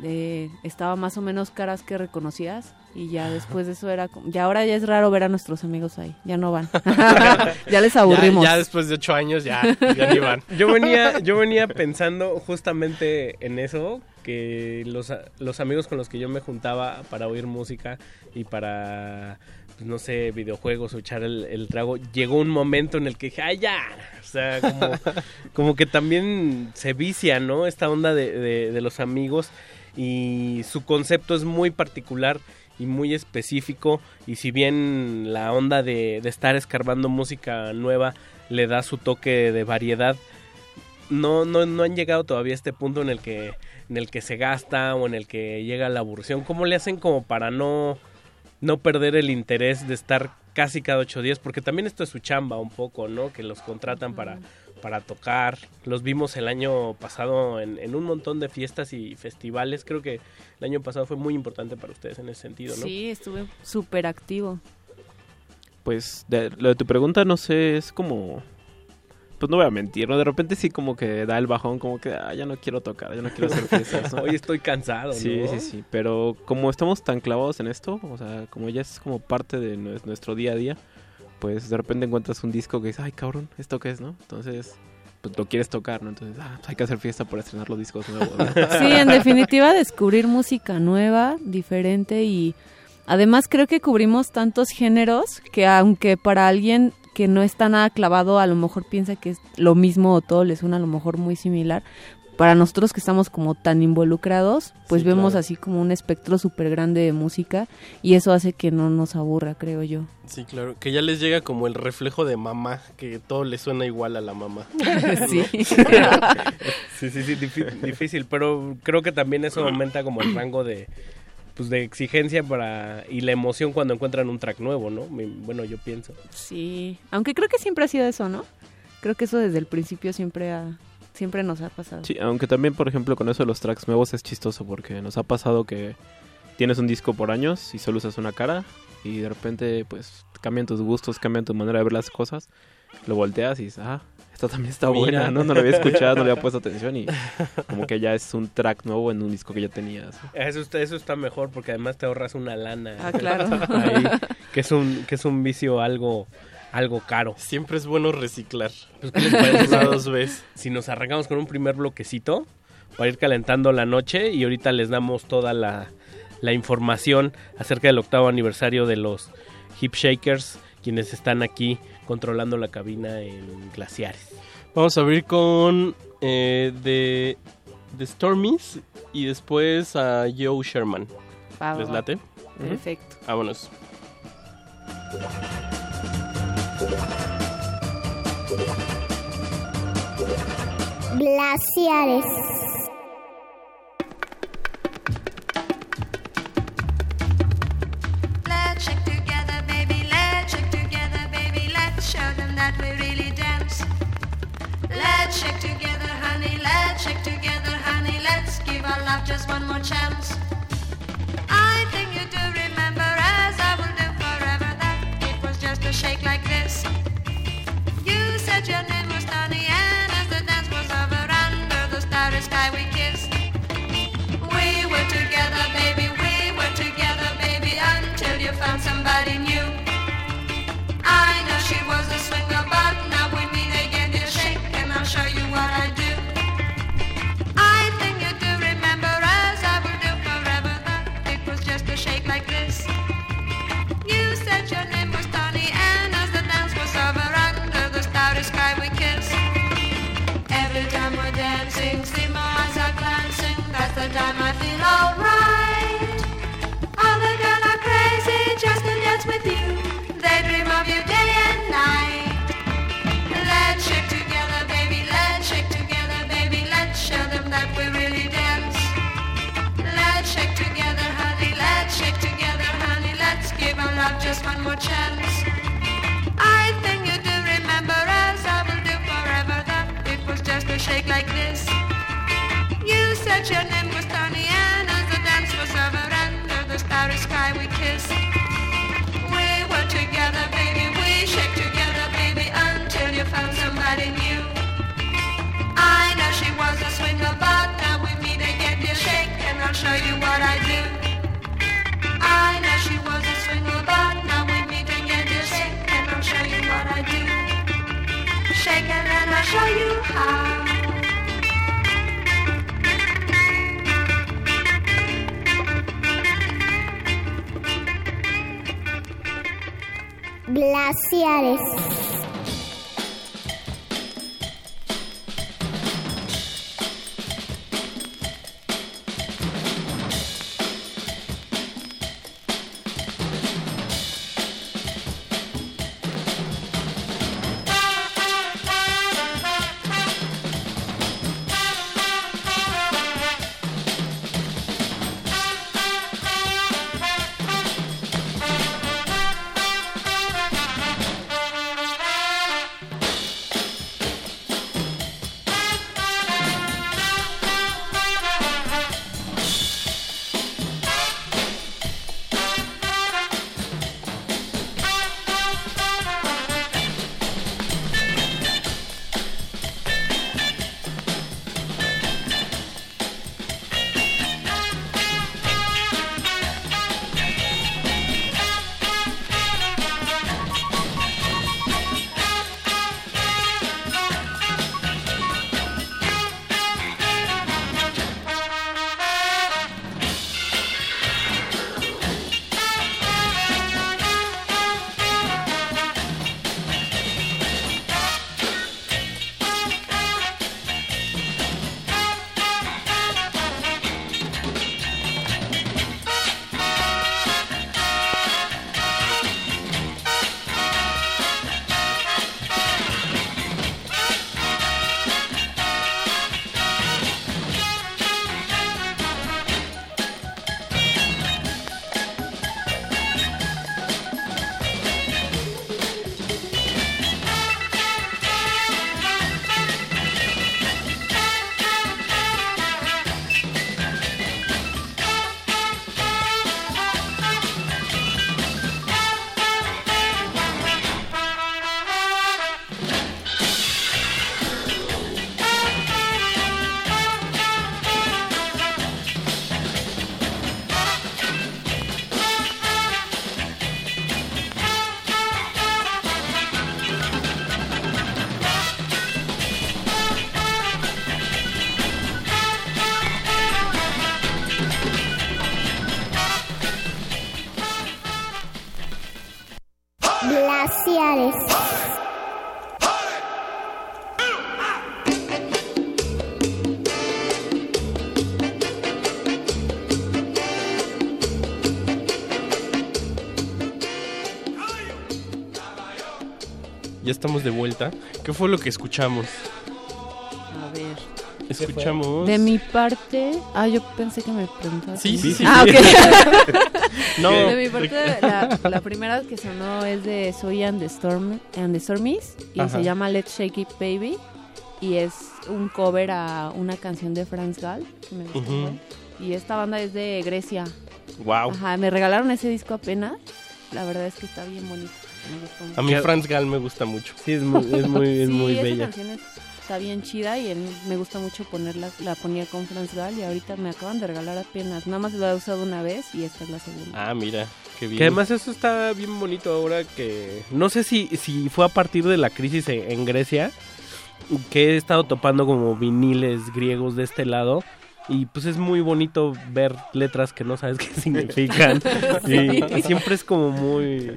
eh, estaba más o menos caras que reconocías y ya después de eso era como, ya ahora ya es raro ver a nuestros amigos ahí, ya no van, ya les aburrimos. Ya- ya después de ocho años ya, ya ni van. Yo venía, yo venía pensando justamente en eso, que los, a- los amigos con los que yo me juntaba para oír música y para, pues, no sé, videojuegos o echar el, el trago, llegó un momento en el que dije, ¡ay, ya! O sea, como, como que también se vicia, ¿no? Esta onda de, de- de los amigos y su concepto es muy particular y muy específico y si bien la onda de, de estar escarbando música nueva le da su toque de variedad no, no, no han llegado todavía a este punto en el que en el que se gasta o en el que llega la aburrición. ¿cómo le hacen como para no no perder el interés de estar casi cada ocho días porque también esto es su chamba un poco no que los contratan para para tocar los vimos el año pasado en, en un montón de fiestas y festivales creo que el año pasado fue muy importante para ustedes en ese sentido no Sí, estuve súper activo. Pues de, lo de tu pregunta no sé, es como... Pues no voy a mentir, ¿no? De repente sí como que da el bajón, como que ah, ya no quiero tocar, ya no quiero hacer fiestas. ¿no? Hoy estoy cansado, Sí, ¿no? sí, sí. Pero como estamos tan clavados en esto, o sea, como ya es como parte de nue- nuestro día a día, pues de repente encuentras un disco que dices, ay cabrón, ¿esto qué es, no? Entonces, pues lo quieres tocar, ¿no? Entonces, ah, pues hay que hacer fiesta para estrenar los discos nuevos. Sí, en definitiva descubrir música nueva, diferente y además creo que cubrimos tantos géneros que aunque para alguien que no está nada clavado a lo mejor piensa que es lo mismo o todo le suena a lo mejor muy similar, para nosotros que estamos como tan involucrados, pues Sí, vemos claro. así como un espectro súper grande de música y eso hace que no nos aburra, creo yo. Sí, claro, que ya les llega como el reflejo de mamá, que todo le suena igual a la mamá. Sí. sí, sí, sí, difí- difícil, pero creo que también eso aumenta como el rango de pues de exigencia para y la emoción cuando encuentran un track nuevo, ¿no? Bueno, yo pienso. Sí, aunque creo que siempre ha sido eso, ¿no? Creo que eso desde el principio siempre ha, siempre nos ha pasado. Sí, aunque también, por ejemplo, con eso de los tracks nuevos es chistoso porque nos ha pasado que tienes un disco por años y solo usas una cara y de repente pues cambian tus gustos, cambian tu manera de ver las cosas, lo volteas y dices, ah, esta también está Mira. buena, ¿no? No la había escuchado, no le había puesto atención y como que ya es un track nuevo en un disco que ya tenías. Eso está, eso está mejor porque además te ahorras una lana. Ah, claro. Ahí, que es un que es un vicio algo algo caro. Siempre es bueno reciclar. Pues, ¿qué les parece dos veces? Si nos arrancamos con un primer bloquecito para ir calentando la noche y ahorita les damos toda la, la información acerca del octavo aniversario de los Hip Shakers, quienes están aquí controlando la cabina en glaciares. Vamos a abrir con eh, de, de Stormies y después a Joe Sherman. Va, ¿Les va. late? Perfecto. Vámonos. Glaciares. Let's shake together, baby. Let's shake together, baby. Let's show them that we really dance. Let's shake together, honey. Let's shake together, honey. Let's give our love just one more chance. I think you do remember, as I will do forever, that it was just a shake like this. You said your name was Donnie. You found somebody new. I know she was a swinger, more chance. I think you do remember as I will do forever that it was just a shake like this. You said your name was Tony and as the dance was over under the starry sky we kissed. We were together, baby. We shake together, baby, until you found somebody new. I know she was a swinger, but now we meet again, dear shake, and I'll show you what I do. I know she was a swinger, but now we Shake and I'll show you how. Glaciares. Estamos de vuelta. ¿Qué fue lo que escuchamos? A ver. Escuchamos. De mi parte. Ah, yo pensé que me preguntabas. Sí, sí, sí. Ah, ok. No. De mi parte, la, la primera que sonó es de Soy and the, Storm, and the Stormies y Ajá. se llama Let's Shake It Baby. Y es un cover a una canción de Franz Gall. Que me Ujú. un buen. Y esta banda es de Grecia. Wow. Ajá, me regalaron ese disco apenas. La verdad es que está bien bonito. A mí Franz Gall me gusta mucho. Sí, es muy, es muy, es sí, muy esa bella. canción está bien chida y él, me gusta mucho ponerla, la ponía con Franz Gall y ahorita me acaban de regalar apenas. Nada más la he usado una vez y esta es la segunda. Ah, mira, qué bien. Que además eso está bien bonito ahora que... No sé si, si fue a partir de la crisis en, en Grecia que he estado topando como viniles griegos de este lado. Y pues es muy bonito ver letras que no sabes qué significan. Sí. y, y siempre es como muy,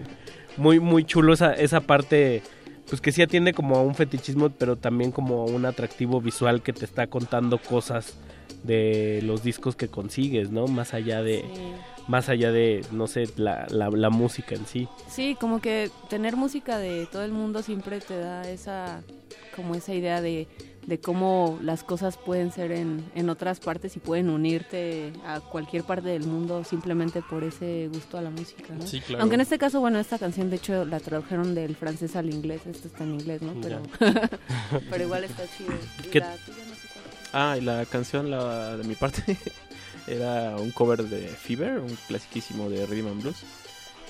muy, muy chulo esa, esa parte, pues que sí atiende como a un fetichismo, pero también como a un atractivo visual que te está contando cosas de los discos que consigues, ¿no? Más allá de, más allá de, no sé, la, la, la música en sí. Sí, como que tener música de todo el mundo siempre te da esa, como esa idea de, de cómo las cosas pueden ser en, en otras partes y pueden unirte a cualquier parte del mundo simplemente por ese gusto a la música, ¿no? Sí, claro. Aunque en este caso, bueno, esta canción de hecho la tradujeron del francés al inglés, esto está en inglés, ¿no? Pero, pero igual está chido. Y ¿Qué- la no sé. Ah, y la canción la, de mi parte era un cover de Fever, un clasiquísimo de Rhythm and Blues.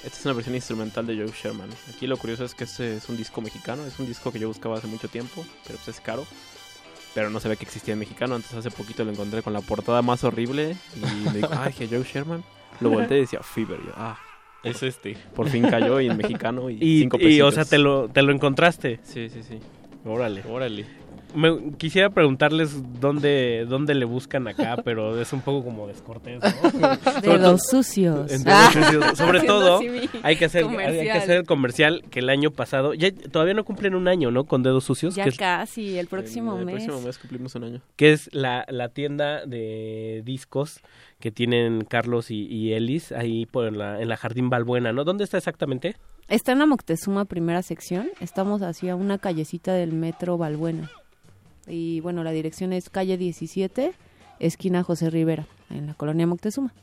Esta es una versión instrumental de Joe Sherman. Aquí lo curioso es que este es un disco mexicano, es un disco que yo buscaba hace mucho tiempo, pero pues es caro. Pero no sabía que existía en mexicano, entonces hace poquito lo encontré con la portada más horrible y me dijo, ay, que Joe Sherman. Lo volteé y decía Fever. yo, ah, Es este. por fin cayó y en mexicano y, Y, cinco y, o sea, te lo, te lo encontraste. Sí, sí, sí. Órale. Órale. Me, quisiera preguntarles dónde, dónde le buscan acá, pero es un poco como descortés, ¿no? Sobre Dedos todo- sucios. en dedos sucios. Sobre todo, hay que, hacer, hay que hacer el comercial que el año pasado, ya todavía no cumplen un año, ¿no? Con dedos sucios. Ya que casi, el próximo el mes. próximo mes cumplimos un año. que es la, la tienda de discos que tienen Carlos y, y Elis ahí por la, en la Jardín Balbuena, ¿no? ¿Dónde está exactamente? Está en la Moctezuma primera sección. Estamos hacia una callecita del metro Balbuena. Y bueno, la dirección es calle 17, esquina José Rivera, en la colonia Moctezuma.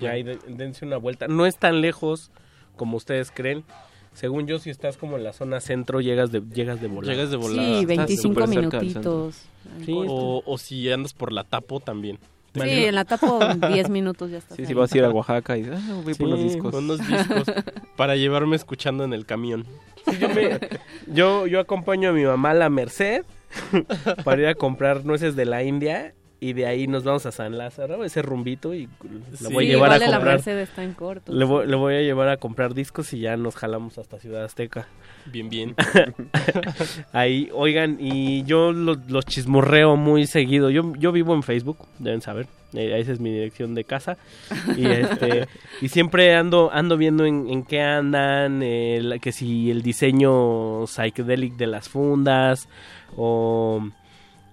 Ya ahí de- dense una vuelta. No es tan lejos como ustedes creen. Según yo, si estás como en la zona centro, llegas de, llegas de volada. Llegas de volada. Sí, Estás 25 súper cerca del minutitos. Sí, O, o si andas por la tapo también. Sí, en la tapo 10 minutos ya está. Sí, si vas a ir a Oaxaca y dices, ah, voy por los Sí, discos. con unos discos para llevarme escuchando en el camión. Sí, yo, me- yo, yo acompaño a mi mamá a la Merced para ir a comprar nueces de la India y de ahí nos vamos a San Lázaro, ese rumbito y la voy a llevar a la comprar. Merced está en corto. Le voy, le voy a llevar a comprar discos y ya nos jalamos hasta Ciudad Azteca. Bien, bien. Ahí, oigan, y yo lo- los chismorreo muy seguido. Yo, yo vivo en Facebook, deben saber. Eh, esa es mi dirección de casa. Y, este, y siempre ando ando viendo en, en qué andan, eh, la- que si el diseño psychedelic de las fundas o,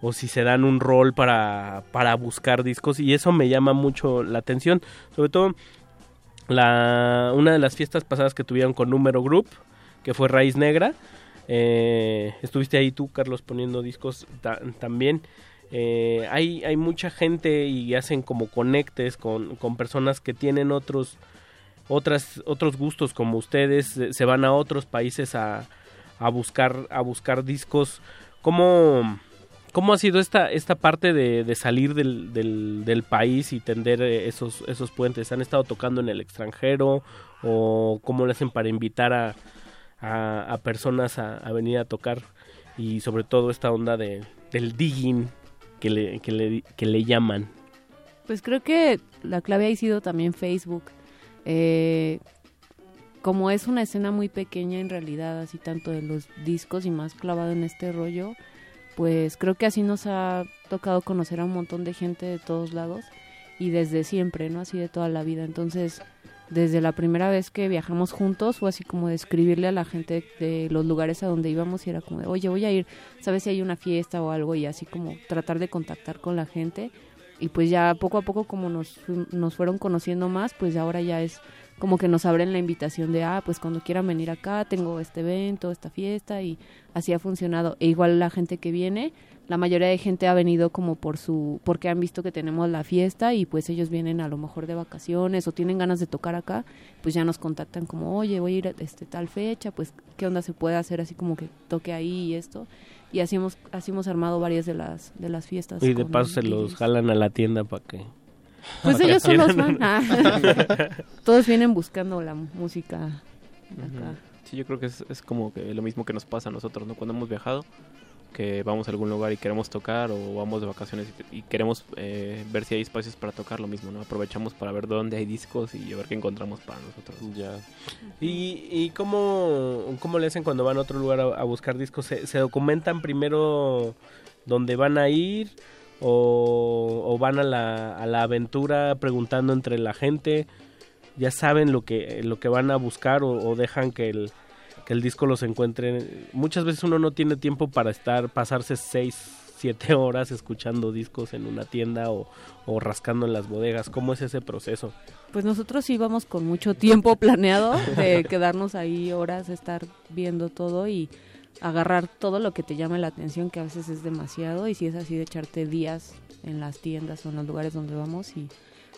o si se dan un rol para, para buscar discos. Y eso me llama mucho la atención. Sobre todo la, una de las fiestas pasadas que tuvieron con Número Group, que fue Raíz Negra. Eh, estuviste ahí tú, Carlos, poniendo discos ta- también. Eh, hay, hay mucha gente y hacen como conectes con, con personas que tienen otros otras otros gustos como ustedes se- se van a otros países a, a buscar a buscar discos cómo cómo ha sido esta esta parte de, de salir del, del, del país y tender eh, esos esos puentes han estado tocando en el extranjero o cómo le hacen para invitar a, a, personas a, a venir a tocar y sobre todo esta onda de, del digging que le, que le, que le llaman. Pues creo que la clave ha sido también Facebook. Eh, como es una escena muy pequeña en realidad, así tanto de los discos y más clavado en este rollo, pues creo que así nos ha tocado conocer a un montón de gente de todos lados y desde siempre, ¿no? Así de toda la vida. Entonces, desde la primera vez que viajamos juntos fue así como de escribirle a la gente de los lugares a donde íbamos y era como de, oye, voy a ir, ¿sabes si hay una fiesta o algo? Y así como tratar de contactar con la gente. Y pues ya poco a poco como nos, nos fueron conociendo más, pues ahora ya es como que nos abren la invitación de, ah, pues cuando quieran venir acá, tengo este evento, esta fiesta y así ha funcionado. E igual la gente que viene, la mayoría de gente ha venido como por su, porque han visto que tenemos la fiesta y pues ellos vienen a lo mejor de vacaciones o tienen ganas de tocar acá, pues ya nos contactan como, oye, voy a ir a este, tal fecha, pues qué onda se puede hacer así como que toque ahí y esto. Y así hemos, así hemos armado varias de las, de las fiestas. Y de paso se los jalan a la tienda para que... Pues ellos son los quieran. fan. Ah. Todos vienen buscando la música acá. Sí, yo creo que es, es como que lo mismo que nos pasa a nosotros, ¿no? Cuando hemos viajado, que vamos a algún lugar y queremos tocar o vamos de vacaciones y, y queremos eh, ver si hay espacios para tocar lo mismo, ¿no? Aprovechamos para ver dónde hay discos y a ver qué encontramos para nosotros. Ya. ¿Y, y cómo, cómo le hacen cuando van a otro lugar a, a buscar discos? ¿Se, se documentan primero dónde van a ir o, o van a la, a la aventura preguntando entre la gente? ¿Ya saben lo que, lo que van a buscar o, o dejan que el, que el disco los encuentre? Muchas veces uno no tiene tiempo para estar, pasarse seis, siete horas escuchando discos en una tienda o, o rascando en las bodegas. ¿Cómo es ese proceso? Pues nosotros íbamos con mucho tiempo planeado de quedarnos ahí horas, estar viendo todo y agarrar todo lo que te llame la atención, que a veces es demasiado, y si es así de echarte días en las tiendas o en los lugares donde vamos y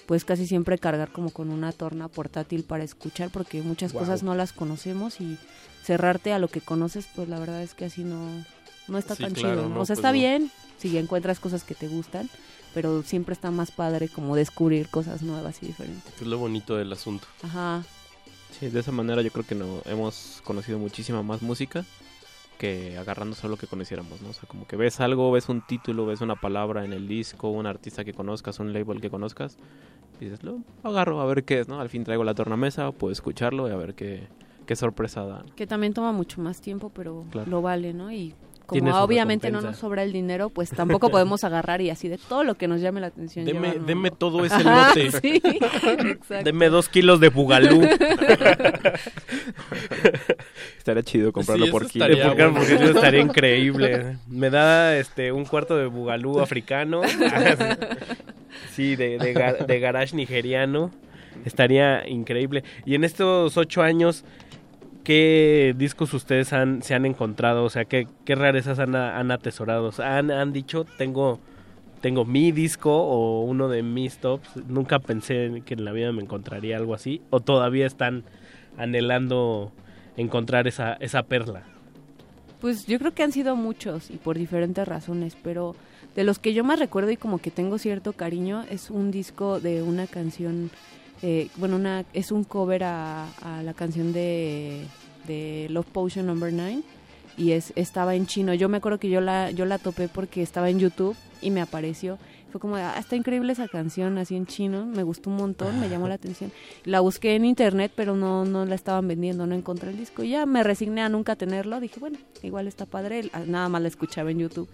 pues casi siempre cargar como con una torna portátil para escuchar porque muchas cosas no las conocemos y cerrarte a lo que conoces pues la verdad es que así no no está Sí, tan claro, chido ¿no? no, o sea pues está no. bien si encuentras cosas que te gustan pero siempre está más padre como descubrir cosas nuevas y diferentes Es lo bonito del asunto. ajá Sí, de esa manera yo creo que no hemos conocido muchísima más música que agarrando solo lo que conociéramos, ¿no? O sea, como que ves algo, ves un título, ves una palabra en el disco, un artista que conozcas, un label que conozcas, y dices, lo agarro a ver qué es, ¿no? Al fin traigo la tornamesa, puedo escucharlo y a ver qué, qué sorpresa da. que también toma mucho más tiempo pero Claro. lo vale no y como obviamente no nos sobra el dinero pues tampoco podemos agarrar y así de todo lo que nos llame la atención Deme- llevarnos. deme todo ese lote. sí, exacto. Deme dos kilos de bugalú. Estaría chido comprarlo Sí, por kilo. estaría bueno. Porque eso estaría increíble. Me da este un cuarto de bugalú africano. Sí, de, de garage nigeriano. Estaría increíble. Y en estos ocho años, ¿qué discos ustedes han, se han encontrado? O sea, ¿qué, rarezas han, han atesorado? ¿Han, dicho, tengo, tengo mi disco o uno de mis tops? Nunca pensé que en la vida me encontraría algo así. ¿O todavía están anhelando encontrar esa perla? Pues yo creo que han sido muchos y por diferentes razones, pero de los que yo más recuerdo y como que tengo cierto cariño es un disco de una canción, eh, bueno, una es un cover a, la canción de, Love Potion Number 9 y es estaba en chino. Yo me acuerdo que yo la yo la topé porque estaba en YouTube y me apareció. Fue como, ah, está increíble esa canción así en chino, me gustó un montón, me llamó la atención. La busqué en internet, pero no no la estaban vendiendo, no encontré el disco. Y ya me resigné a nunca tenerlo, dije, bueno, igual está padre, ah, nada más la escuchaba en YouTube.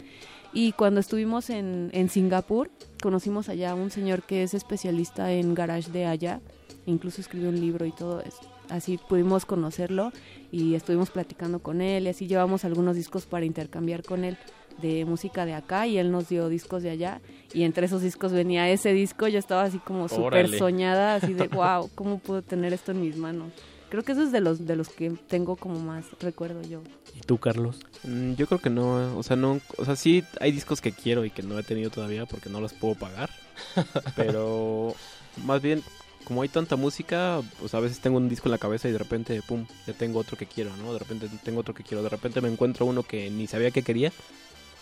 Y cuando estuvimos en, en Singapur, conocimos allá a un señor que es especialista en garage de allá, incluso escribió un libro y todo eso. Así pudimos conocerlo y estuvimos platicando con él y así llevamos algunos discos para intercambiar con él de música de acá y él nos dio discos de allá y entre esos discos venía ese disco, yo estaba así como súper soñada, así de wow, ¿cómo puedo tener esto en mis manos? Creo que eso es de los de los que tengo como más recuerdo yo. ¿Y tú, Carlos? Mm, Yo creo que no, o sea, no, o sea, sí hay discos que quiero y que no he tenido todavía porque no los puedo pagar, pero más bien como hay tanta música, pues a veces tengo un disco en la cabeza y de repente, pum, ya tengo otro que quiero, ¿no? De repente tengo otro que quiero, de repente me encuentro uno que ni sabía que quería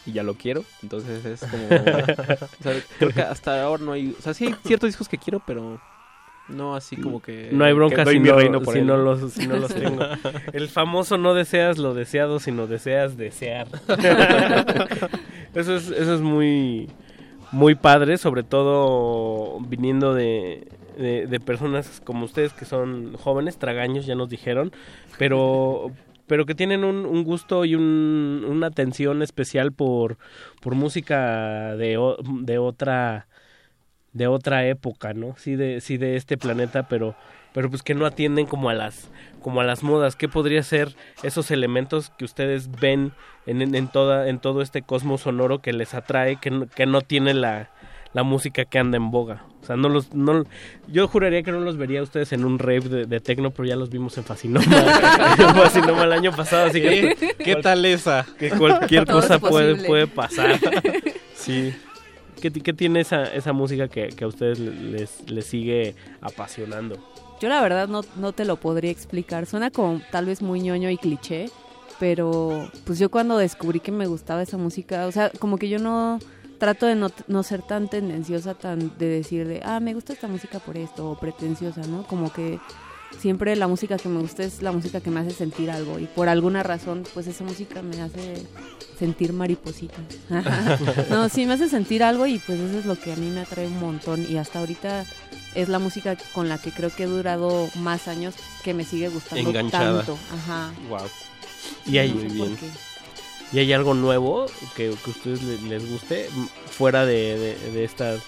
y ya lo quiero, entonces es como, o sea, creo que hasta ahora no hay, o sea, sí hay ciertos discos que quiero, pero no así como que No hay bronca si, no, los, si no los tengo. El famoso no deseas lo deseado, sino deseas desear. eso es, eso es muy, muy padre, sobre todo viniendo de, de, de personas como ustedes que son jóvenes, tragaños, ya nos dijeron, pero pero que tienen un, un gusto y un, una atención especial por, por música de, de otra de otra época, ¿no? Sí de, sí de este planeta, pero, pero pues que no atienden como a las, como a las modas. ¿Qué podría ser esos elementos que ustedes ven en, en, en toda, en todo este cosmos sonoro que les atrae, que no, que no tiene la, la música que anda en boga? O sea, no los, no, yo juraría que no los vería a ustedes en un rave de, de techno, pero ya los vimos en Facinoma, en Facinoma el año pasado, así que ¿Qué? ¿Qué tal esa? Que cualquier Todo es cosa puede, puede pasar. Sí. ¿Qué, ti- qué tiene esa, esa música que, que a ustedes les, les sigue apasionando? Yo la verdad no, no te lo podría explicar. Suena como tal vez muy ñoño y cliché, pero pues yo cuando descubrí que me gustaba esa música, o sea, como que yo no trato de no, no ser tan tendenciosa, tan de decir de, ah, me gusta esta música por esto, o pretenciosa, ¿no? Como que siempre la música que me gusta es la música que me hace sentir algo y por alguna razón pues esa música me hace sentir mariposita. no, sí me hace sentir algo y pues eso es lo que a mí me atrae un montón y hasta ahorita es la música con la que creo que he durado más años que me sigue gustando Enganchada. tanto. Ajá. Wow. Y hay, No sé por qué. ¿Y hay algo nuevo que, que a ustedes le- les, guste fuera de, de- de estas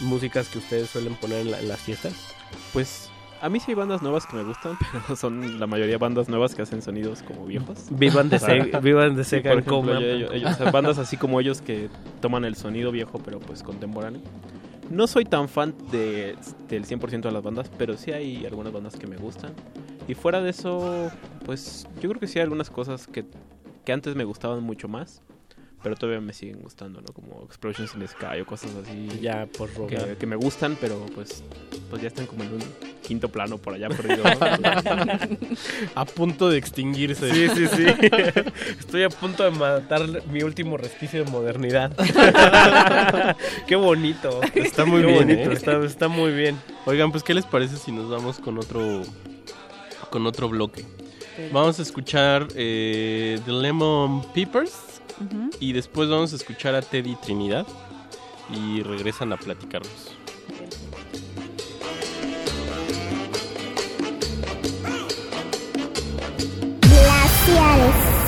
músicas que ustedes suelen poner en, la- en las fiestas? Pues a mí sí hay bandas nuevas que me gustan, pero son la mayoría bandas nuevas que hacen sonidos como viejos. Vivan de O sea, se- vivan de sea, bandas así como ellos que toman el sonido viejo pero pues contemporáneo. No soy tan fan de, del 100% de las bandas, pero sí hay algunas bandas que me gustan. Y fuera de eso, pues yo creo que sí hay algunas cosas que, que antes me gustaban mucho más, pero todavía me siguen gustando, ¿no? Como Explosions in the Sky o cosas así. Ya, por que, rogar. que me gustan, pero pues, pues ya están como en un quinto plano por allá perdido. A punto de extinguirse. Sí, sí, sí. Estoy a punto de matar mi último resquicio de modernidad. Qué bonito. Está muy Qué bien, bonito, ¿eh? está, está muy bien. Oigan, pues ¿qué les parece si nos vamos con otro con otro bloque? Vamos a escuchar eh, The Lemon Peppers Y después vamos a escuchar a Teddy Trinidad y regresan a platicarnos. Glaciares.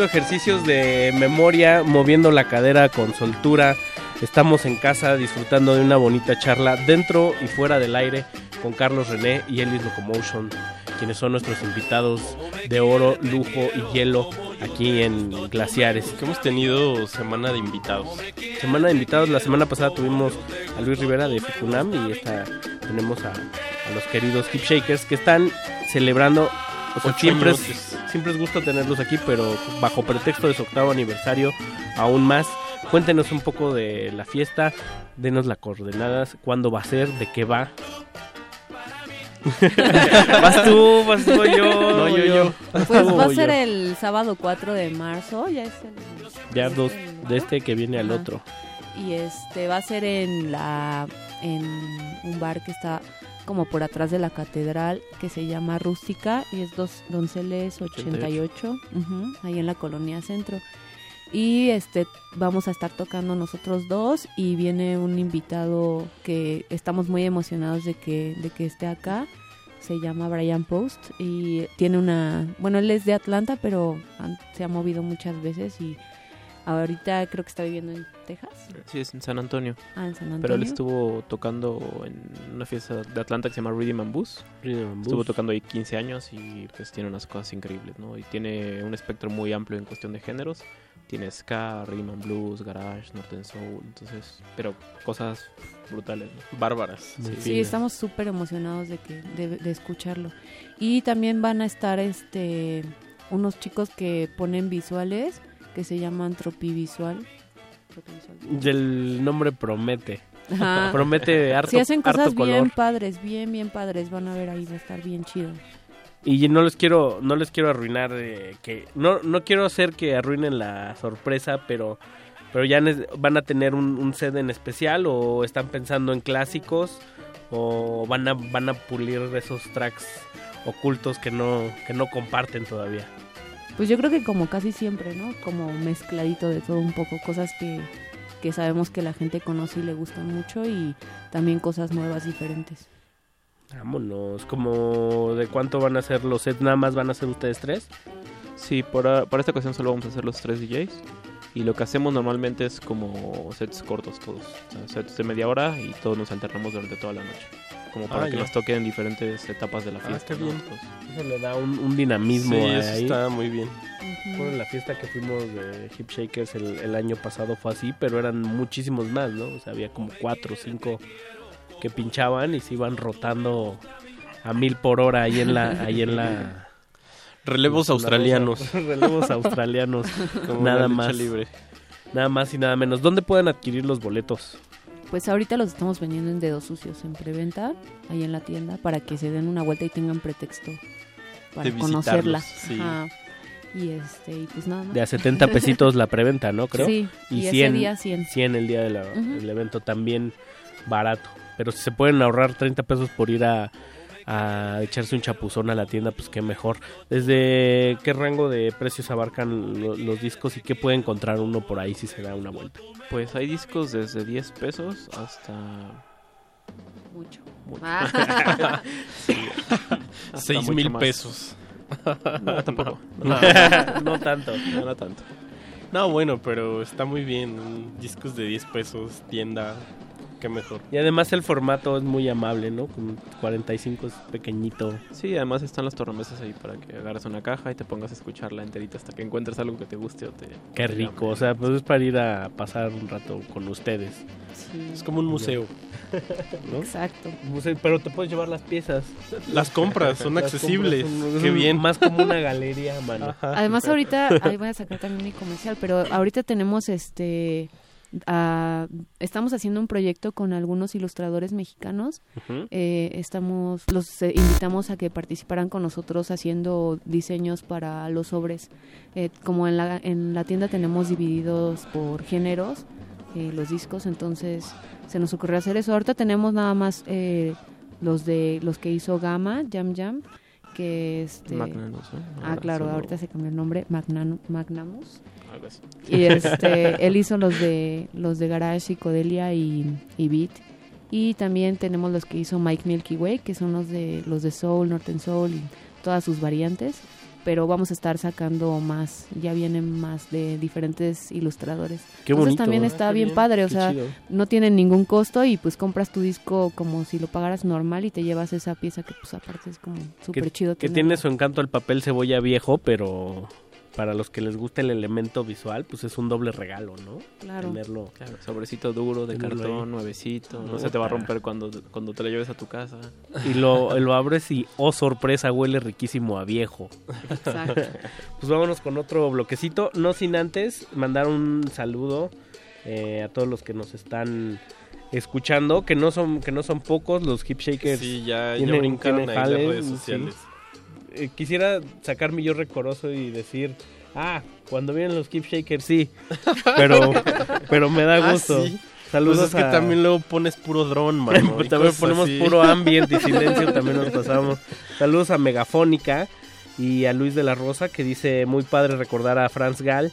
Haciendo ejercicios de memoria, moviendo la cadera con soltura. Estamos en casa disfrutando de una bonita charla dentro y fuera del aire con Carlos René y Ellis Locomotion, quienes son nuestros invitados de oro, lujo y hielo aquí en Glaciares. Que hemos tenido semana de invitados. Semana de invitados, la semana pasada tuvimos a Luis Rivera de Ficunam y esta tenemos a, a los queridos Hip Shakers que están celebrando o sea, siempre es. Siempre es gusto tenerlos aquí, pero bajo pretexto de su octavo aniversario, aún más. Cuéntenos un poco de la fiesta, denos las coordenadas, cuándo va a ser, de qué va. vas tú, vas tú, yo. No, yo, yo. Pues va a ser el sábado 4 de marzo, ya es el... Ya dos, de este que viene al Ajá. otro. Y este va a ser en la en un bar que está como por atrás de la catedral que se llama Rústica y es dos Donceles 88, ujú, ahí en la colonia Centro. Y este vamos a estar tocando nosotros dos y viene un invitado que estamos muy emocionados de que de que esté acá. Se llama Brian Post y tiene una, bueno, él es de Atlanta, pero se ha movido muchas veces y ahorita creo que está viviendo en Texas. Sí, es en San Antonio. Ah, en San Pero él Antonio. estuvo tocando en una fiesta de Atlanta que se llama Rhythm and Blues. Estuvo Blues. tocando ahí 15 años y pues tiene unas cosas increíbles, ¿no? Y tiene un espectro muy amplio en cuestión de géneros. Tiene ska, rhythm and blues, garage, northern soul, entonces, pero cosas brutales, ¿no? Bárbaras. Sí, estamos súper emocionados de que de, de escucharlo. Y también van a estar este unos chicos que ponen visuales que se llaman Tropivisual. Y el nombre promete. Ajá. Promete harto, Sí, hacen cosas bien color. padres, bien, bien padres. Van a ver ahí, va a estar bien chido. Y no les quiero, no les quiero arruinar eh, que, no, no quiero hacer que arruinen la sorpresa, pero, pero ya van a tener un, un set en especial o están pensando en clásicos o van a, van a pulir esos tracks ocultos que no, que no comparten todavía. Pues yo creo que como casi siempre, ¿no? Como mezcladito de todo un poco, cosas que, que sabemos que la gente conoce y le gustan mucho y también cosas nuevas, diferentes. Vámonos, como de cuánto van a ser los sets, nada más van a ser ustedes tres. Sí, por, a- para esta ocasión solo vamos a hacer los tres DJs. Y lo que hacemos normalmente es como sets cortos todos. O sea, sets de media hora y todos nos alternamos durante toda la noche. Como para Ah, que ya. nos toquen diferentes etapas de la Ah, fiesta. ¿no? bien. Entonces, Eso le da un, un dinamismo Sí, a- eso ahí. está muy bien. Bueno, la fiesta que fuimos de Hip Shakers el, el año pasado fue así, pero eran muchísimos más, ¿no? O sea, había como cuatro o cinco que pinchaban y se iban rotando a mil por hora ahí en la... Ahí en la Relevos en australianos. Relevos australianos. Como nada más. libre. Nada más y nada menos. ¿Dónde pueden adquirir los boletos? Pues ahorita los estamos vendiendo en dedos sucios en preventa, ahí en la tienda, para que se den una vuelta y tengan pretexto para conocerla. sí. Ajá. Y este, y pues nada más. De a 70 pesitos la preventa, ¿no? Creo. Sí, Y, y ese 100, día 100. 100 el día del evento también barato. pero si se pueden ahorrar 30 pesos por ir a, a echarse un chapuzón a la tienda, pues qué mejor. ¿Desde qué rango de precios abarcan lo- los discos y qué puede encontrar uno por ahí si se da una vuelta? Pues hay discos desde 10 pesos hasta... Mucho. Ah. Sí. Hasta Seis mucho mil más. pesos. No, tampoco. No, no tanto. No, no tanto. No, bueno, pero está muy bien. Discos de 10 pesos, tienda, qué mejor. Y además el formato es muy amable, ¿no? Con 45 es pequeñito. Sí, además están las tornamesas ahí para que agarres una caja y te pongas a escucharla enterita hasta que encuentres algo que te guste o te... Qué rico, o sea, pues es para ir a pasar un rato con ustedes. Es como un museo. ¿no? Exacto. Museo, pero te puedes llevar las piezas. Las compras son Las accesibles. compras son- Qué bien. Más como una galería, mano. Además ahorita, ahí voy a sacar también mi comercial, pero ahorita tenemos este, estamos haciendo un proyecto con algunos ilustradores mexicanos. Eh, estamos, los eh, invitamos a que participaran con nosotros haciendo diseños para los sobres. Eh, como en la, en la tienda tenemos divididos por géneros eh, los discos, entonces se nos ocurrió hacer eso. Ahorita tenemos nada más eh, los de los que hizo Gama, Jam Jam, que este ¿no? Ah, claro, ahorita se cambió el nombre, Magnanu- Magnamus. Algo así. Y este, él hizo los de los de Garage, Psicodelia y, y Beat. Y también tenemos los que hizo Mike Milky Way, que son los de los de Soul, Northern Soul y todas sus variantes. Pero vamos a estar sacando más, ya vienen más de diferentes ilustradores. Qué Entonces bonito, también ¿no? está Qué bien bien, padre, o sea, chido. no tienen ningún costo y pues compras tu disco como si lo pagaras normal y te llevas esa pieza que pues aparte es como súper chido. que tiene su encanto el papel cebolla viejo, pero para los que les gusta el elemento visual, pues es un doble regalo, ¿no? Claro. Tenerlo. Claro, sobrecito duro de cartón, ahí. nuevecito. No se te va a romper cuando, cuando te lo lleves a tu casa. Y lo, lo abres y, oh sorpresa, huele riquísimo a viejo. Exacto. Pues vámonos con otro bloquecito. No sin antes mandar un saludo eh, a todos los que nos están escuchando, que no son que no son pocos, los hip shakers. Sí, ya- ya tienen- brincaron tienen ahí las jales, redes sí. Eh, quisiera sacar mi yo recoroso y decir, ah, cuando vienen los hip shakers, sí, pero, pero me da Ah, gusto. sí. Saludos Pues es que a- también luego pones puro dron, mano. también ponemos así. puro ambient y silencio, también nos pasamos. Saludos a Megafónica y a Luis de la Rosa, que dice muy padre recordar a Franz Gall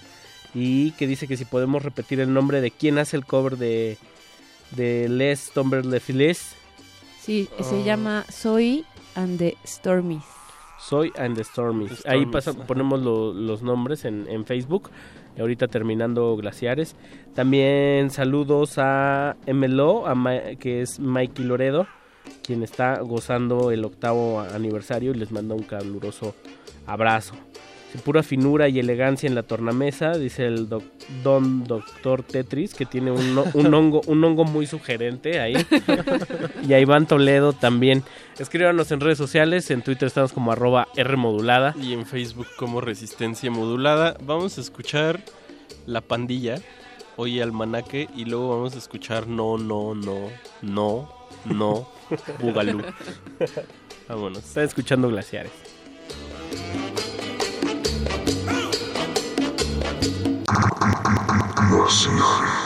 y que dice que si podemos repetir el nombre de quién hace el cover de, de Les Tomber Le Files. Sí, se llama Soy and the Stormies. Soy and the Stormies. The Ahí pasa- ponemos lo- los nombres en, en Facebook. Ahorita terminando Glaciares. También saludos a MLO, a Ma- que es Mikey Loredo, quien está gozando el octavo aniversario y les manda un caluroso abrazo. Pura finura y elegancia en la tornamesa, dice el doc- don doctor Tetris, que tiene un, un hongo, un hongo muy sugerente ahí. y a Iván Toledo también. Escríbanos en redes sociales, en Twitter estamos como arroba Rmodulada. Y en Facebook como Resistencia Modulada. Vamos a escuchar La Pandilla, hoy Almanaque, y luego vamos a escuchar No, No, No, No, No, Bugalú. Vámonos. Están escuchando Glaciares. Oye,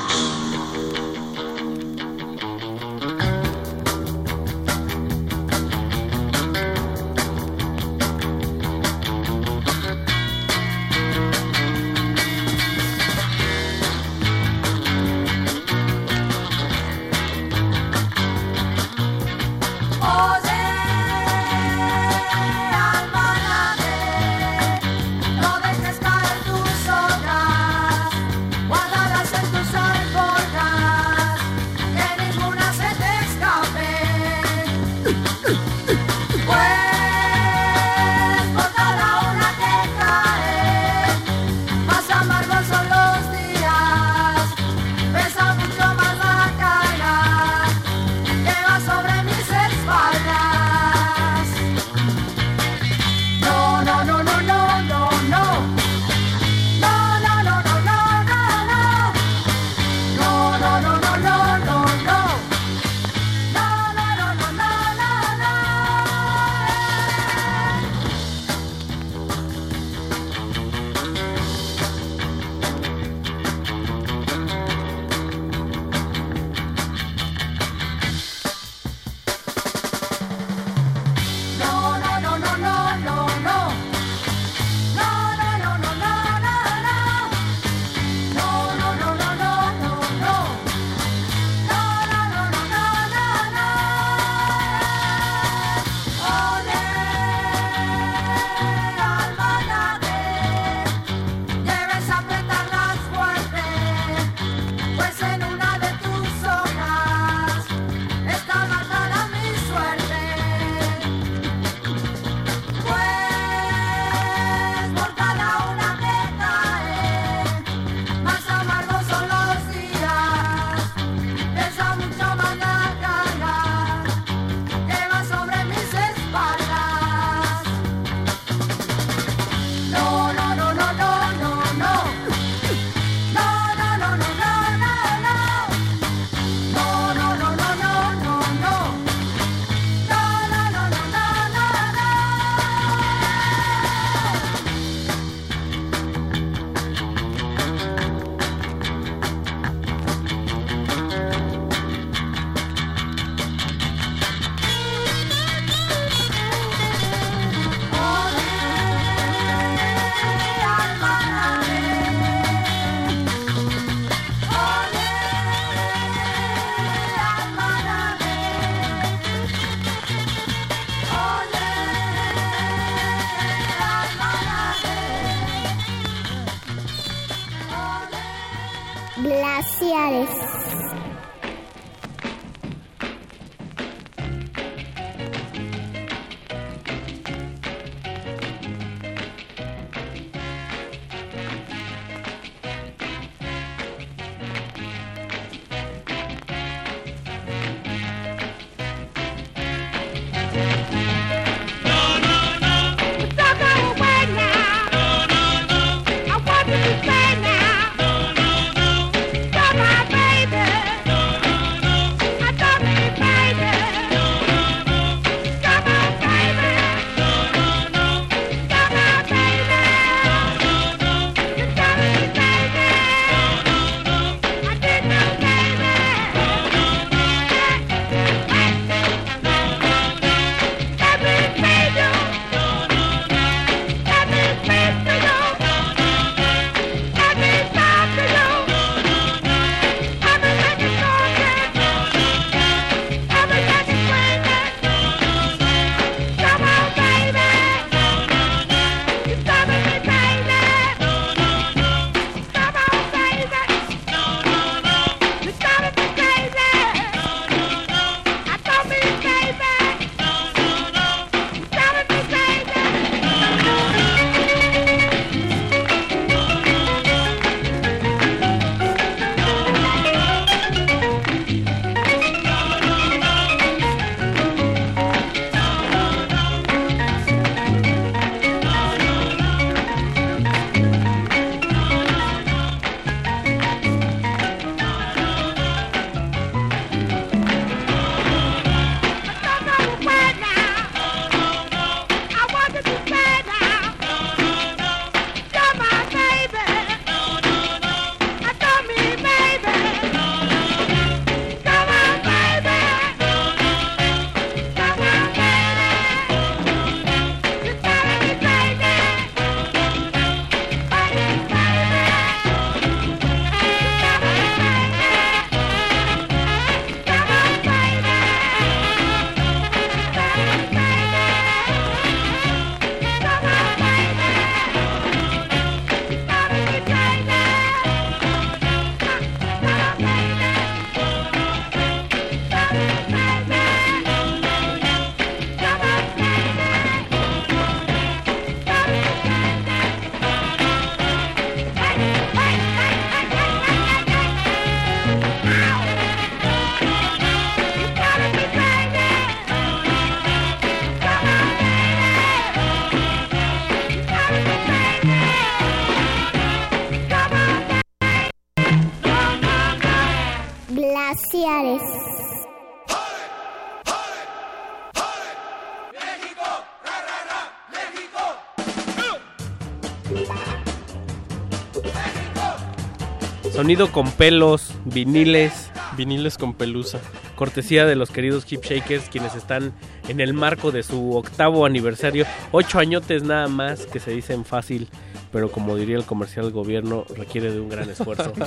Sonido con pelos, viniles. Viniles con pelusa. Cortesía de los queridos Hip Shakers, quienes están en el marco de su octavo aniversario. Ocho añotes nada más, que se dicen fácil, pero como diría el comercial del gobierno, requiere de un gran esfuerzo.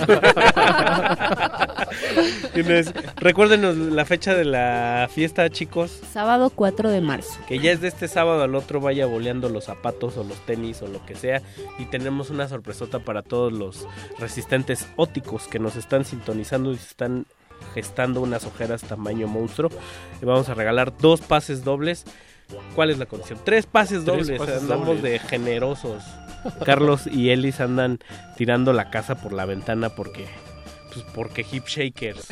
Tienes- Recuérdenos la fecha de la fiesta, chicos. Sábado 4 de marzo. Que ya es de este sábado al otro vaya boleando los zapatos o los tenis o lo que sea. Y tenemos una sorpresota para todos los resistentes óticos que nos están sintonizando y se están gestando unas ojeras tamaño monstruo. Y vamos a regalar dos pases dobles. ¿Cuál es la condición? Tres pases Tres dobles. pases Andamos dobles. de generosos. Carlos y Ellis andan tirando la casa por la ventana porque pues porque hip shakers.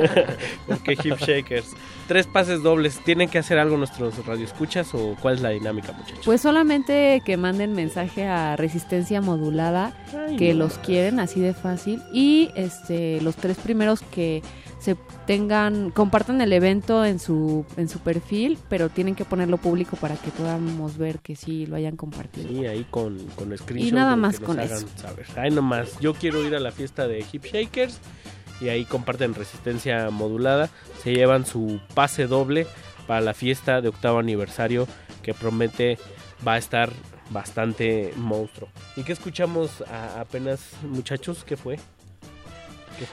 porque hip shakers. Tres pases dobles. ¿Tienen que hacer algo nuestros radioescuchas o cuál es la dinámica, muchachos? Pues solamente que manden mensaje a resistencia modulada Ay, que no. los quieren así de fácil y este los tres primeros que se tengan compartan el evento en su en su perfil, pero tienen que ponerlo público para que podamos ver que sí lo hayan compartido. Sí, ahí con, con screenshot Y nada más con eso. saber. Ahí nomás. Yo quiero ir a la fiesta de Hip Shakers y ahí comparten resistencia modulada. Se llevan su pase doble para la fiesta de octavo aniversario que promete va a estar bastante monstruo. ¿Y qué escuchamos a- apenas, muchachos? ¿Qué fue?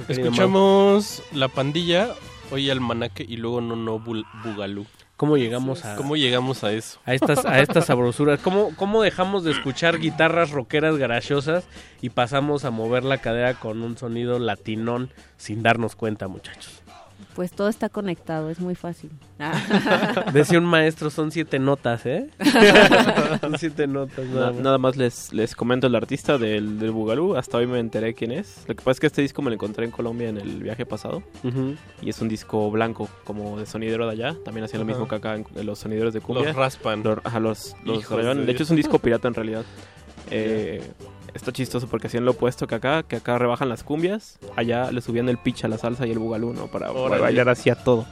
Escuchamos La Pandilla, hoy Almanaque y luego No No Bugalú. ¿Cómo llegamos a ¿Cómo llegamos a eso? a estas a estas sabrosuras? ¿Cómo cómo dejamos de escuchar guitarras rockeras garachosas y pasamos a mover la cadera con un sonido latinón sin darnos cuenta, muchachos? Pues todo está conectado, es muy fácil. Decía un maestro, son siete notas, ¿eh? son siete notas. Na- Nada más. nada más les, les comento el artista del, del Bugalú. Hasta hoy me enteré quién es. Lo que pasa es que este disco me lo encontré en Colombia en el viaje pasado. Y es un disco blanco, como de sonidero de allá. También hacía lo mismo que acá en, en los sonideros de cumbia. Los raspan. Los, ajá, los, los de hecho, es un disco pirata en realidad. Eh, está chistoso porque hacían lo opuesto que acá, que acá rebajan las cumbias, allá le subían el pitch a la salsa y el bugalú, ¿no? Para, para bailar hacia todo.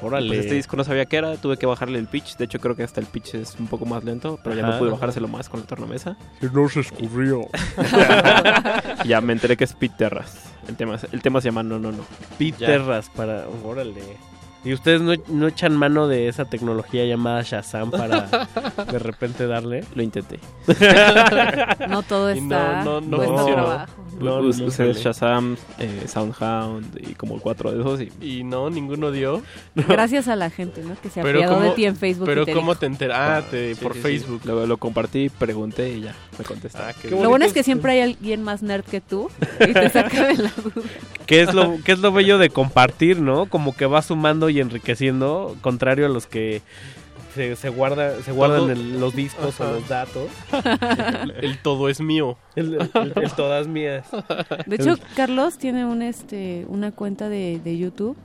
Órale. Pues este disco no sabía qué era, tuve que bajarle el pitch. De hecho, creo que hasta el pitch es un poco más lento, pero ya no pude bajárselo más con la tornamesa. Que no se escurrió. Ya me enteré que es Pete Terras. El tema, el tema se llama No, No, No. Pete Ya. Terras para. Órale. ¿Y ustedes no, no echan mano de esa tecnología llamada Shazam para de repente darle? Lo intenté. No todo está no, no, no cuesta funcionó. trabajo. No, Us- no usé. Shazam, eh, Soundhound y como cuatro de esos. Y, Y no, ninguno dio. Gracias a la gente, ¿no? Que se Pero apiadó de ti en Facebook. Pero y te ¿cómo dijo. te enteras? Ah, Sí, por sí, sí. Facebook. Lo, lo compartí, pregunté y ya me contestó. Ah, Lo bueno. bueno es que siempre hay alguien más nerd que tú y te saca de la duda. ¿Qué es lo qué es lo bello de compartir, no? Como que va sumando y enriqueciendo, contrario a los que se, se guarda se guardan el- los discos Ajá. o los datos. El, el todo es mío. El, el- el todas mías. De hecho, Carlos tiene un este una cuenta de, de YouTube,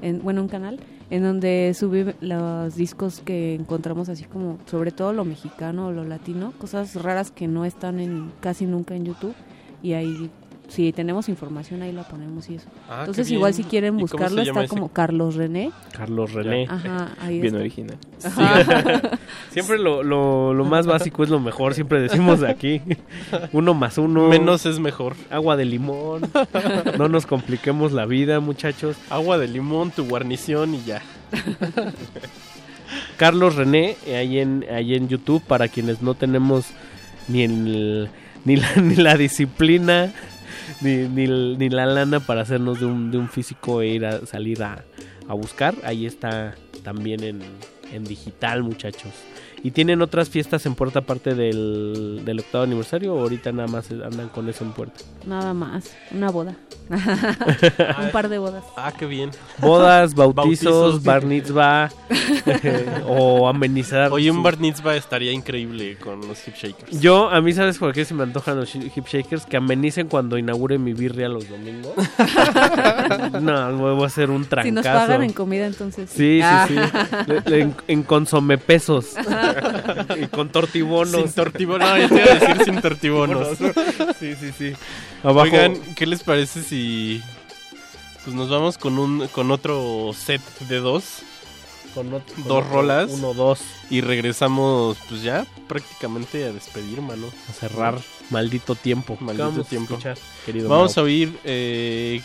en, bueno, un canal, en donde sube los discos que encontramos así como, sobre todo lo mexicano o lo latino, cosas raras que no están en casi nunca en YouTube. Y ahí, si tenemos información, ahí la ponemos y eso. Ah, Entonces, igual si quieren ¿Y cómo se buscarlo, está ese? como Carlos René. Carlos René. Ajá, ahí Bien está. original. Ajá. Siempre lo, lo, lo más básico es lo mejor, siempre decimos de aquí. Uno más uno. Menos es mejor. Agua de limón. No nos compliquemos la vida, muchachos. Agua de limón, tu guarnición y ya. Carlos René, eh, ahí en, ahí en YouTube, para quienes no tenemos ni, el, ni, la, ni la disciplina, ni, ni, ni la lana para hacernos de un, de un físico e ir a salir a, a buscar. Ahí está también en, en digital, muchachos. ¿Y tienen otras fiestas en puerta aparte del, del octavo aniversario o ahorita nada más andan con eso en puerta? Nada más, una boda. un par de bodas. Ah, qué bien. Bodas, bautizos, Bautizos. bar mitzvah o amenizar. Oye, un su- bar mitzvah estaría increíble con los hip shakers. Yo, a mí, ¿sabes por qué se me antojan los hip shakers? Que amenicen cuando inaugure mi birria los domingos. no, voy a hacer un trancazo. Si nos pagan en comida, entonces. Sí, Ah. sí, sí. Le- le- en, en consome pesos. Y con tortibonos. Sin tortibonos. No, yo te iba a decir sin tortibonos. sí, sí, sí. Abajo. Oigan, ¿qué les parece si pues nos vamos con un con otro set de dos? Con dos otro- rolas. Uno, dos. Y regresamos pues ya prácticamente a despedir, mano. A cerrar. Maldito tiempo. ¿Qué Maldito vamos a tiempo. escuchar, querido Vamos Mau? a oír eh,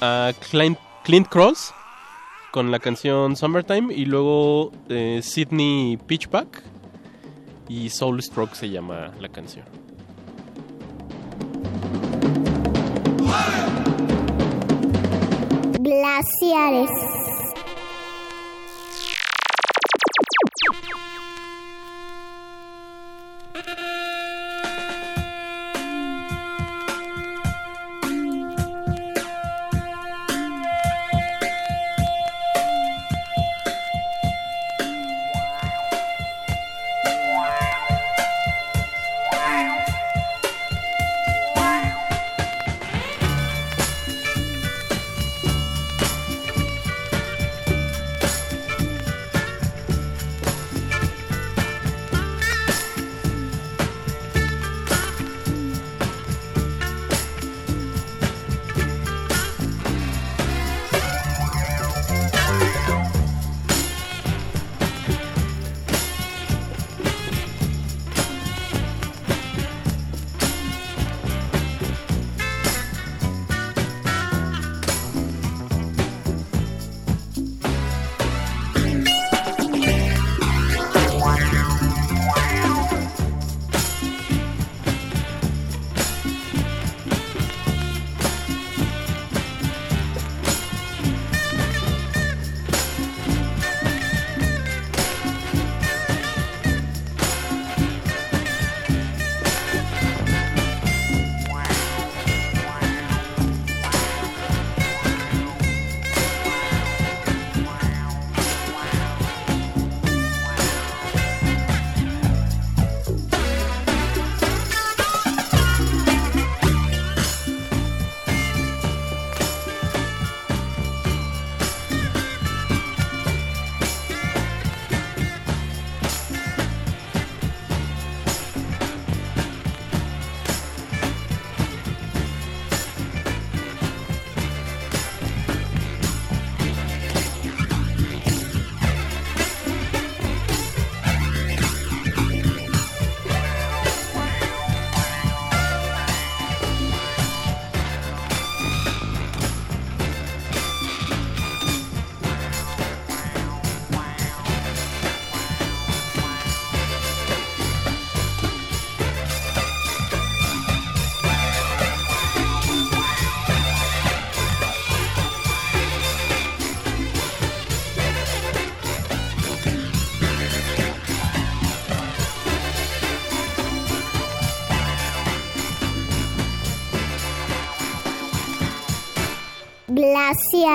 a Clint, Clint Cross con la canción Summertime y luego eh, Sydney Pitchback y Soul Stroke se llama la canción. Glaciares.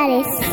Glaciares.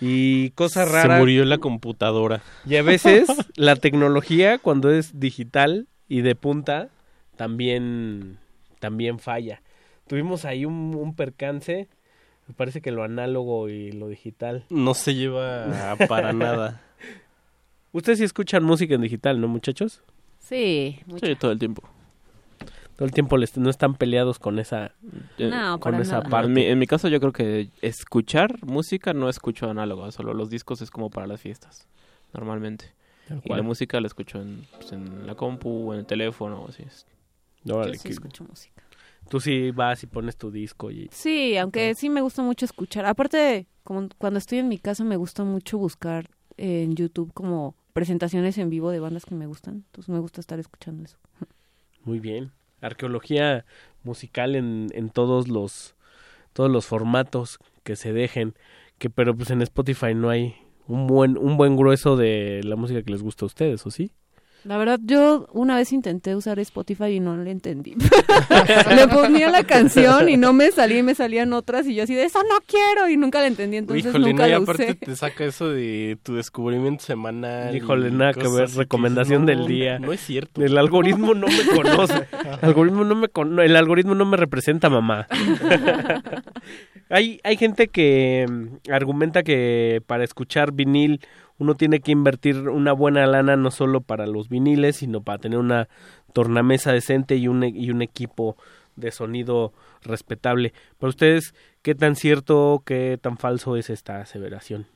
Y cosa Se rara. murió la computadora. Y a veces la tecnología, cuando es digital y de punta, también, también falla. Tuvimos ahí un, un percance. Me parece que lo análogo y lo digital. No se lleva para nada. Ustedes sí escuchan música en digital, ¿no, muchachos? Sí, mucho. Sí, todo el tiempo. Todo el tiempo les- no están peleados con esa, Eh, No, con esa nada. parte. En mi, en mi caso yo creo que escuchar música no escucho análogo, solo los discos es como para las fiestas, normalmente. Y la música la escucho en, pues, en la compu, en el teléfono, o así es. Yo sí que- escucho música. Tú sí vas y pones tu disco y... Sí, aunque sí me gusta mucho escuchar. Aparte, como cuando estoy en mi casa me gusta mucho buscar en YouTube como presentaciones en vivo de bandas que me gustan. Entonces me gusta estar escuchando eso. Muy bien. Arqueología musical en, en todos los todos los formatos que se dejen, que pero pues en Spotify no hay un buen un buen grueso de la música que les gusta a ustedes, ¿o sí? La verdad, yo una vez intenté usar Spotify y no le entendí. le ponía la canción y no me salía y me salían otras y yo así de eso no quiero y nunca la entendí, entonces Híjole, nunca no, y la aparte usé. te saca eso de tu descubrimiento semanal. Híjole, nada que ver, recomendación del día. No es cierto. El algoritmo no me conoce. El algoritmo no me cono- el algoritmo no me representa, mamá. hay hay gente que mm, argumenta que para escuchar vinil uno tiene que invertir una buena lana no solo para los viniles, sino para tener una tornamesa decente y un e- y un equipo de sonido respetable. Para ustedes, ¿qué tan cierto, qué tan falso es esta aseveración?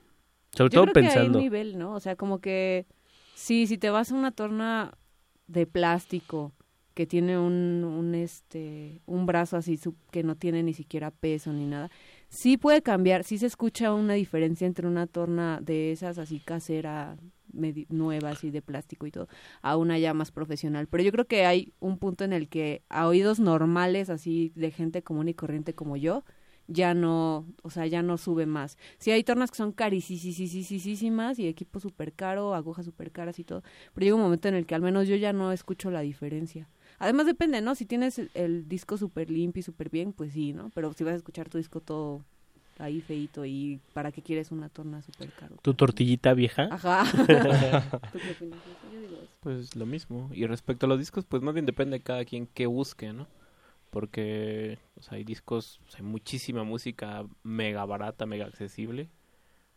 Sobre Yo todo creo que hay pensando. nivel, ¿no? O sea, como que sí, si te vas a una torna de plástico que tiene un, un este un brazo así que no tiene ni siquiera peso ni nada, sí puede cambiar, sí se escucha una diferencia entre una torna de esas así casera nueva así de plástico y todo a una ya más profesional, pero yo creo que hay un punto en el que a oídos normales así de gente común y corriente como yo ya no, o sea, ya no sube más. Sí hay tornas que son carísimas y equipo súper caro, agujas súper caras y todo, pero llega un momento en el que al menos yo ya no escucho la diferencia. Además depende, ¿no? Si tienes el, el disco súper limpio y súper bien, pues sí, ¿no? Pero si vas a escuchar tu disco todo ahí feito y para qué quieres una torna súper caro. ¿Tu tortillita vieja? Ajá. ¿Tú qué opinas? Yo digo eso. Pues lo mismo. Y respecto a los discos, pues más bien depende de cada quien que busque, ¿no? Porque o sea, hay discos, o sea, hay muchísima música mega barata, mega accesible.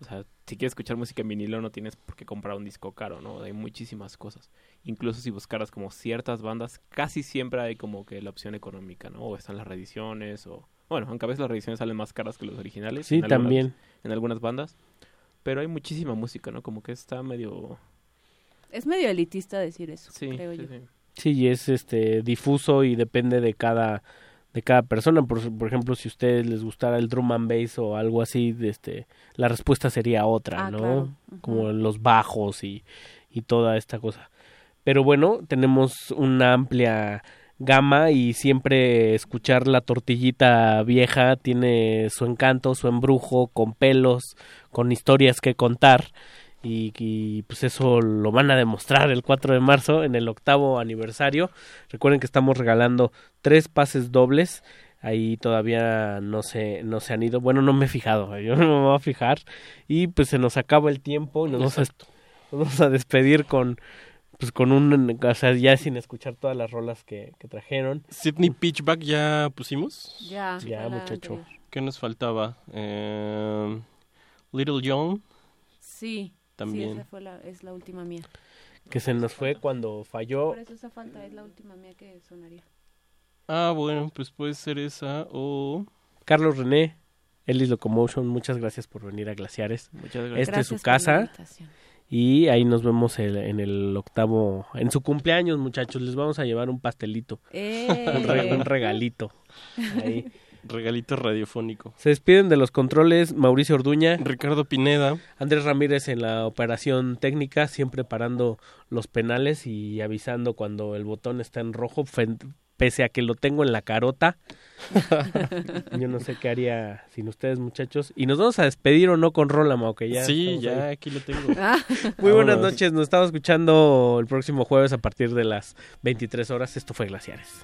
O sea, si quieres escuchar música en vinilo no tienes por qué comprar un disco caro, ¿no? Hay muchísimas cosas. Incluso si buscaras como ciertas bandas, casi siempre hay como que la opción económica, ¿no? O están las reediciones o... Bueno, aunque a veces las reediciones salen más caras que los originales. Sí, en algunas- también. En algunas bandas. Pero hay muchísima música, ¿no? Como que está medio... Es medio elitista decir eso, Sí, creo sí, yo. sí. Sí, y es este difuso y depende de cada de cada persona. Por, por ejemplo, si a ustedes les gustara el drum and bass o algo así, de este, la respuesta sería otra, Ah, ¿no? claro. Como los bajos y, y toda esta cosa. Pero bueno, tenemos una amplia gama y siempre escuchar la tortillita vieja tiene su encanto, su embrujo, con pelos, con historias que contar. Y, y, pues eso lo van a demostrar el 4 de marzo en el octavo aniversario. Recuerden que estamos regalando tres pases dobles. Ahí todavía no se, no se han ido. Bueno, no me he fijado, yo no me voy a fijar. Y pues se nos acaba el tiempo y nos vamos a, nos vamos a despedir con pues con un, o sea, ya sin escuchar todas las rolas que, que trajeron. Sydney Pitchback ya pusimos. Ya, Ya, muchacho. ¿Qué nos faltaba? Eh, Little John. Sí, También. sí, esa fue la, es la última mía. Que se nos fue cuando falló. Por eso esa falta es la última mía que sonaría. Ah, bueno, pues puede ser esa o... Carlos René, Ellis Locomotion, muchas gracias por venir a Glaciares. Muchas Esta es Gracias su casa. Y ahí nos vemos el- en el octavo, en su cumpleaños, muchachos. Les vamos a llevar un pastelito, ¡Eh! un, re- un regalito. Ahí. Regalito radiofónico. Se despiden de los controles Mauricio Orduña, Ricardo Pineda. Andrés Ramírez en la operación técnica, siempre parando los penales y avisando cuando el botón está en rojo, pese a que lo tengo en la carota. Yo no sé qué haría sin ustedes, muchachos. Y nos vamos a despedir o no con Rola, Mau, que ya. sí, ya ahí. aquí lo tengo. Ah, Muy buenas Vámonos. noches, nos estamos escuchando el próximo jueves a partir de las 23 horas. Esto fue Glaciares.